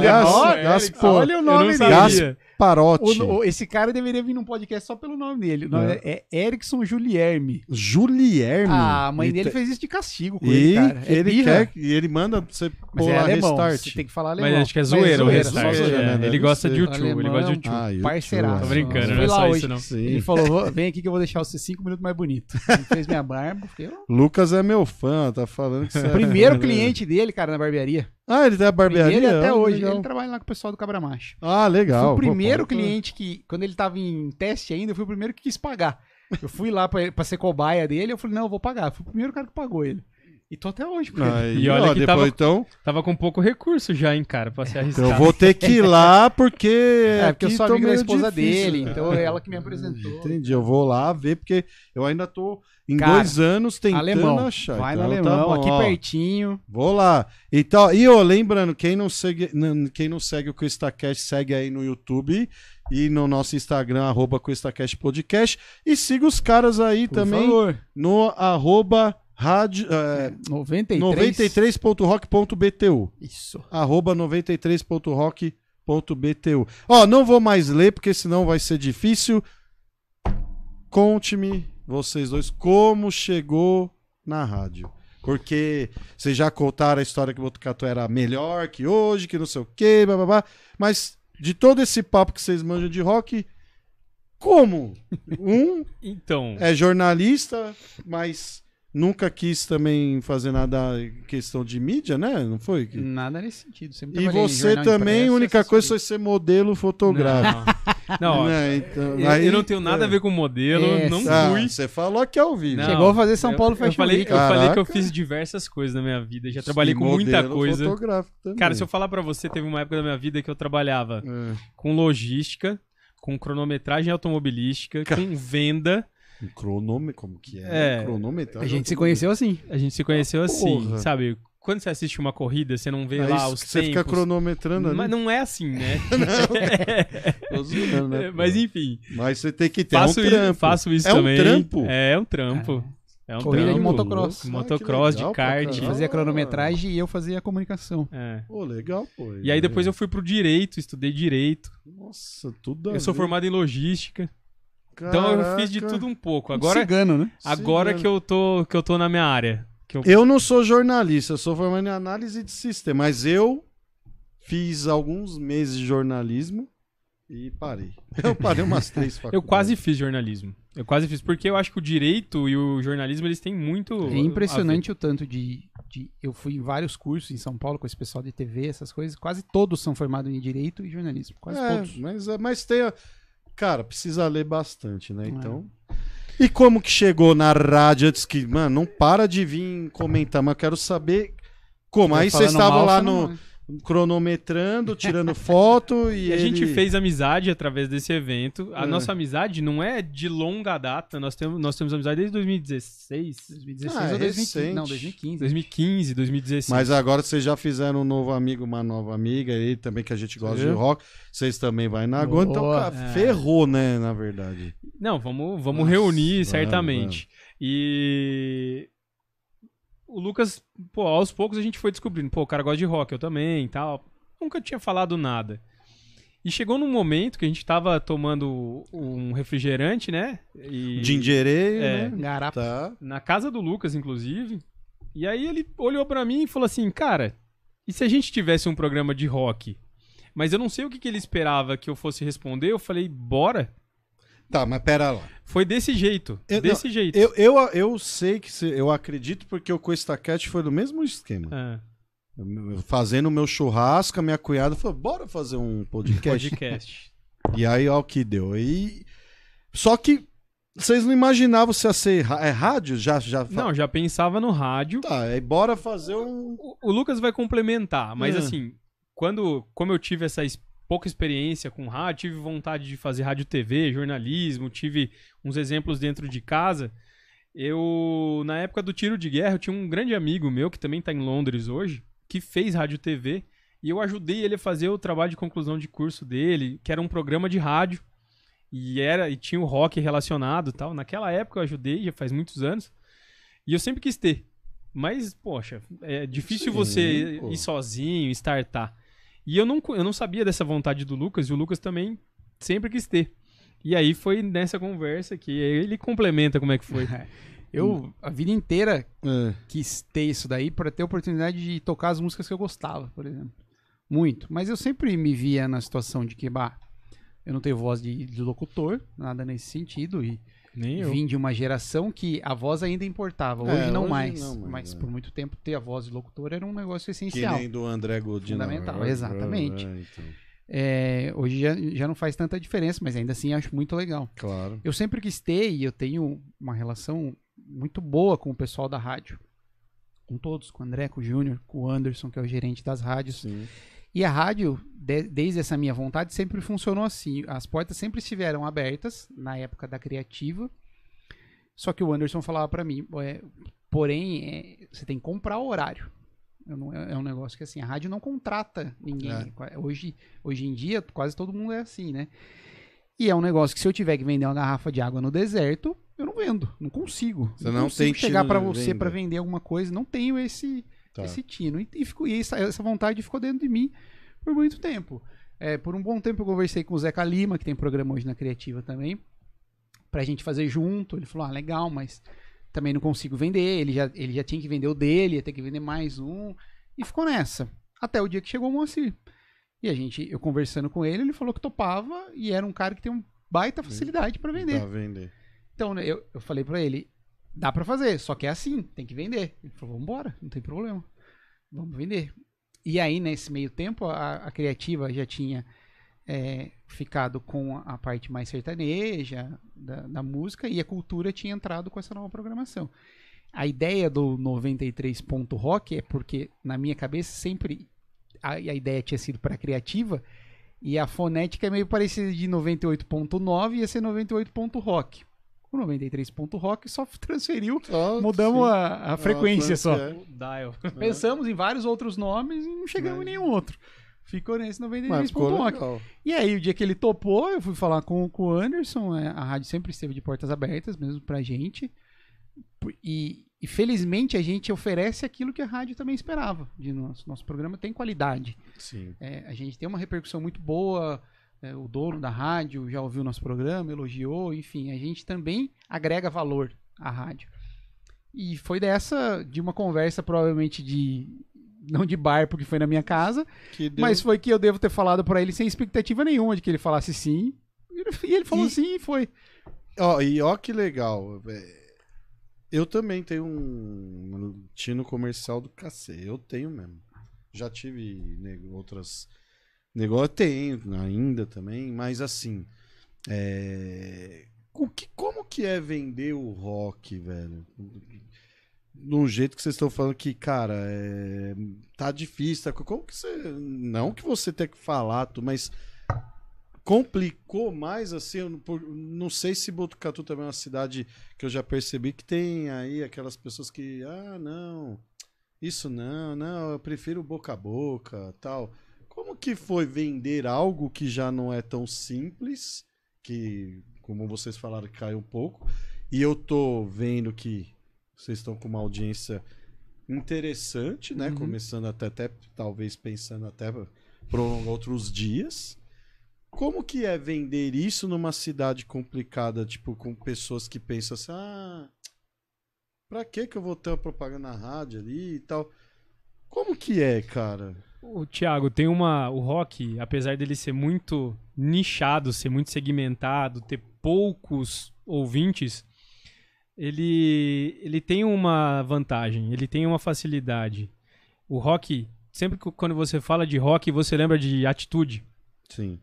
Gas- Gaspor- olha o nome dele. Gasparotti. O- o- esse cara deveria vir num podcast só pelo nome dele. O nome é, é Erickson Julierme. Julierme. Ah, a mãe E dele te- fez isso de castigo com E ele, cara. É ele birra. quer, e ele manda você Mas pôr é alemão, Restart. você tem que falar alemão. Mas acho que é Mas zoeira o zoeira, restart. zoeira, é. né? Deve Ele gosta de. YouTube, ele gosta de é um YouTube. Ah, YouTube. Parceiraço. Tô brincando, não é lá só hoje. isso não. Sim. Ele falou, "Vou- vem aqui que eu vou deixar você cinco minutos mais bonito. Ele fez minha barba. ó. Lucas é meu fã, tá falando que você é Primeiro né? cliente dele, cara, na barbearia. Ah, ele tem a barbearia? Primeiro e até Ah, hoje. legal. Ele trabalha lá com o pessoal do Cabra Macho. Ah, legal. Fui o primeiro pô. cliente que, quando ele tava em teste ainda, eu fui o primeiro que quis pagar. Eu fui lá pra, pra ser cobaia dele, eu falei, não, eu vou pagar. Fui o primeiro cara que pagou ele. E tô até hoje, porque... Aí, e olha ó, que depois, tava, então... tava com pouco recurso já, hein, cara, pra se arriscar. Eu vou ter que ir lá porque. É, porque eu sou amigo da esposa difícil, dele, então é ela que me apresentou. Entendi, eu vou lá ver, porque eu ainda tô em cara, dois anos tentando alemão, achar. Vai então, no alemão, tá bom, aqui ó, pertinho. Vou lá. Então, e ó, lembrando, quem não segue, quem não segue o QuistaCast, segue aí no YouTube e no nosso Instagram, arroba Podcast. E siga os caras aí Por também favor. no arroba Rádio. É, 93. 93.rock.btu. Isso. Arroba 93.rock.btu. Ó, não vou mais ler, porque senão vai ser difícil. Conte-me, vocês dois, como chegou na rádio. Porque vocês já contaram a história que o Botucatu era melhor que hoje, que não sei o quê, blá, blá, blá. Mas de todo esse papo que vocês manjam de rock, como? Um então é jornalista, mas Nunca quis também fazer nada em questão de mídia, né? Não foi? Nada nesse sentido. Sempre e você também, a única coisa foi ser modelo fotográfico. Não, não né? então, eu, aí, eu, não tenho nada a ver com modelo, é, não ah, fui. Você falou aqui ao vivo. Não, Chegou a fazer São Paulo Fashion eu falei, Week. Eu falei que eu fiz diversas coisas na minha vida. Já trabalhei com muita coisa. Cara, se eu falar para você, teve uma época da minha vida que eu trabalhava é. com logística, com cronometragem automobilística, Car... com venda um cronômetro, como que é? é cronômetro. A gente se conheceu assim. A gente se conheceu assim, Porra. sabe? Quando você assiste uma corrida, você não vê é lá os você tempos. Você fica cronometrando ali. Mas não é assim, né? não. zoando, né? Mas enfim. Mas você tem que ter faço um trampo. Isso, faço isso é também. É um trampo? É, é um trampo. É um Corrida trampo. de motocross. Ah, motocross, legal, de kart. Fazia cronometragem e eu fazia a comunicação. É. Pô, legal, pô. E aí depois eu fui pro direito, estudei direito. Nossa, tudo Eu sou formado em logística. Então eu fiz de tudo um pouco. Agora, um cigano, né? Agora cigano. que eu tô que eu tô na minha área. Eu... eu... não sou jornalista, eu sou formado em análise de sistema, mas eu fiz alguns meses de jornalismo e parei. Eu parei umas três faculdades. eu quase fiz jornalismo. Eu quase fiz porque eu acho que o direito e o jornalismo eles têm muito. É impressionante o tanto de, de, eu fui em vários cursos em São Paulo com esse pessoal de TV, essas coisas. Quase todos são formados em direito e jornalismo. Quase é, todos. Mas, mas tem Cara, precisa ler bastante, né? É. Então. E como que chegou na rádio antes que, mano, não para de vir comentar, mas eu quero saber como. Aí vocês estavam lá no, cronometrando, tirando foto e. A ele... gente fez amizade através desse evento. A é. nossa amizade não é de longa data. Nós temos, nós temos amizade desde 2016. 2016 ah, ou 2015. Não, 2015. 2015, 2016. Mas agora vocês já fizeram um novo amigo, uma nova amiga aí também que a gente gosta de rock. Vocês também vai na Go. Então, cara, é. ferrou, né, na verdade. Não, vamos, vamos nossa, reunir certamente. E o Lucas, pô, aos poucos a gente foi descobrindo, pô, o cara gosta de rock, eu também e tal. Nunca tinha falado nada. E chegou num momento que a gente tava tomando um refrigerante, né? E, Gingerê, é, né? Garapa. Tá. Na casa do Lucas, inclusive. E aí ele olhou para mim e falou assim, cara, e se a gente tivesse um programa de rock? Mas eu não sei o que, que ele esperava que eu fosse responder. Eu falei, bora. Tá, mas pera lá. Foi desse jeito. Eu, desse não, jeito. Eu, eu, eu sei que. Se, eu acredito porque o Coistacat foi do mesmo esquema. É. Fazendo o meu churrasco, a minha cunhada falou: bora fazer um podcast. podcast. e aí, ó, o que deu. E... Só que vocês não imaginavam se ia ser é rádio? Já, já... Não, já pensava no rádio. Tá, aí bora fazer um. O, o Lucas vai complementar, mas é. assim, quando. Como eu tive essa pouca experiência com rádio, tive vontade de fazer rádio TV, jornalismo, tive uns exemplos dentro de casa. Eu, na época do tiro de guerra, eu tinha um grande amigo meu, que também está em Londres hoje, que fez rádio TV, e eu ajudei ele a fazer o trabalho de conclusão de curso dele, que era um programa de rádio, e era e tinha o rock relacionado tal. Naquela época eu ajudei, já faz muitos anos, e eu sempre quis ter. Mas, poxa, é difícil Sim, você pô. ir sozinho, startar. E eu não, eu não sabia dessa vontade do Lucas, e o Lucas também sempre quis ter. E aí foi nessa conversa que ele complementa como é que foi. eu, a vida inteira, é. quis ter isso daí para ter a oportunidade de tocar as músicas que eu gostava, por exemplo. Muito. Mas eu sempre me via na situação de que, bah, eu não tenho voz de, de locutor, nada nesse sentido, e nem eu. Vim de uma geração que a voz ainda importava. Hoje é, não hoje mais. Não, mas, mas é. por muito tempo ter a voz de locutor era um negócio essencial. Que nem do André Godinho. Fundamental, exatamente. É, então. é, hoje já, já não faz tanta diferença, mas ainda assim acho muito legal. Claro. Eu sempre quis ter e eu tenho uma relação muito boa com o pessoal da rádio. com todos, com o André, com o Júnior, com o Anderson, que é o gerente das rádios. Sim. E a rádio, de, desde essa minha vontade, sempre funcionou assim. As portas sempre estiveram abertas na época da criativa. Só que o Anderson falava para mim, é, porém, é, você tem que comprar o horário. É, é um negócio que assim, a rádio não contrata ninguém. É. Hoje, hoje em dia, quase todo mundo é assim, né? E é um negócio que se eu tiver que vender uma garrafa de água no deserto, eu não vendo, não consigo. Você não, não consigo chegar para você para vender alguma coisa, não tenho esse tá. esse tino. E, e, ficou, e essa, essa, vontade ficou dentro de mim por muito tempo. É, por um bom tempo eu conversei com o Zeca Lima, que tem programa hoje na Criativa também, pra gente fazer junto. Ele falou: ah, legal, mas também não consigo vender. Ele já, ele já tinha que vender o dele, ia ter que vender mais um. E ficou nessa. Até o dia que chegou o Moacir. E a gente, eu conversando com ele, ele falou que topava e era um cara que tem um baita facilidade para vender. Pra vender. Então, né, eu, eu falei para ele, dá para fazer, só que é assim, tem que vender. Ele falou, vambora, não tem problema. Vamos vender. E aí, nesse meio tempo, a, a criativa já tinha é, ficado com a parte mais sertaneja da, da, música e a cultura tinha entrado com essa nova programação. A ideia do 93 ponto rock é porque, na minha cabeça, sempre a, a ideia tinha sido para criativa e a fonética é meio parecida de 98.9 ia ser 98. rock. O 93 rock só transferiu, oh, mudamos a, a, frequência oh, só. É. Dial. Pensamos em vários outros nomes e não chegamos é. em nenhum outro. Ficou nesse 93 rock. E aí, o dia que ele topou, eu fui falar com, com o Anderson, é, a rádio sempre esteve de portas abertas mesmo pra gente. E, e felizmente a gente oferece aquilo que a rádio também esperava de nosso. Nosso programa tem qualidade. Sim. É, a gente tem uma repercussão muito boa. É, o dono da rádio já ouviu nosso programa, elogiou, enfim, a gente também agrega valor à rádio. E foi dessa, de uma conversa provavelmente de não de bar porque foi na minha casa, deu... mas foi que eu devo ter falado para ele sem expectativa nenhuma de que ele falasse sim. E ele falou e... sim e foi. Ó, e ó que legal. É, eu também tenho um tino comercial do cacete. Eu tenho mesmo. Já tive né, outras negócios. Tenho ainda também, mas assim. É... O que, como que é vender o rock, velho? No jeito que vocês estão falando que, cara, é... tá difícil. Tá... Como que você. Não que você tenha que falar, mas complicou mais assim, eu não sei se Botucatu também é uma cidade que eu já percebi que tem aí aquelas pessoas que, ah, não, isso não, não, eu prefiro boca a boca, tal. Como que foi vender algo que já não é tão simples, que como vocês falaram caiu um pouco, e eu tô vendo que vocês estão com uma audiência interessante, né? Uhum. Começando até, até talvez pensando até prolongar outros dias. Como que é vender isso numa cidade complicada, tipo, com pessoas que pensam assim, ah, pra que que eu vou ter uma propaganda na rádio ali e tal? Como que é, cara? O Thiago, tem uma. O rock, apesar dele ser muito nichado, ser muito segmentado, ter poucos ouvintes, ele, ele tem uma vantagem, ele tem uma facilidade. O rock, sempre que quando você fala de rock, você lembra de atitude. Sim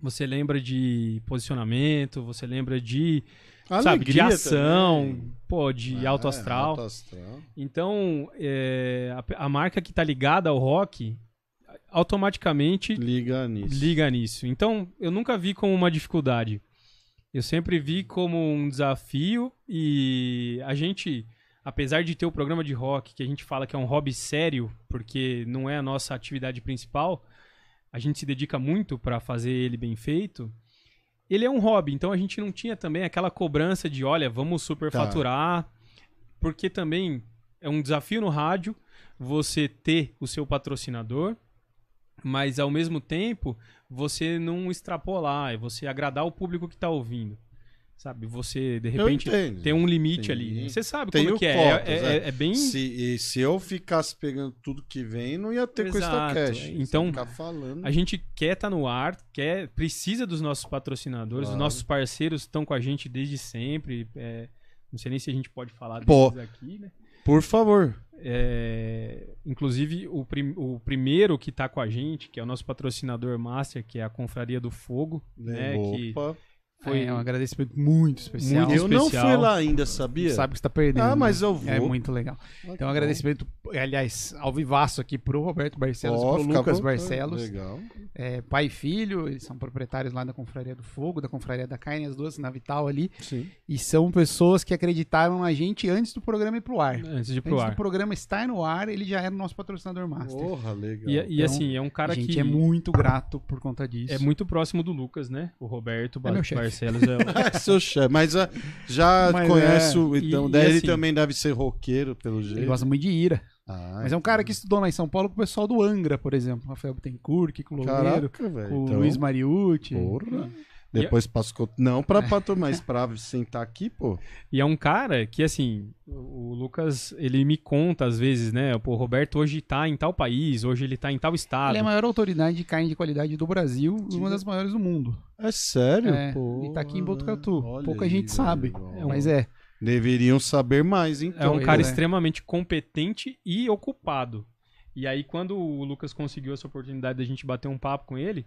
você lembra de posicionamento, você lembra de, Alegria sabe, de ação, também. pô, de é, alto, astral. alto astral. Então, é, a, a, marca que está ligada ao rock automaticamente liga nisso. liga nisso. Então, eu nunca vi como uma dificuldade. Eu sempre vi como um desafio e a gente, apesar de ter o programa de rock, que a gente fala que é um hobby sério, porque não é a nossa atividade principal, a gente se dedica muito para fazer ele bem feito, ele é um hobby. Então a gente não tinha também aquela cobrança de, olha, vamos superfaturar, tá. porque também é um desafio no rádio você ter o seu patrocinador, mas ao mesmo tempo você não extrapolar, é você agradar o público que está ouvindo. Sabe, você de repente tem um limite Sim. ali. Você sabe como que é. Fotos, é, é, é. é, bem. Se, se eu ficasse pegando tudo que vem, não ia ter Exato. cash. Então, a gente quer estar tá no ar, quer, precisa dos nossos patrocinadores, claro. os nossos parceiros estão com a gente desde sempre. É, não sei nem se a gente pode falar deles aqui, né? Por favor. É, inclusive, o, prim, o primeiro que está com a gente, que é o nosso patrocinador master, que é a Confraria do Fogo, né? Opa. Que Foi é, um agradecimento muito especial. Muito eu especial. não fui lá ainda, sabia? Sabe que você tá perdendo. Ah, mas eu vou. É muito legal. Então, um agradecimento, aliás, ao vivaço aqui pro Roberto Barcelos oh, pro Lucas Barcelos. Legal. É, pai e filho, eles são proprietários lá da Confraria do Fogo, da Confraria da Carne, as duas na Vital ali. Sim. E são pessoas que acreditaram a gente antes do programa ir pro ar. Antes de ir pro antes ar. do programa estar no ar, ele já era o nosso patrocinador master. Porra, legal. E, e então, assim, é um cara que... A gente que... é muito grato por conta disso. É muito próximo do Lucas, né? O Roberto é Barcelos é o... é seu chefe. Mas uh, já Mas conhece é... o. Então, e, daí e ele assim, também deve ser roqueiro, pelo jeito. Ele gosta muito de ira. Ah, Mas é um cara que estudou lá em São Paulo com o pessoal do Angra, por exemplo. Rafael Bittencourt, com o Loureiro, com o então, Luiz Mariucci. Porra. Depois e... passou. Não pra pato mais pra sentar aqui, pô. E é um cara que, assim, o Lucas, ele me conta às vezes, né? Pô, o Roberto hoje tá em tal país, hoje ele tá em tal estado. Ele é a maior autoridade de carne de qualidade do Brasil e uma das maiores do mundo. É sério? É, pô. E tá aqui em Botucatu. Pouca aí, gente sabe, é mas é. Deveriam saber mais, então. É um cara é. extremamente competente e ocupado. E aí, quando o Lucas conseguiu essa oportunidade da gente bater um papo com ele,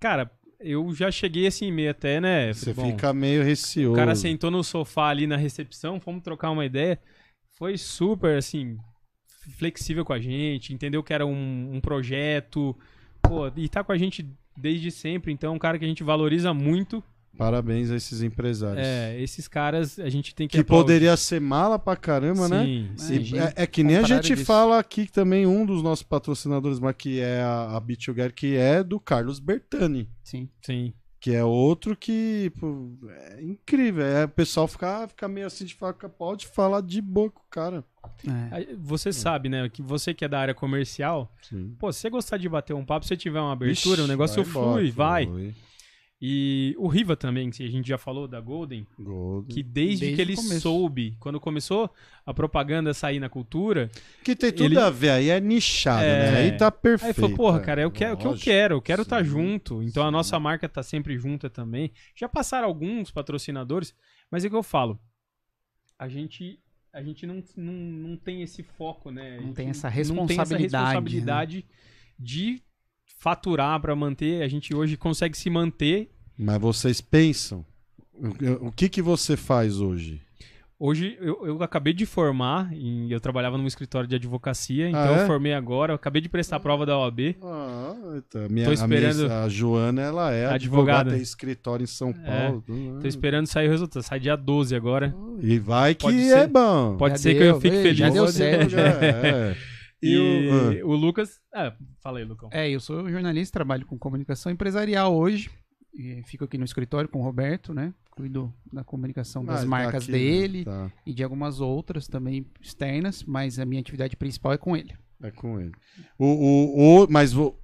cara, eu já cheguei assim, meio até, né? Você bom, fica meio receoso. O cara sentou no sofá ali na recepção, fomos trocar uma ideia. Foi super, assim, flexível com a gente, entendeu que era um, um projeto. Pô, e tá com a gente desde sempre, então é um cara que a gente valoriza muito. Parabéns a esses empresários. É, esses caras a gente tem que. Que aplaudir. poderia ser mala pra caramba, né? sim, né? Sim, é, é, que nem a gente disso. fala aqui também, um dos nossos patrocinadores, mas que é a, a Bit que é do Carlos Bertani. Sim. Sim. Que é outro que pô, é incrível. É, o pessoal fica, fica meio assim de falar, pode falar de boa com o cara. É. Você é. sabe, né? Que você que é da área comercial, Sim. pô, se você gostar de bater um papo, se você tiver uma abertura, Ixi, o negócio flui, vai. vai. E o Riva também, que a gente já falou da Golden, Golden. que desde, desde que ele soube, quando começou a propaganda sair na cultura. Que tem tudo ele... a ver, aí é nichado, é... né? Aí tá perfeito. Aí falou, porra, cara, é o que, é o que eu quero, eu quero estar tá junto. Então sim. a nossa marca tá sempre junta também. Já passaram alguns patrocinadores, mas é o que eu falo. A gente. A gente não, não, não tem esse foco, né? Não tem essa responsabilidade. Não tem essa responsabilidade né? de faturar para manter, a gente hoje consegue se manter. Mas vocês pensam, o que que você faz hoje? Hoje eu, eu acabei de formar, em, eu trabalhava num escritório de advocacia, então ah, é? eu formei agora, eu acabei de prestar a prova da OAB. Ah, então, minha, Tô esperando... a, minha, a Joana, ela é advogada, advogada tem escritório em São é, Paulo. É, tô esperando sair o resultado, sai dia 12 agora. E vai que é ser, bom. Pode já ser deu, que eu fique feliz. Já deu certo. Já, é. E, e o, o, Lucas. Ah, fala aí, Lucão. É, eu sou jornalista, trabalho com comunicação empresarial hoje. E fico aqui no escritório com o Roberto, né? Cuido da comunicação das ah, marcas tá aqui, dele tá. e de algumas outras também externas, mas a minha atividade principal é com ele. É com ele. O, o, o, mas o,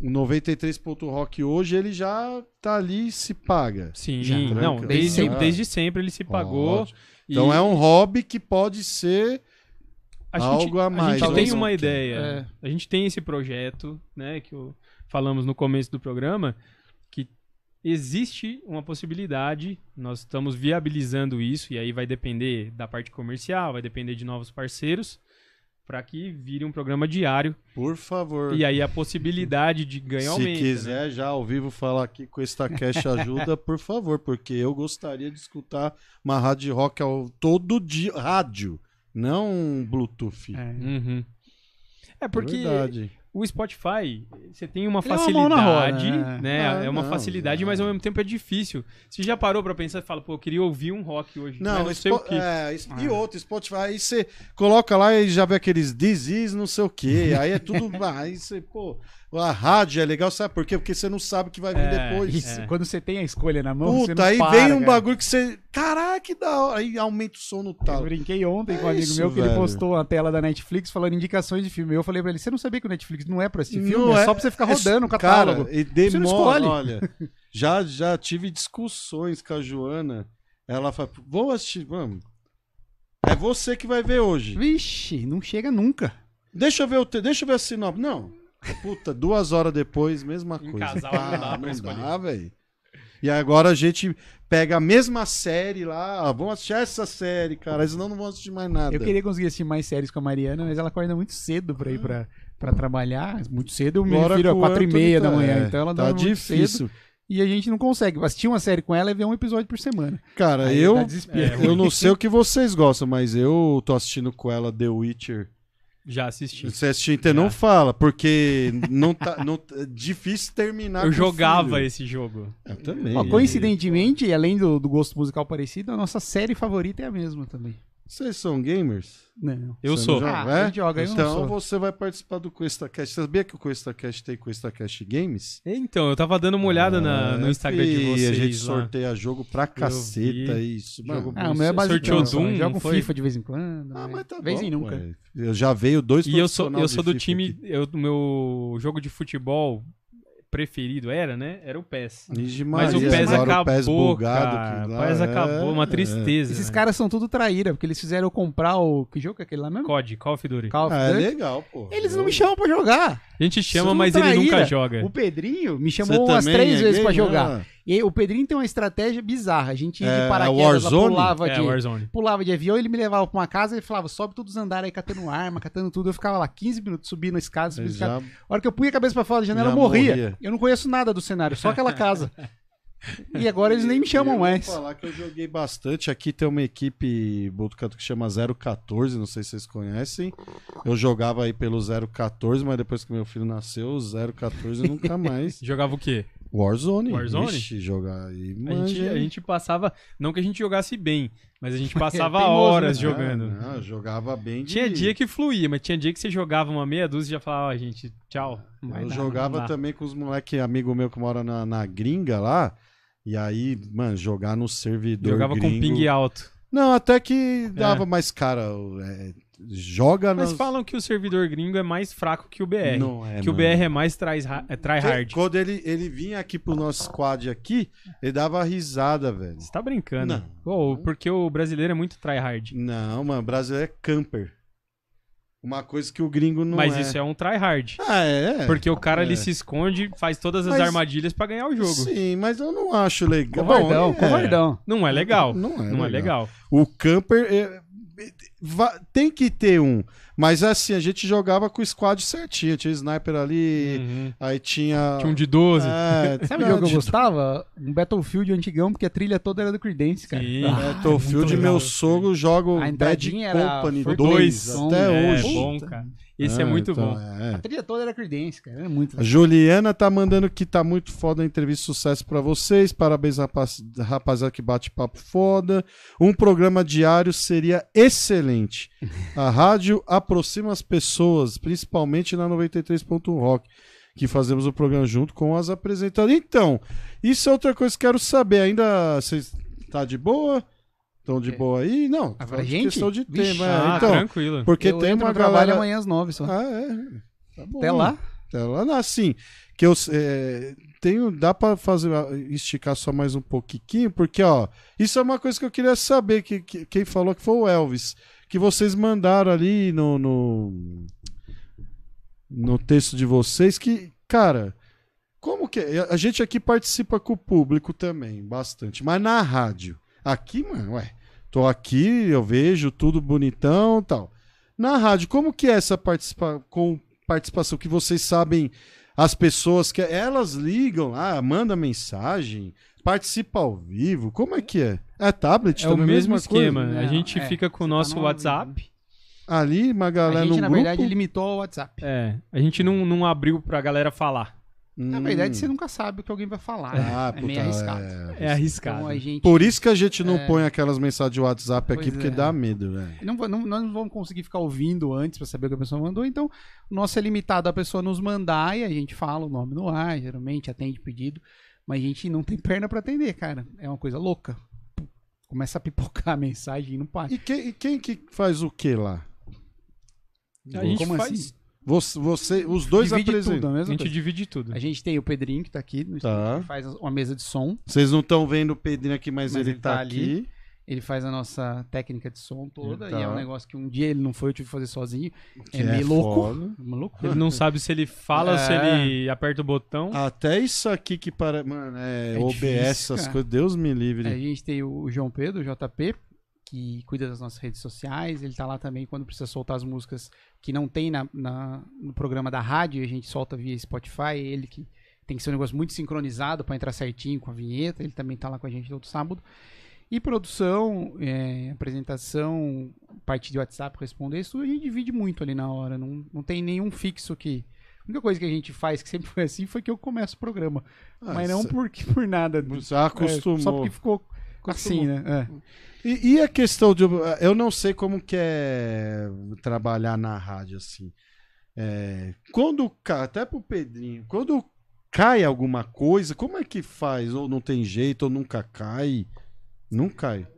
o 93.rock hoje ele já tá ali e se paga. Sim, já, não, desde, desde sempre ele se pagou. Então e... é um hobby que pode ser a Algo gente, a mais. A gente tem uma ideia. É. A gente tem esse projeto, né, que falamos no começo do programa, que existe uma possibilidade, nós estamos viabilizando isso, e aí vai depender da parte comercial, vai depender de novos parceiros, para que vire um programa diário. Por favor. E aí a possibilidade de ganhar aumenta. Se quiser né? já ao vivo falar aqui com esta Cash Ajuda, por favor, porque eu gostaria de escutar uma rádio rock ao, todo dia, rádio não Bluetooth. É, uhum. é porque Verdade. o Spotify, você tem uma Ele facilidade, é uma roda, né? Ah, é uma não, facilidade, não. mas ao mesmo tempo é difícil. Você já parou pra pensar e fala, pô, eu queria ouvir um rock hoje, não, não sei o que. É, e ah. outro, Spotify, aí você coloca lá e já vê aqueles disease, não sei o que, aí é tudo, aí você, pô... A rádio é legal, sabe por quê? Porque você não sabe o que vai vir é, depois. Isso, é. quando você tem a escolha na mão, Puta, você não aí para, vem um cara. bagulho que você. Caraca, que da hora. Aí aumenta o som no talo. Eu brinquei ontem é com um amigo isso, meu que velho. ele postou a tela da Netflix falando indicações de filme. Eu falei pra ele: você não sabia que o Netflix não é pra assistir filme? Não é, é só pra você ficar é rodando o catálogo. Cara, e demora, olha. já, já tive discussões com a Joana. Ela fala: vamos assistir, vamos. É você que vai ver hoje. Vixe, não chega nunca. Deixa eu ver o te... deixa eu ver a sinopse. Não. Puta, duas horas depois, mesma em coisa. Casal, ah, não dá pra não dá, velho. E agora a gente pega a mesma série lá, ah, vamos assistir essa série, cara, senão não vamos assistir mais nada. Eu queria conseguir assistir mais séries com a Mariana, mas ela acorda muito cedo pra ir pra, pra trabalhar. Muito cedo eu me viro às quatro e meia tá, da manhã, é, então ela tá difícil. Cedo. e a gente não consegue assistir uma série com ela e ver um episódio por semana. Cara, Aí eu, eu não sei o que vocês gostam, mas eu tô assistindo com ela The Witcher. Já assisti. Você assistiu, então não fala, porque não tá, não, é difícil terminar Eu jogava filho. esse jogo. Eu também. Ó, coincidentemente, além do, do gosto musical parecido, a nossa série favorita é a mesma também. Vocês são gamers? Não. Eu Você sou. não Ah, joga, é? a gente joga, Então sou. você vai participar do QuestaCast. Você sabia que o QuestaCast tem QuestaCast Games? Então, eu tava dando uma olhada na- no É, Instagram de vocês A gente lá. sorteia jogo pra caceta, isso. Mano. Jogo Ah, o meu é Sorteou Doom, Eu jogo? FIFA de vez em quando. Ah, né? mas tá vez bom, em nunca. ué. Eu já veio dois E eu sou, eu sou do FIFA time. aqui. Eu, meu jogo de futebol preferido era, né? Era o PES. Ixi, Mas o Maria, PES acabou, o PES bugado. cara. que O PES é- acabou, uma é. tristeza. Esses né? caras são tudo traíra, porque eles fizeram eu comprar o. Que jogo é aquele lá mesmo? COD, Call of Duty. Call of Ah, é Duty. legal, pô. Eles Eu- não me chamam pra jogar. A gente chama, mas ele traíra. nunca joga. O Pedrinho me Você chamou umas também três é vezes gay? pra jogar. E aí, o Pedrinho tem uma estratégia bizarra. A gente ia de é paraquedas, lá, Warzone? pulava É, de, Warzone. pulava de avião, ele me levava pra uma casa e falava, sobe todos os andares aí, catando arma, catando tudo. Eu ficava lá 15 minutos subindo a escada, subindo a escada. já- A hora que eu punha a cabeça pra fora da janela, Já eu morria. morria. Eu não conheço nada do cenário, só aquela casa. e agora eles nem me chamam eu mais. Vou falar que eu joguei bastante. Aqui tem uma equipe Botucatu que chama 014, não sei se vocês conhecem. Eu jogava aí pelo 014, mas depois que meu filho nasceu, o 014 nunca mais. Jogava o quê? Warzone. Warzone? Ixi, jogar aí. A gente, a gente passava. Não que a gente jogasse bem, mas a gente passava teimoso, horas né? jogando. Não, eu jogava bem de... Tinha dia que fluía, mas tinha dia que você jogava uma meia dúzia e já falava, ó, gente, tchau. Não Eu dar, jogava não também com os moleques, amigo meu que mora na, na gringa lá. E aí, mano, jogar no servidor Jogava com gringo... ping alto. Não, até que dava mais cara. é, joga Mas nas... falam que o servidor gringo é mais fraco que o BR. Não é, que o mano. BR é mais tryhard. É tryhard. Quando ele, ele vinha aqui pro nosso squad aqui, ele dava risada, velho. Você tá brincando. Não. Pô, porque o brasileiro é muito tryhard. Não, mano, brasileiro é camper. Uma coisa que o gringo não Mas é. isso é um tryhard. Ah, é? Porque o cara É. ali se esconde, faz todas as Mas- armadilhas pra ganhar o jogo. Sim, mas eu não acho legal. Covardão, Bom, é. covardão. Não é legal. Não é Não é legal. legal. O camper é, tem que ter um. Mas assim, a gente jogava com o squad certinho. Tinha sniper ali, Uhum. aí tinha. Tinha um de 12. É, Sabe o jogo que eu de- gostava? Um Battlefield antigão, porque a trilha toda era do Creedence, cara. Sim. Ah, Battlefield, meu sogro joga o Bad Company for 2 dois, até é, hoje. Bom, cara. Esse é, Ah, muito então, bom. é. A trilha toda era Creedence, cara. Era muito A Juliana tá mandando que tá muito foda a entrevista, sucesso pra vocês. Parabéns, rapaz, rapaziada, que bate papo foda. Um programa diário seria excelente. A rádio aproxima as pessoas, principalmente na 93.rock, que fazemos o programa junto com as apresentadoras. Então, isso é outra coisa que quero saber. Ainda vocês tá de boa? Estão de É. boa aí? Não, Ah, pra gente? questão de Vixe. tema. é. Ah, então, tranquilo. porque eu tem uma no trabalho galera... amanhã às nove só. Ah, é. Tá bom. Até lá. Até lá, não, assim, que eu é, tenho, dá pra fazer, esticar só mais um pouquinho, porque, ó, isso é uma coisa que eu queria saber, que, que- quem falou que foi o Elvis, que vocês mandaram ali no, no, no texto de vocês, que, cara, como que é? A gente aqui participa com o público também, bastante, mas na rádio, aqui, mano, ué, tô aqui, eu vejo tudo bonitão e tal. Na rádio, como que é essa participa com participação que vocês sabem as pessoas que elas ligam lá, mandam mensagem, participa ao vivo, como é que é? É tablet É o também, mesmo esquema. coisa? A Não, gente é, fica com o tá nosso no WhatsApp. Ali, uma A galera gente, num na grupo. verdade, limitou ao WhatsApp. É, a gente não, não abriu pra galera falar. Na Hum. verdade, você nunca sabe o que alguém vai falar. Ah, é puta, meio arriscado. é. É arriscado. Então a gente. Por isso que a gente não É. põe aquelas mensagens de WhatsApp aqui, Pois porque é. dá medo, velho. Não, não- nós não vamos conseguir ficar ouvindo antes pra saber o que a pessoa mandou, então o nosso é limitado a pessoa nos mandar e a gente fala o nome no ar, geralmente atende pedido, mas a gente não tem perna pra atender, cara. É uma coisa louca. Começa a pipocar a mensagem e não para. E quem, e quem que faz o que lá? A gente Como faz. assim? Você, você- os dois Divide tudo, apresentam. a A gente coisa. divide tudo. A gente tem o Pedrinho que tá aqui, no Tá. que faz uma mesa de som. Vocês não estão vendo o Pedrinho aqui, mas, Mas ele, ele tá, tá aqui. ali. Ele faz a nossa técnica de som toda. Tá. E é um negócio que um dia ele não foi, eu tive que fazer sozinho. Que é meio louco. foda. Uma loucura. Ele não sabe se ele fala ou se É. ele aperta o botão. Até isso aqui que parece. Mano, é, É OBS, difícil, essas coisas. Deus me livre. A gente tem o João Pedro, o JP, que cuida das nossas redes sociais. Ele tá lá também quando precisa soltar as músicas que não tem na, na- no programa da rádio, a gente solta via Spotify. Ele que, tem que ser um negócio muito sincronizado para entrar certinho com a vinheta. Ele também tá lá com a gente todo sábado. E produção, é, apresentação, parte de WhatsApp, responder, isso a gente divide muito ali na hora. Não, não tem nenhum fixo que. A única coisa que a gente faz, que sempre foi assim, foi que eu começo o programa. Ah, Mas não por, por nada. Você acostumou. É, só porque ficou assim, né? É. E, e, a questão de. Eu não sei como que é trabalhar na rádio assim. É, quando. Até pro Pedrinho, quando cai alguma coisa, como é que faz? Ou não tem jeito, ou nunca cai? Não cai.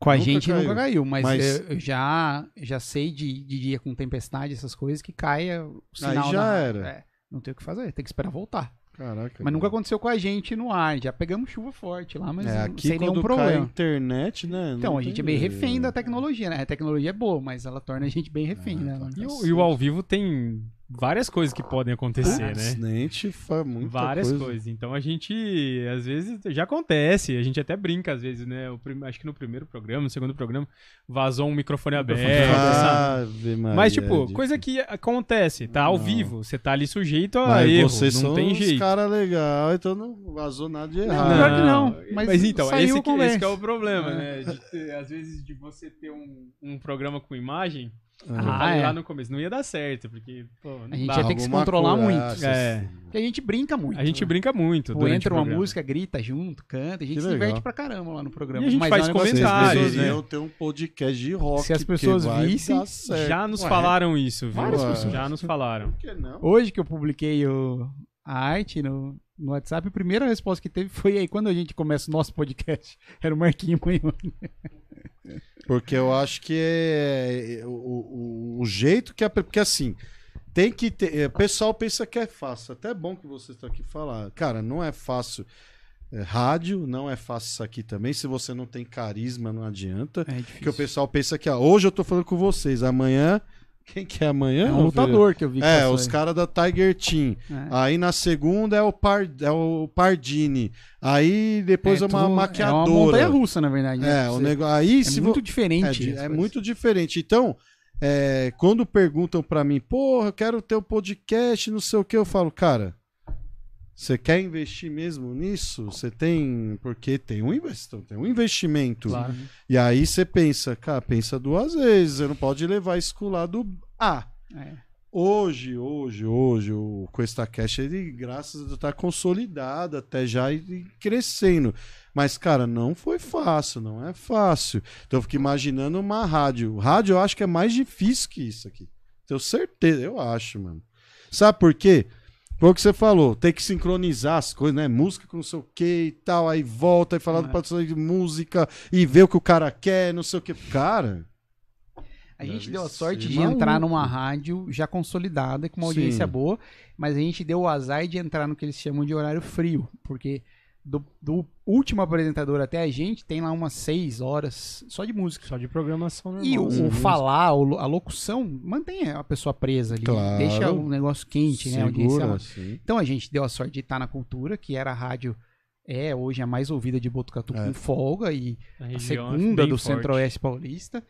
Com a nunca gente caiu. nunca caiu, mas, mas... Eu, já, já sei de, de dia com tempestade, essas coisas, que caia o sinal. Aí já era. É, não tem o que fazer, tem que esperar voltar. Caraca. Mas nunca aconteceu com a gente no ar. Já pegamos chuva forte lá, mas é, aqui sem nenhum problema. Cai a internet, né? Então, a gente é bem refém da tecnologia, né? A tecnologia é boa, mas ela torna a gente bem refém, ah, né? E o, e o ao vivo tem várias coisas que podem acontecer, né? Acidente foi muito Várias coisa. coisas. Então a gente, às vezes, já acontece. A gente até brinca, às vezes, né? Prim... Acho que no primeiro programa, no segundo programa, vazou um microfone aberto. Ah, Mas, tipo, de... coisa que acontece, tá ao não. vivo. Você tá ali sujeito a Mas erro. Vocês não são tem jeito. cara legal, então não vazou nada de errado. Não, que não. Mas, mas então, esse que, esse que, é o problema, é. né? Ter, às vezes, de você ter um, um programa com imagem ah, é. lá no começo, não ia dar certo, porque pô, a gente ia ter que se controlar muito. É. Porque a gente brinca muito. A gente né? brinca muito. Pô, entra uma música, grita junto, canta, a gente que se legal. diverte pra caramba lá no programa. E a gente Mas faz é comentários, né? Eu tenho um podcast de rock. Se as pessoas vissem, já nos Ué, falaram isso, viu? Várias pessoas. Já nos falaram. Que Hoje que eu publiquei o, a arte no, no WhatsApp, a primeira resposta que teve foi aí, quando a gente começa o nosso podcast, era o Marquinho Manhone. Porque eu acho que é, é o, o, o jeito que é. Porque assim, tem que ter. É, o pessoal pensa que é fácil. Até é bom que vocês estão aqui falar. Cara, não é fácil. É, rádio, não é fácil isso aqui também. Se você não tem carisma, não adianta. É porque o pessoal pensa que ah, hoje eu tô falando com vocês, amanhã quem que é amanhã? É um lutador que eu vi. É, os caras da Tiger Team. É. Aí na segunda é o, Par, é o Pardini. Aí depois é, é uma tudo, maquiadora. É uma montanha russa, na verdade. Né? É, o negócio. Aí, é se muito vo... diferente. É, é muito diferente. Então, é, quando perguntam para mim, porra, eu quero ter o um podcast, não sei o que, eu falo, cara, você quer investir mesmo nisso? Você tem. Porque tem um, invest... tem um investimento. Claro. E aí você pensa, cara, pensa duas vezes. Você não pode levar isso com o lado A. É. Hoje, hoje, hoje, o Cuesta Cash, ele, graças a Deus, tá consolidado até já e crescendo. Mas, cara, não foi fácil, não é fácil. Então eu fico imaginando uma rádio. Rádio eu acho que é mais difícil que isso aqui. Tenho certeza, eu acho, mano. Sabe por quê? Foi o que você falou, tem que sincronizar as coisas, né? Música com não sei o que e tal, aí volta e falar é. do patrocínio de música e ver o que o cara quer, não sei o que. Cara. A gente deu a sorte de maluco. entrar numa rádio já consolidada, com uma audiência Sim. boa, mas a gente deu o azar de entrar no que eles chamam de horário frio, porque do, do, último apresentador até a gente, tem lá umas seis horas só de música. Só de programação normal. E o, o falar, a locução, mantém a pessoa presa ali. Claro. Deixa o negócio quente, né? Segura, então a gente deu a sorte de estar na cultura, que era a rádio. É, hoje a mais ouvida de Botucatu é. com folga e a, a segunda do Centro-Oeste Paulista.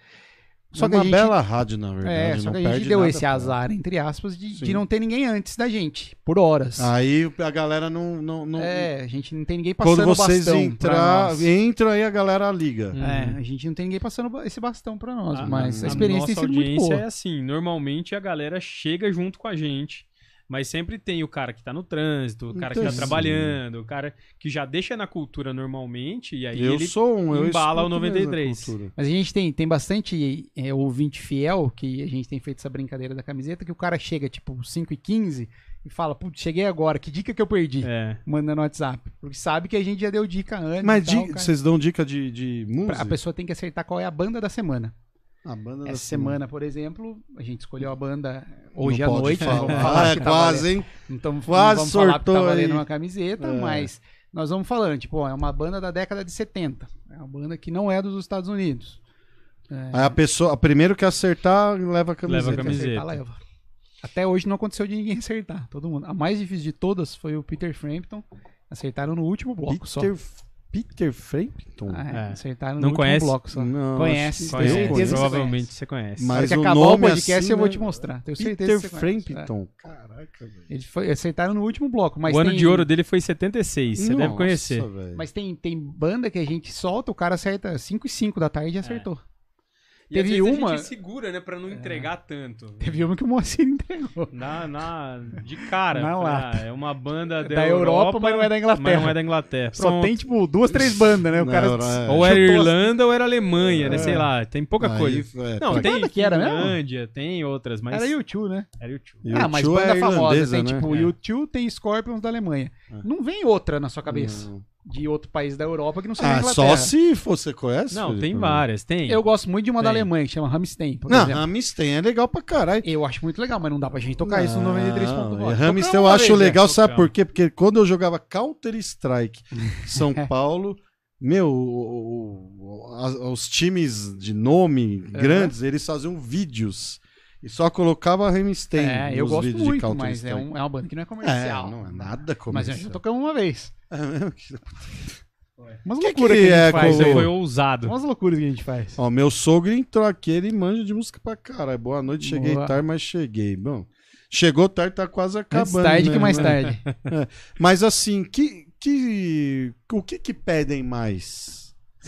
Só é que uma gente, bela rádio, na verdade. É, só que a gente deu esse azar, entre aspas, de, de, não ter ninguém antes da gente, por horas. Aí a galera não. não, não é, a gente não tem ninguém passando Quando vocês bastão entrar, entram aí a galera liga. É, a gente não tem ninguém passando esse bastão pra nós, a, mas a, a experiência tem sido muito boa. é assim, normalmente a galera chega junto com a gente mas sempre tem o cara que tá no trânsito, o cara que tá trabalhando, o cara que já deixa na cultura normalmente e aí eu ele sou um, eu embala o 93. Mas a gente tem, tem bastante é, ouvinte fiel que a gente tem feito essa brincadeira da camiseta que o cara chega tipo 5 e 15 e fala, putz, cheguei agora, que dica que eu perdi? É. Manda no WhatsApp. Porque sabe que a gente já deu dica antes. Mas tal, vocês dão dica de, de música? A pessoa tem que acertar qual é a banda da semana. A banda Essa semana, semana, por exemplo, a gente escolheu a banda hoje à noite. Falar. Vamos falar ah, é quase, hein? Então, quase vamos falar que tá valendo uma camiseta, é. mas nós vamos falando, tipo, ó, é uma banda da década de 70. É uma banda que não é dos Estados Unidos. É... Aí a pessoa, primeiro que acertar, leva a camiseta. Leva a camiseta. Acertar, leva. Até hoje não aconteceu de ninguém acertar, todo mundo. A mais difícil de todas foi o Peter Frampton. Acertaram no último bloco Peter só. Peter Frampton? Ah, é, É. Acertaram no Não último conhece? bloco só. Não, Conhece, tenho eu certeza Provavelmente conhece. você conhece. Mas que o acabar o podcast assim, eu vou né? te mostrar. Tenho certeza Peter que você conhece. Frampton. Caraca, velho. É. Eles foi, acertaram no último bloco, mas o ano tem, de ouro dele foi 76, você deve conhecer. velho. Mas tem, tem banda que a gente solta, o cara acerta 5 e 5 da tarde e acertou. E às Teve vezes uma- a gente segura, né, pra não entregar tanto. Teve uma que o Moacir entregou. Na, na, de cara. Na lata. ah, é uma banda da, Da Europa, mas não é da Inglaterra. Mas não é da Inglaterra. Só Pronto. tem, tipo, duas, três bandas, né? O Na cara é. Ou era Irlanda ou era Alemanha, né? É. Sei lá, tem pouca Aí, coisa. é, Não, tem que era? Finlândia, tem outras, mas... Era U2, né? Era YouTube. Ah, mas banda é famosa. Tem, né? tipo, É. U2 tem Scorpions da Alemanha. É. Não vem outra na sua cabeça. Não. De outro país da Europa que não seja Ah, Inglaterra. só se você conhece? Não, Felipe? tem várias, tem. Eu gosto muito de uma da Tem. Alemanha, que chama Rammstein, por Não, exemplo. Rammstein é legal pra caralho. Eu acho muito legal, mas não dá pra gente tocar isso no 93 ponto Não, rock. Rammstein Tocamos eu acho vez, legal, sabe Tocamos. por quê? Porque quando eu jogava Counter-Strike São Paulo, meu, o- o- as- os times de nome grandes, eles faziam vídeos e só colocava Rammstein É, eu gosto vídeos de muito, mas é, um- é uma banda que não é É, comercial. não é nada Mas comercial. nós já tocamos uma vez. É Umas Que loucuras que que, a é gente faz. com- Você aí. foi ousado. Umas loucuras que a gente faz. Ó, meu sogro entrou aqui, ele manja de música pra caralho. Boa noite, cheguei Boa. tarde, mas cheguei. Bom, chegou tarde, tá quase acabando. Antes tarde né, que mais né? tarde. Mas assim, que, que, o que que pedem mais?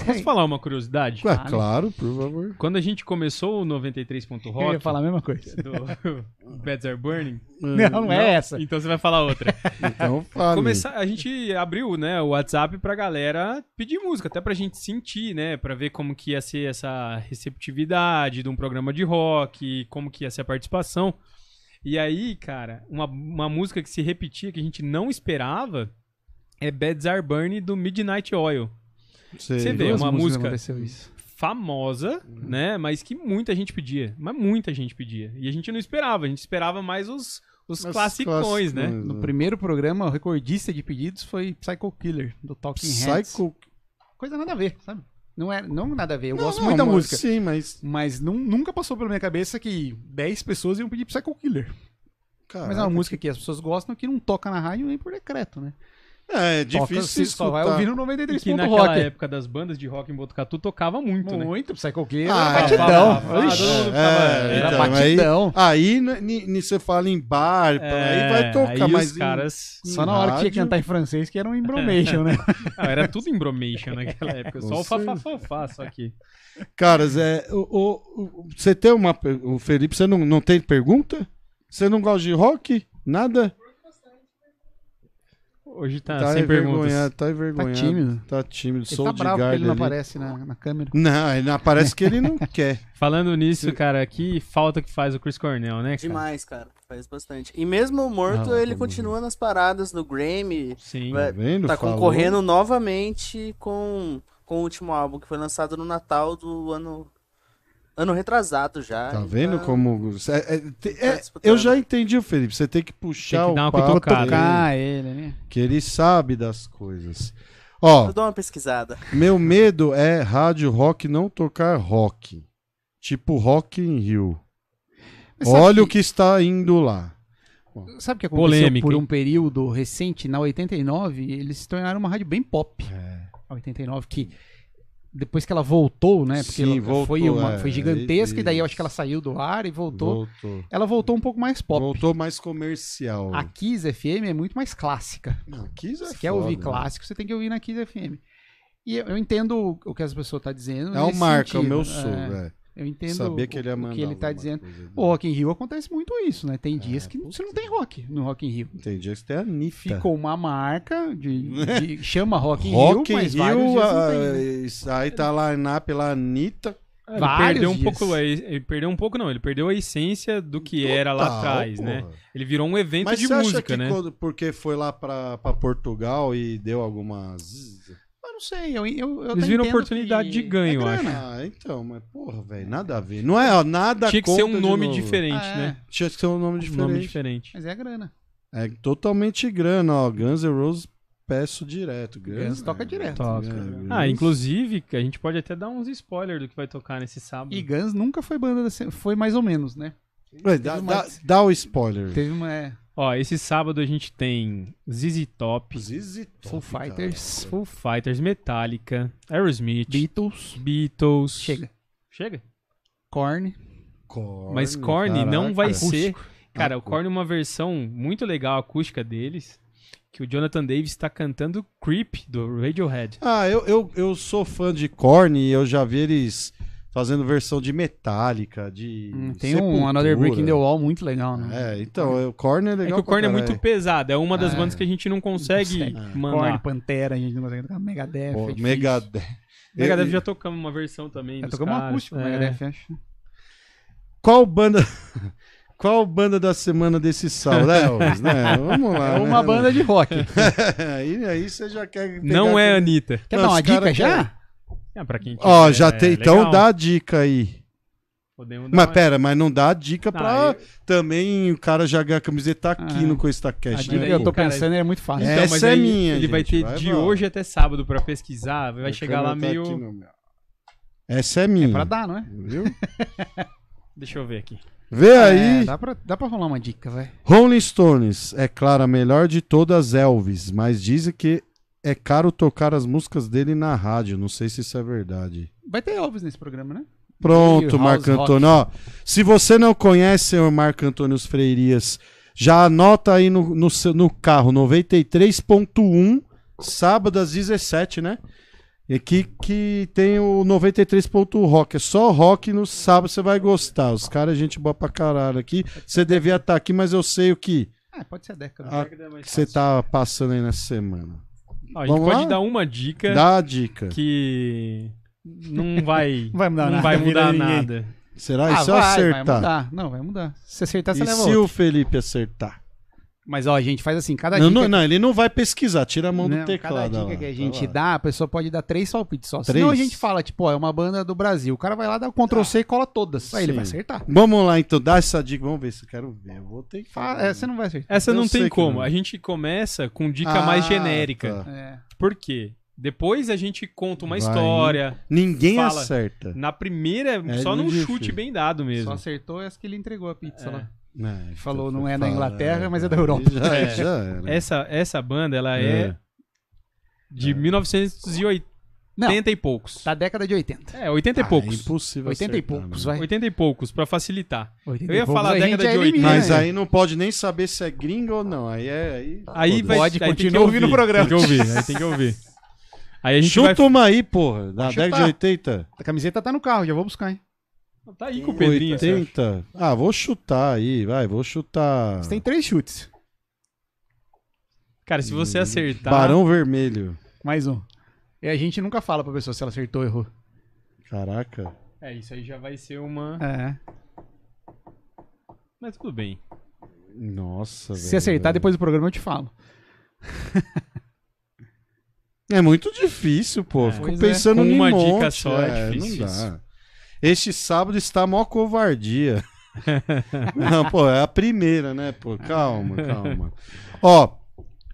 Posso falar uma curiosidade? Ué, claro, por favor. Quando a gente começou o 93.rock... Eu ia falar a mesma coisa. do Beds Are Burning... Não, não é essa. Então você vai falar outra. Então fala. Começar, a gente abriu, né, o WhatsApp pra galera pedir música, até pra gente sentir, né, pra ver como que ia ser essa receptividade de um programa de rock, como que ia ser a participação. E aí, cara, uma, uma música que se repetia, que a gente não esperava, é Beds Are Burning do Midnight Oil. Sei. Você vê, Duas uma música-. Famosa, né, mas que muita gente pedia. Mas muita gente pedia. E a gente não esperava, a gente esperava mais os, os Mas classicões, né? No primeiro programa, o recordista de pedidos foi Psycho Killer, do Talking Heads. Psycho... Coisa nada a ver, sabe? Não, é, não nada a ver. Eu Não, gosto não, muito da música. Sim, mas... Mas nun- nunca passou pela minha cabeça que 10 pessoas iam pedir Psycho Killer. Mas é uma caraca, música que as pessoas gostam que não toca na rádio nem por decreto, né? É, é Toca, difícil você só vai escutar. ouvir no E 93 que naquela rock. época das bandas de rock em Botucatu tocava muito, né? Muito, Psycho Ah, era é. batidão. Ah, Ixi, É, era então, aí, batidão. aí você fala em bar, aí vai tocar, É, aí mas os em- caras... Só na hora que tinha que rádio- cantar em francês que era um embromation, né? Ah, era tudo embromation naquela época. Só o fafafafá, só que... Caras, é, o, você tem uma. O Felipe, você não, não tem pergunta? Você não gosta de rock? Nada? Hoje tá, tá sem perguntas. envergonhado, tá envergonhado. tímido. Tá tímido, Ele sou tá de bravo porque ele não ali. aparece na, na câmera. Não, ele não aparece que ele não quer. Falando nisso, cara, que falta que faz o Chris Cornell, né, cara? Demais, cara. Faz bastante. E mesmo morto, Ah, ele tá continua nas paradas no Grammy. Sim. Vai- Tá vendo? Tá concorrendo novamente com, com o último álbum que foi lançado no Natal do ano. Ano retrasado já. Tá Ele vendo tá- como. é- é- te- é- eu já entendi o Felipe. Você tem que puxar Tem que dar o uma papo Tocar ele, né? que ele sabe das coisas. Ó, Eu dou uma pesquisada. meu medo é rádio rock não tocar rock. Tipo Rock in Rio. Olha o que- que está indo lá. Sabe o que aconteceu Polêmica, por um período recente, na 89, eles se tornaram uma rádio bem pop. É. A 89, que depois que ela voltou, né? Porque Sim, voltou, foi, uma, é, foi gigantesca, e daí eu acho que ela saiu do ar e voltou. Voltou. Ela voltou um pouco mais pop. Voltou mais comercial. A Kiss FM é muito mais clássica. Não, Kiss é Se quer foda, ouvir né? clássico, você tem que ouvir na Kiss FM. E eu, entendo o que as pessoas estão dizendo. É o Marca, o sentido. meu É, sogro, é. Eu entendo Sabia que ele ia o, que ele tá dizendo. coisa dele. O Rock in Rio acontece muito isso, né? Tem dias É, que você não tem rock no Rock in Rio. Entendi. Você tem a Anitta. Ficou uma marca de, de- chama Rock in Rock Rio, mas vários Rio, dias não ah, tem, né? isso aí tá lá na pela Anitta. Ele Vários perdeu um dias. pouco, a- ele perdeu um pouco não, ele perdeu a essência do que era lá Total, atrás, porra. né? Ele virou um evento Mas de você acha música, que né? quando- porque foi lá pra Portugal e deu algumas... Eu não sei, eu, eu, eu Eles viram oportunidade que de ganho, eu é acho. grana. Ah, então, mas porra, velho, nada a ver. Não é ó, nada Tinha que ser um nome diferente, Ah, né? Tinha que ser um nome Um diferente. nome diferente. Mas é grana. É totalmente grana, ó. Guns N' Roses peço direto. Guns, Guns toca é, direto. Toca. é, Guns. Ah, inclusive, a gente pode até dar uns spoilers do que vai tocar nesse sábado. E Guns nunca foi banda da... Foi mais ou menos, né? Ué, dá, teve dá- uma- dá o spoiler. Teve uma... Ó, esse sábado a gente tem ZZ Top, ZZ Top, Full Fighters. Full Fighters, Metallica, Aerosmith, Beatles. Beatles. Chega. Chega? Korn. Korn, Mas Korn não caraca. vai Acústico. ser. Cara, o Acústico. Korn é uma versão muito legal acústica deles, que o Jonathan Davis está cantando Creep do Radiohead. Ah, eu, eu, eu sou fã de Korn e eu já vi eles fazendo versão de Metallica, de Hum, tem um Sepultura. Another Brick in the Wall muito legal, né? É, então, o Korn é É legal que o Korn é muito pesado, é uma das É. bandas que a gente não consegue consegue. É. Korn, mandar. Pantera, a gente não consegue tocar. Megadeth. Pô, é. Megadeth. Megadeth já tocamos uma versão também. Já tocamos um caras. acústico, É. Megadeth, acho. Qual banda... Qual banda da semana desse sábado, né, Elvis? né? Vamos lá. É uma né? banda de rock. aí, aí você já quer pegar Não é a Anitta. Quer Não, dar uma dica já? quer- É, pra quem Ó, já é tem. Então dá a dica aí. Podemos dar Mas uma- pera, mas não dá a dica Ah, pra eu- também o cara já ganhar a camiseta aqui Ah. no A Coistacast, dica né? que eu tô pô? cara, pensando é muito fácil. É. Então, Essa mas é aí minha, Ele vai gente, ter vai, de vai. hoje até sábado pra pesquisar, vai A chegar lá tá meio... no. Essa é minha. Pra dar, não é? Viu? Deixa eu ver aqui. Vê aí. É, dá, pra, dá pra rolar uma dica, vai. Rolling Stones, é claro, a melhor de todas Elvis, mas dizem que é caro tocar as músicas dele na rádio. Não sei se isso é verdade. Vai ter Elvis nesse programa, né? Pronto, Marco Rock. Antônio. Ó, se você não conhece, senhor Marco Antônio Freirias, já anota aí no, no, no carro 93.1, sábado às 17, né? E aqui que tem o 93.rock. É só rock no sábado, você vai gostar. Os caras, gente boa pra caralho aqui. Você devia estar aqui, mas eu sei o que Ah, pode ser a década. Ah, que você tá passando aí nessa semana. Ó, a gente Vamos pode lá? dar uma dica Dá a dica. que não vai, Não vai mudar não nada vai mudar nada. Será? Ah, e se eu vai, vai acertar? mudar. Não, vai mudar. Se acertar, você E leva se outro. o Felipe acertar? Mas, ó, a gente faz assim, cada Não, dica... não, não, ele não vai pesquisar, tira a mão do Não, teclado. Cada lá, dica que a tá gente lá. dá, a pessoa pode dar três palpites só. Três? Senão a gente fala, tipo, ó, é uma banda do Brasil. O cara vai lá, dá o Ctrl C e cola todas. Aí ele Sim. vai acertar. Vamos lá, então, dá essa dica. Vamos ver se eu quero ver. Eu vou ter que. Fala- é, você não vai acertar. Essa Eu não tem como. não. A gente começa com dica Ah, mais genérica. tá. É. Por quê? Depois a gente conta uma Vai. história. Ninguém Fala. acerta. Na primeira, É só num difícil. chute bem dado mesmo. Só acertou essa que ele entregou a pizza É. lá. É, Falou, então, não é da Inglaterra, é, mas é da Europa. Já, É. já era. Essa, essa banda, ela é, É. de 1980 Não, e poucos. da década de 80. É, 80 e Ah, É poucos. impossível 80 e acertar, poucos, né? vai. 80 e poucos, pra facilitar. 80 Eu ia e poucos, falar década já de elimina, 80. Mas aí não pode nem saber se é gringo ou não. Aí é. Aí, Aí vai Pode, aí tem que continua ouvindo o programa. Tem que ouvir, aí tem que ouvir. Aí a gente Chuta vai... uma aí, porra. Da década de chutar. 80. A camiseta tá no carro, já vou buscar, hein? Tá aí com o Pedrinho. você acha? 80. Ah, vou chutar aí, vai. Vou chutar. Você tem três chutes. Cara, se você acertar... Barão Vermelho. Mais um. E a gente nunca fala pra pessoa se ela acertou ou errou. Caraca. É, isso aí já vai ser uma... É. Mas tudo bem. Nossa, Se velho. acertar, depois do programa eu te falo. É muito difícil, pô. É. Fico Pois é. pensando Com em uma monte. dica só é é, difícil Não isso. dá. Este sábado está mó covardia. não, pô, é a primeira, né, pô? Calma, calma. Ó,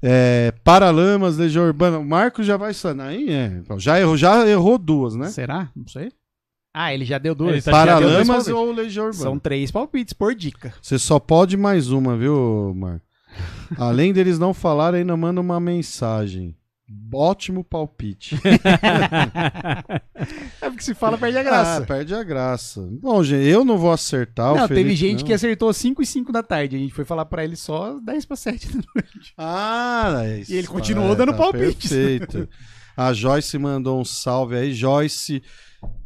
é, Paralamas, Legião Urbana. O Marcos já vai sanar aí, é. Então, Já errou, já errou duas, né? Será? Não sei. Ah, ele já deu duas. tá- deu Paralamas palpites. ou Legião Urbana? São três palpites por dica. Você só pode mais uma, viu, Marcos? Além deles não falarem, ainda manda uma mensagem. Ótimo palpite. É porque se fala, perde a Ah, graça. perde a graça. Bom, gente, eu não vou acertar. o não, teve Felipe gente não. que acertou 5 e 5 da tarde. A gente foi falar pra ele só 10 pra 7 da noite. Ah, é isso. E ele continuou dando palpites. Perfeito. A Joyce mandou um salve aí. Joyce,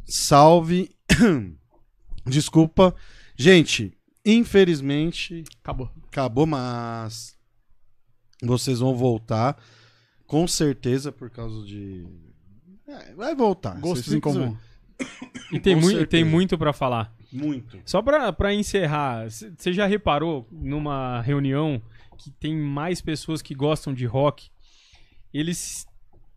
salve. Desculpa. Gente, infelizmente, Acabou. acabou, mas vocês vão voltar. Com certeza, por causa de. É, vai voltar. Gostos em comum. E tem, mui- certeza. tem muito pra falar. Muito. Só pra encerrar, você já reparou numa reunião que tem mais pessoas que gostam de rock? Eles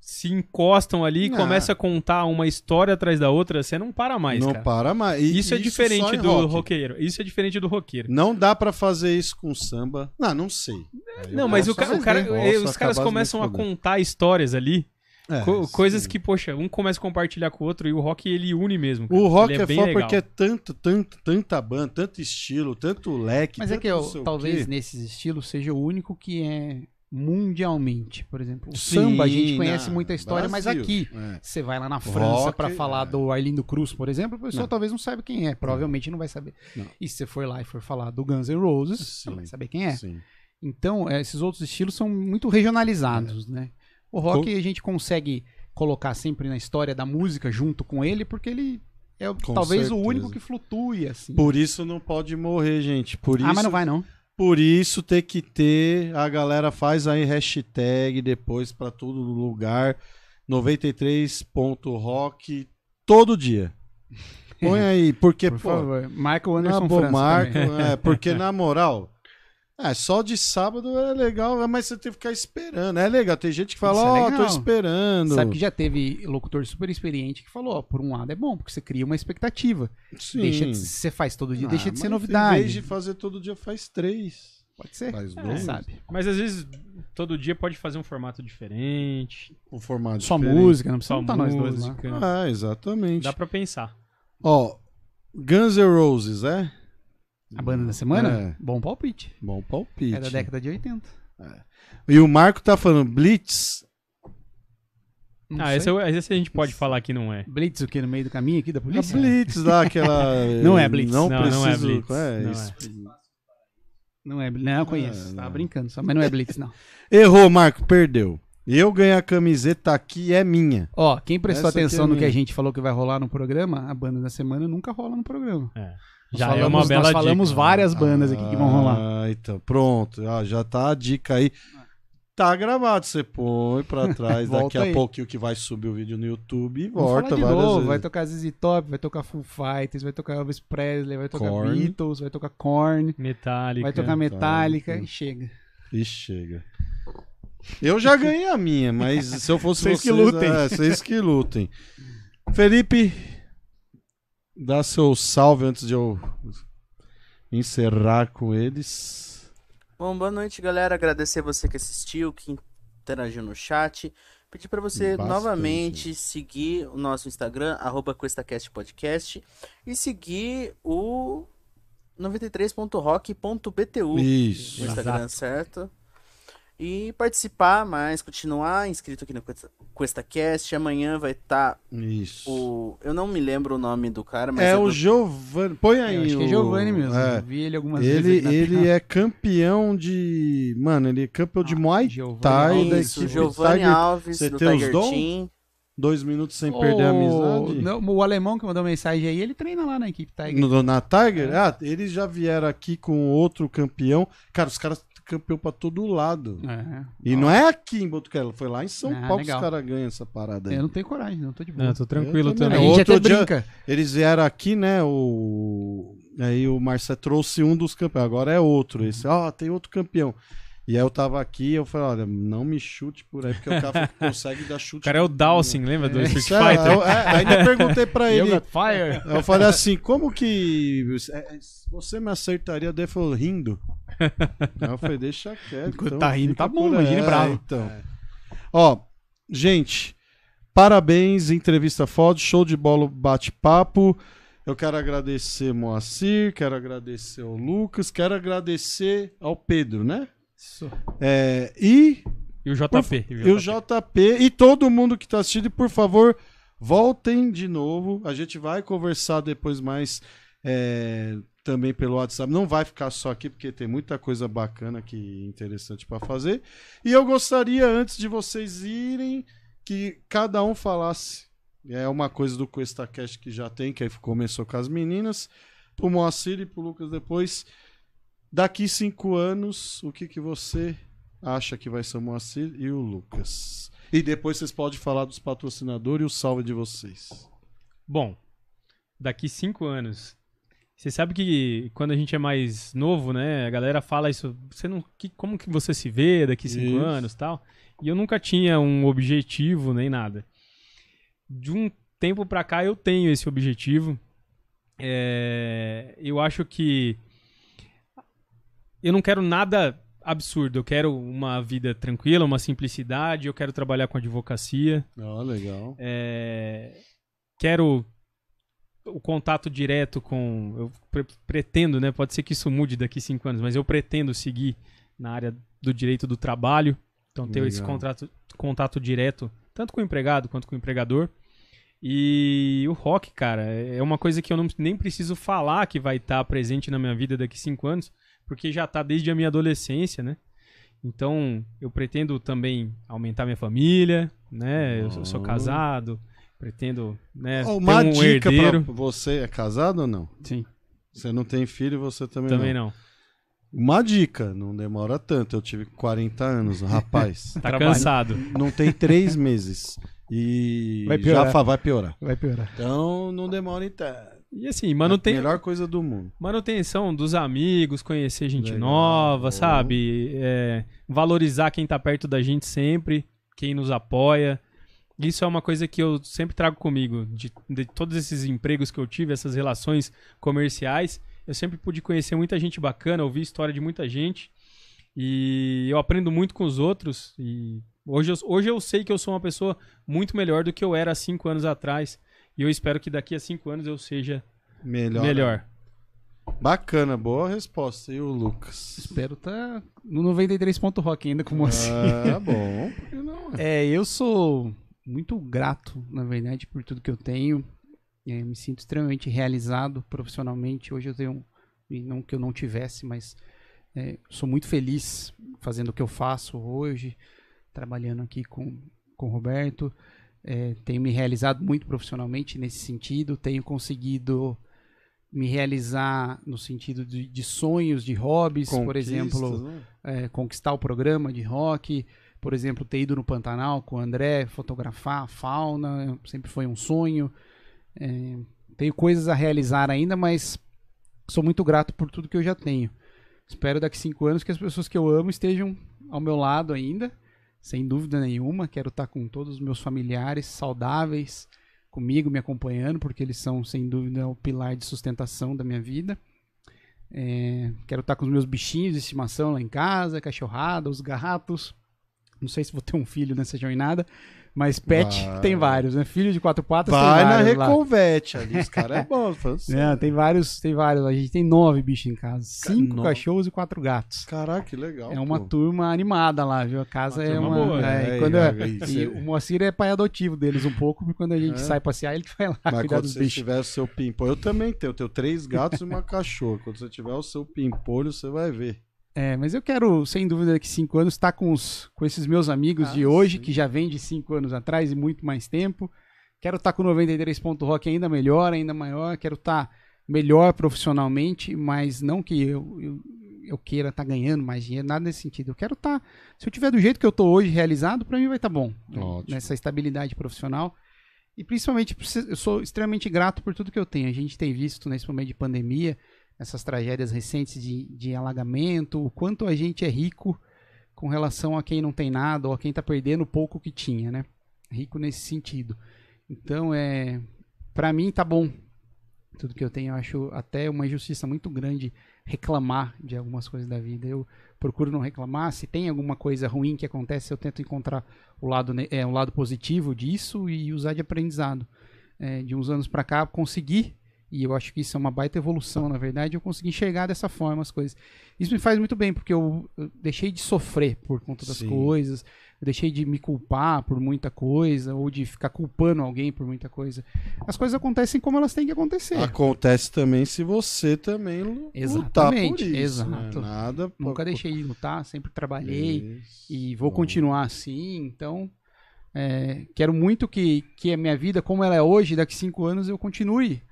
se encostam ali e Ah. começam a contar uma história atrás da outra, você não para mais, não cara. para mais. E Isso é diferente do rock. roqueiro. Isso é diferente do roqueiro. Não dá pra fazer isso com samba. Não, não sei. Aí eu Não, mas o, posso ca- o cara, eh, os caras começam a fudendo. contar histórias ali É, Co coisas sim. que, poxa, um começa a compartilhar com o outro e o rock ele une mesmo. Cara. O rock ele é, é foda porque é tanto, tanto, tanta banda, tanto estilo, tanto leque. Mas é que eu, talvez nesses estilos seja o único que é mundialmente, por exemplo. O Sim, samba, a gente conhece muita história, Brasil. mas aqui, é. você vai lá na França para falar é. do Arlindo Cruz, por exemplo, a pessoa não. talvez não saiba quem é, provavelmente não vai saber. Não. E se você for lá e for falar do Guns N' Roses, Sim. vai saber quem é. Sim. Então, é, esses outros estilos são muito regionalizados, é. né? O rock com... a gente consegue colocar sempre na história da música junto com ele, porque ele é com talvez certeza. o único que flutue assim. Por isso não pode morrer, gente. Por ah, isso... mas não vai não. Por isso tem que ter, a galera faz aí hashtag depois para todo lugar, 93.rock todo dia. Põe aí, porque, Por pô, favor, o Anderson França Marco, é, porque na moral, é, só de sábado é legal, mas você tem que ficar esperando. É legal, tem gente que fala, é ó, oh, tô esperando. Sabe que já teve locutor super experiente que falou, ó, por um lado é bom, porque você cria uma expectativa. Sim. Deixa de, você faz todo dia, ah, deixa de ser novidade. Em vez de fazer todo dia, faz três. Pode ser. Faz é, dois. sabe. Mas às vezes, todo dia pode fazer um formato diferente. Um formato Só diferente. música, não precisa estar nós dois lá. Ah, exatamente. Dá pra pensar. Ó, Guns N' Roses, é? A banda da semana? É. Bom palpite. Bom palpite. É da década de 80. É. E o Marco tá falando Blitz. Não ah, esse, é esse, a gente pode falar que não é. Blitz o que? No meio do caminho aqui da polícia? A Blitz lá, aquela... não é Blitz. Não, não preciso... não é Blitz. É, não, isso. É. não é Não, eu conheço. É, Tava brincando só, mas não é Blitz, não. Errou, Marco, perdeu. Eu ganhei a camiseta aqui, é minha. Ó, quem prestou Essa atenção é no que a gente falou que vai rolar no programa, a banda da semana nunca rola no programa. É. Já falamos, é uma bela Nós falamos dica. várias bandas aqui que vão rolar. Ah, então, pronto. Ah, já tá a dica aí. Tá gravado, você põe pra trás daqui a aí. pouquinho que vai subir o vídeo no YouTube e volta de novo, vezes. Vai tocar ZZ Top, vai tocar Full Fighters, vai tocar Elvis Presley, vai tocar Korn. Beatles, vai tocar Korn, Metallica, vai tocar Metallica e chega. E chega. Eu já ganhei a minha, mas se eu fosse vocês, vocês, que lutem. É, vocês que lutem. Felipe, Dá seu salve antes de eu encerrar com eles. Bom, boa noite, galera. Agradecer você que assistiu, que interagiu no chat. Pedir para você Bastante. novamente seguir o nosso Instagram, arroba QuestaCastPodcast, e seguir o 93.rock.btu Isso. no Instagram, Exato. certo? E participar mais, continuar inscrito aqui no QuestaCast. Amanhã vai estar tá Isso. o. Eu não me lembro o nome do cara, mas. É, é o do... Giovanni. Põe aí. Eu acho o... que é Giovanni mesmo. É. Eu vi ele algumas ele, vezes. Ele é campeão de. Mano, ele é campeão de ah, Muay Thai da equipe Giovanni Tiger... Alves, Você do tem Tiger os dom? Team. Dois minutos sem perder a amizade. Não, o alemão que mandou mensagem aí, ele treina lá na equipe Tiger. No, na Tiger? É. Ah, eles já vieram aqui com outro campeão. Cara, os caras campeão pra todo lado. É. E Ó. não é aqui em Botucala, foi lá em São ah, Paulo legal. que os caras ganham essa parada aí. Eu não tenho coragem, não tô de boa. Não, tô tranquilo também. também. A gente Outro dia, brinca. Eles vieram aqui, né, o... Aí o Marcelo trouxe um dos campeões, agora é outro. Esse, ó, oh, tem outro campeão. E aí eu tava aqui eu falei, olha, não me chute por aí, porque o cara consegue dar chute. O cara é o Dawson, lembra do é, Street Fighter? Eu, é, ainda perguntei pra ele. Fire. Eu falei assim, como que é, você me acertaria? Daí falou, rindo. Eu falei, deixa quieto. Enquanto então, tá rindo, tá bom, imagine bravo. Então. É. Ó, gente, parabéns, entrevista foda, show de bola, bate-papo. Eu quero agradecer Moacir, quero agradecer ao Lucas, quero agradecer ao Pedro, né? Isso. É, e. E o JP. Por, e o JP. E todo mundo que está assistindo, por favor, voltem de novo. A gente vai conversar depois mais é, também pelo WhatsApp. Não vai ficar só aqui, porque tem muita coisa bacana aqui interessante para fazer. E eu gostaria, antes de vocês irem, que cada um falasse. É uma coisa do QuestaCast que já tem, que aí começou com as meninas. Pro Moacir e pro Lucas depois. Daqui cinco anos, o que, que você acha que vai ser o Moacir e o Lucas? E depois vocês podem falar dos patrocinadores e o salve de vocês. Bom, daqui cinco anos. Você sabe que quando a gente é mais novo, né? A galera fala isso. Você não, que, como que você se vê daqui cinco isso. anos tal? E eu nunca tinha um objetivo nem nada. De um tempo pra cá eu tenho esse objetivo. É, eu acho que eu não quero nada absurdo. Eu quero uma vida tranquila, uma simplicidade, eu quero trabalhar com advocacia. Oh, legal. É, quero o contato direto com. Eu pre pretendo, né? Pode ser que isso mude daqui cinco anos, mas eu pretendo seguir na área do direito do trabalho. Então, ter Legal. esse contrato, contato direto, tanto com o empregado quanto com o empregador. E o rock, cara, é uma coisa que eu não, nem preciso falar que vai estar presente na minha vida daqui cinco anos, porque já está desde a minha adolescência, né? Então, eu pretendo também aumentar minha família, né? Eu sou, casado, pretendo, né, uma ter um dica herdeiro. Pra você é casado ou não? Sim. Você não tem filho, você também, também não. não. Uma dica, não demora tanto. Eu tive 40 anos, rapaz. tá cansado. Não tem três meses. E vai piorar. já vai piorar. Vai piorar. Então não demora então. E assim, manuten... É a melhor coisa do mundo. Manutenção dos amigos, conhecer gente Legal. nova, sabe? É, valorizar quem tá perto da gente sempre, quem nos apoia. Isso é uma coisa que eu sempre trago comigo. De, de todos esses empregos que eu tive, essas relações comerciais, eu sempre pude conhecer muita gente bacana, ouvir história de muita gente. E eu aprendo muito com os outros. E hoje eu, hoje eu sei que eu sou uma pessoa muito melhor do que eu era há cinco anos atrás. E eu espero que daqui a cinco anos eu seja melhor. melhor. Bacana, boa resposta. E o Lucas? Espero estar tá no 93 ponto rock ainda com você. Ah, bom. é, eu sou muito grato, na verdade, por tudo que eu tenho. É, me sinto extremamente realizado profissionalmente. Hoje eu tenho, não que eu não tivesse, mas é, sou muito feliz fazendo o que eu faço hoje, trabalhando aqui com, com o Roberto. É, tenho me realizado muito profissionalmente nesse sentido, tenho conseguido me realizar no sentido de, de sonhos, de hobbies, por exemplo, né? é, conquistar o programa de rock, por exemplo, ter ido no Pantanal com o André, fotografar a fauna, sempre foi um sonho. É, tenho coisas a realizar ainda, mas sou muito grato por tudo que eu já tenho. Espero daqui cinco anos que as pessoas que eu amo estejam ao meu lado ainda, sem dúvida nenhuma. Quero estar com todos os meus familiares saudáveis, comigo, me acompanhando, porque eles são, sem dúvida, o pilar de sustentação da minha vida. É, quero estar com os meus bichinhos de estimação lá em casa, cachorrada, os gatos. Não sei se vou ter um filho nessa jornada, mas pet vai. tem vários, né? Filho de quatro patas Vai tem na Reconvete ali, os caras é bom. é, tem vários, tem vários. A gente tem nove bichos em casa. Cinco cachorros e quatro gatos. Caraca, que legal. É uma pô. turma animada lá, viu? A casa uma é uma... Boa, é, é, quando é, e o Moacir é pai adotivo deles um pouco, porque quando a gente é. sai passear, ele vai lá mas cuidar dos bichos. Quando tiver o seu pimpolho, eu também tenho. Eu tenho três gatos e uma cachorra. Quando você tiver o seu pimpolho, você vai ver. É, mas eu quero, sem dúvida, daqui cinco anos estar com, os, com esses meus amigos ah, de hoje, sim. que já vem de cinco anos atrás e muito mais tempo. Quero estar com o 93 Ponto Rock ainda melhor, ainda maior. Quero estar melhor profissionalmente, mas não que eu, eu, eu queira estar ganhando mais dinheiro, nada nesse sentido. Eu quero estar, se eu tiver do jeito que eu estou hoje realizado, para mim vai estar bom. Né? Ótimo. Nessa estabilidade profissional. E principalmente, eu sou extremamente grato por tudo que eu tenho. A gente tem visto nesse momento de pandemia essas tragédias recentes de, de alagamento, o quanto a gente é rico com relação a quem não tem nada ou a quem está perdendo o pouco que tinha, né? Rico nesse sentido. Então, é, para mim tá bom. Tudo que eu tenho, eu acho até uma injustiça muito grande reclamar de algumas coisas da vida. Eu procuro não reclamar. Se tem alguma coisa ruim que acontece, eu tento encontrar o lado, é, o lado positivo disso e usar de aprendizado. É, de uns anos para cá, conseguir e eu acho que isso é uma baita evolução, na verdade, eu consegui enxergar dessa forma as coisas. Isso me faz muito bem, porque eu, eu deixei de sofrer por conta das Sim. coisas, eu deixei de me culpar por muita coisa, ou de ficar culpando alguém por muita coisa. As coisas acontecem como elas têm que acontecer. Acontece também se você também lutar por isso. Né? Exato. Né? Nada Nunca deixei de lutar, sempre trabalhei isso. e vou Bom. continuar assim, então... É, quero muito que, que a minha vida, como ela é hoje, daqui cinco anos, eu continue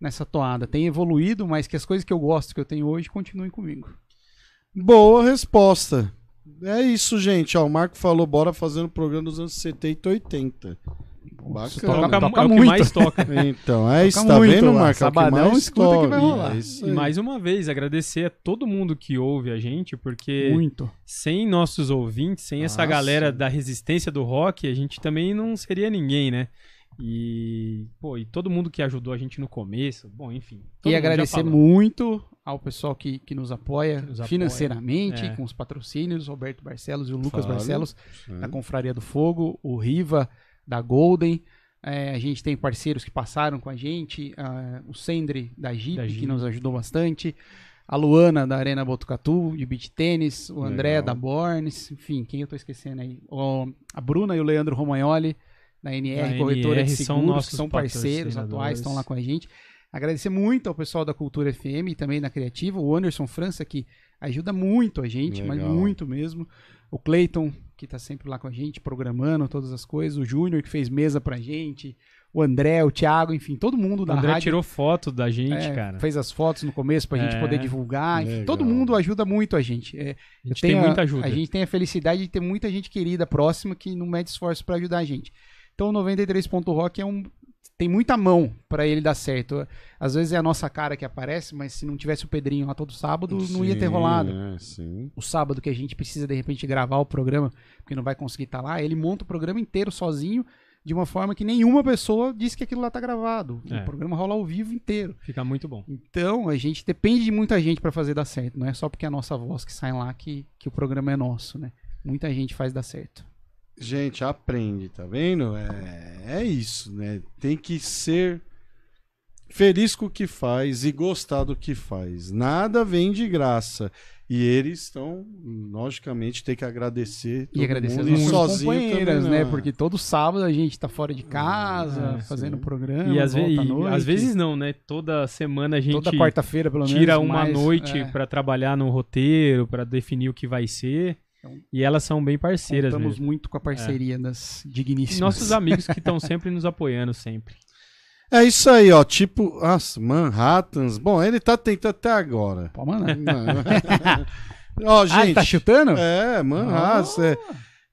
nessa toada. Tem evoluído, mas que as coisas que eu gosto, que eu tenho hoje, continuem comigo. Boa resposta. É isso, gente. Ó, o Marco falou, bora fazendo o programa dos anos 70 e 80. Bacana. Toca, toca é o que muito. mais toca. Então, é isso, tá vendo, Marco? Sabadão, é o que mais escuta que vai rolar. É e mais uma vez, agradecer a todo mundo que ouve a gente, porque muito. sem nossos ouvintes, sem Nossa. essa galera da resistência do rock, a gente também não seria ninguém, né? E, pô, e todo mundo que ajudou a gente no começo, bom, enfim. E agradecer muito ao pessoal que, que nos apoia Que nos apoia. financeiramente, É. com os patrocínios, Roberto Barcelos e o Lucas. Barcelos, Sim. da Confraria do Fogo, o Riva, da Golden. É, a gente tem parceiros que passaram com a gente, ah, o Sendre, da Jeep, Da que Jeep. nos ajudou bastante, a Luana, da Arena Botucatu, de beach tênis, o André, Legal. da Bornes, enfim, quem eu tô esquecendo aí? O- a Bruna e o Leandro Romagnoli, da NR, Da corretora de NR, seguros, são que são parceiros atuais, estão lá com a gente. Agradecer muito ao pessoal da Cultura FM e também da Criativa, o Anderson França, que ajuda muito a gente, mas Legal. muito mesmo. O Clayton, que tá sempre lá com a gente, programando todas as coisas. O Júnior, que fez mesa pra gente. O André, o Thiago, enfim, todo mundo O da André rádio. tirou foto da gente, é, cara. Fez as fotos no começo pra gente É. poder divulgar. enfim, todo mundo ajuda muito a gente. É, A gente tem muita ajuda. A gente tem a felicidade de ter muita gente querida próxima que não mede esforço pra ajudar a gente. Então o 93.rock é um tem muita mão pra ele dar certo. Às vezes é a nossa cara que aparece, mas se não tivesse o Pedrinho lá todo sábado, não ia ter Sim, rolado. é, sim. O sábado que a gente precisa de repente gravar o programa, porque não vai conseguir estar lá, ele monta o programa inteiro sozinho, de uma forma que nenhuma pessoa disse que aquilo lá tá gravado. É. O programa rola ao vivo inteiro. Fica muito bom. Então, a gente depende de muita gente pra fazer dar certo. Não é só porque é a nossa voz que sai lá que, que o programa é nosso, né? Muita gente faz dar certo. Gente, aprende, tá vendo? É, é isso, né? Tem que ser feliz com o que faz e gostar do que faz. Nada vem de graça. E eles estão, logicamente, tem que agradecer. E agradecer as mundo. E nossas sozinho companheiras, também né? não. Porque todo sábado a gente tá fora de casa, É, fazendo sim. programa, E às, ve- volta à e noite. às vezes não, né? Toda semana a gente toda quarta-feira, pelo menos. tira uma mais, noite é, pra trabalhar no roteiro, pra definir o que vai ser. Então, e elas são bem parceiras mesmo. muito com a parceria das digníssimas. E nossos amigos que estão sempre nos apoiando, sempre. É isso aí, ó. Tipo, nossa, Manhattans. Bom, ele tá tentando até agora. Pô, mano. Ó, Ah, gente. ele tá chutando? É, Manhattans. é.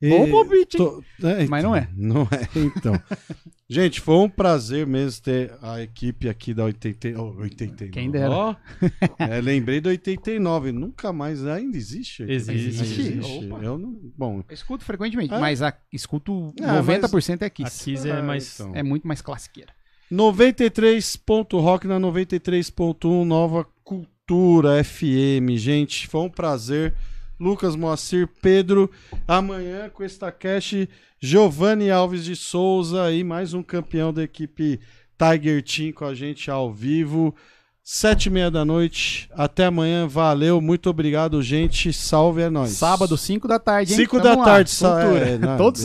Bom palpite, hein? tô- é, Mas não é. Não é, então. Gente, foi um prazer mesmo ter a equipe aqui da 80, oh, 89. Quem dera. Ó, é, lembrei do 89. Nunca mais ainda existe? Existe. Existe? Opa. Eu não, bom, Eu escuto frequentemente, Ah. mas a, escuto Ah, 90% é A Kiss. Kiss é Ah, mais. então. É muito mais classiqueira. 93.rock na 93.1 Nova Cultura FM. Gente, foi um prazer. Lucas Moacir, Pedro. Amanhã com esta cast, Giovanni Alves de Souza e mais um campeão da equipe Tiger Team com a gente ao vivo. Sete e meia da noite. Até amanhã. Valeu. Muito obrigado, gente. Salve, é nóis. Sábado, 5 da tarde, hein? Cinco Tamo da lá, tarde. sa- é, não, Todos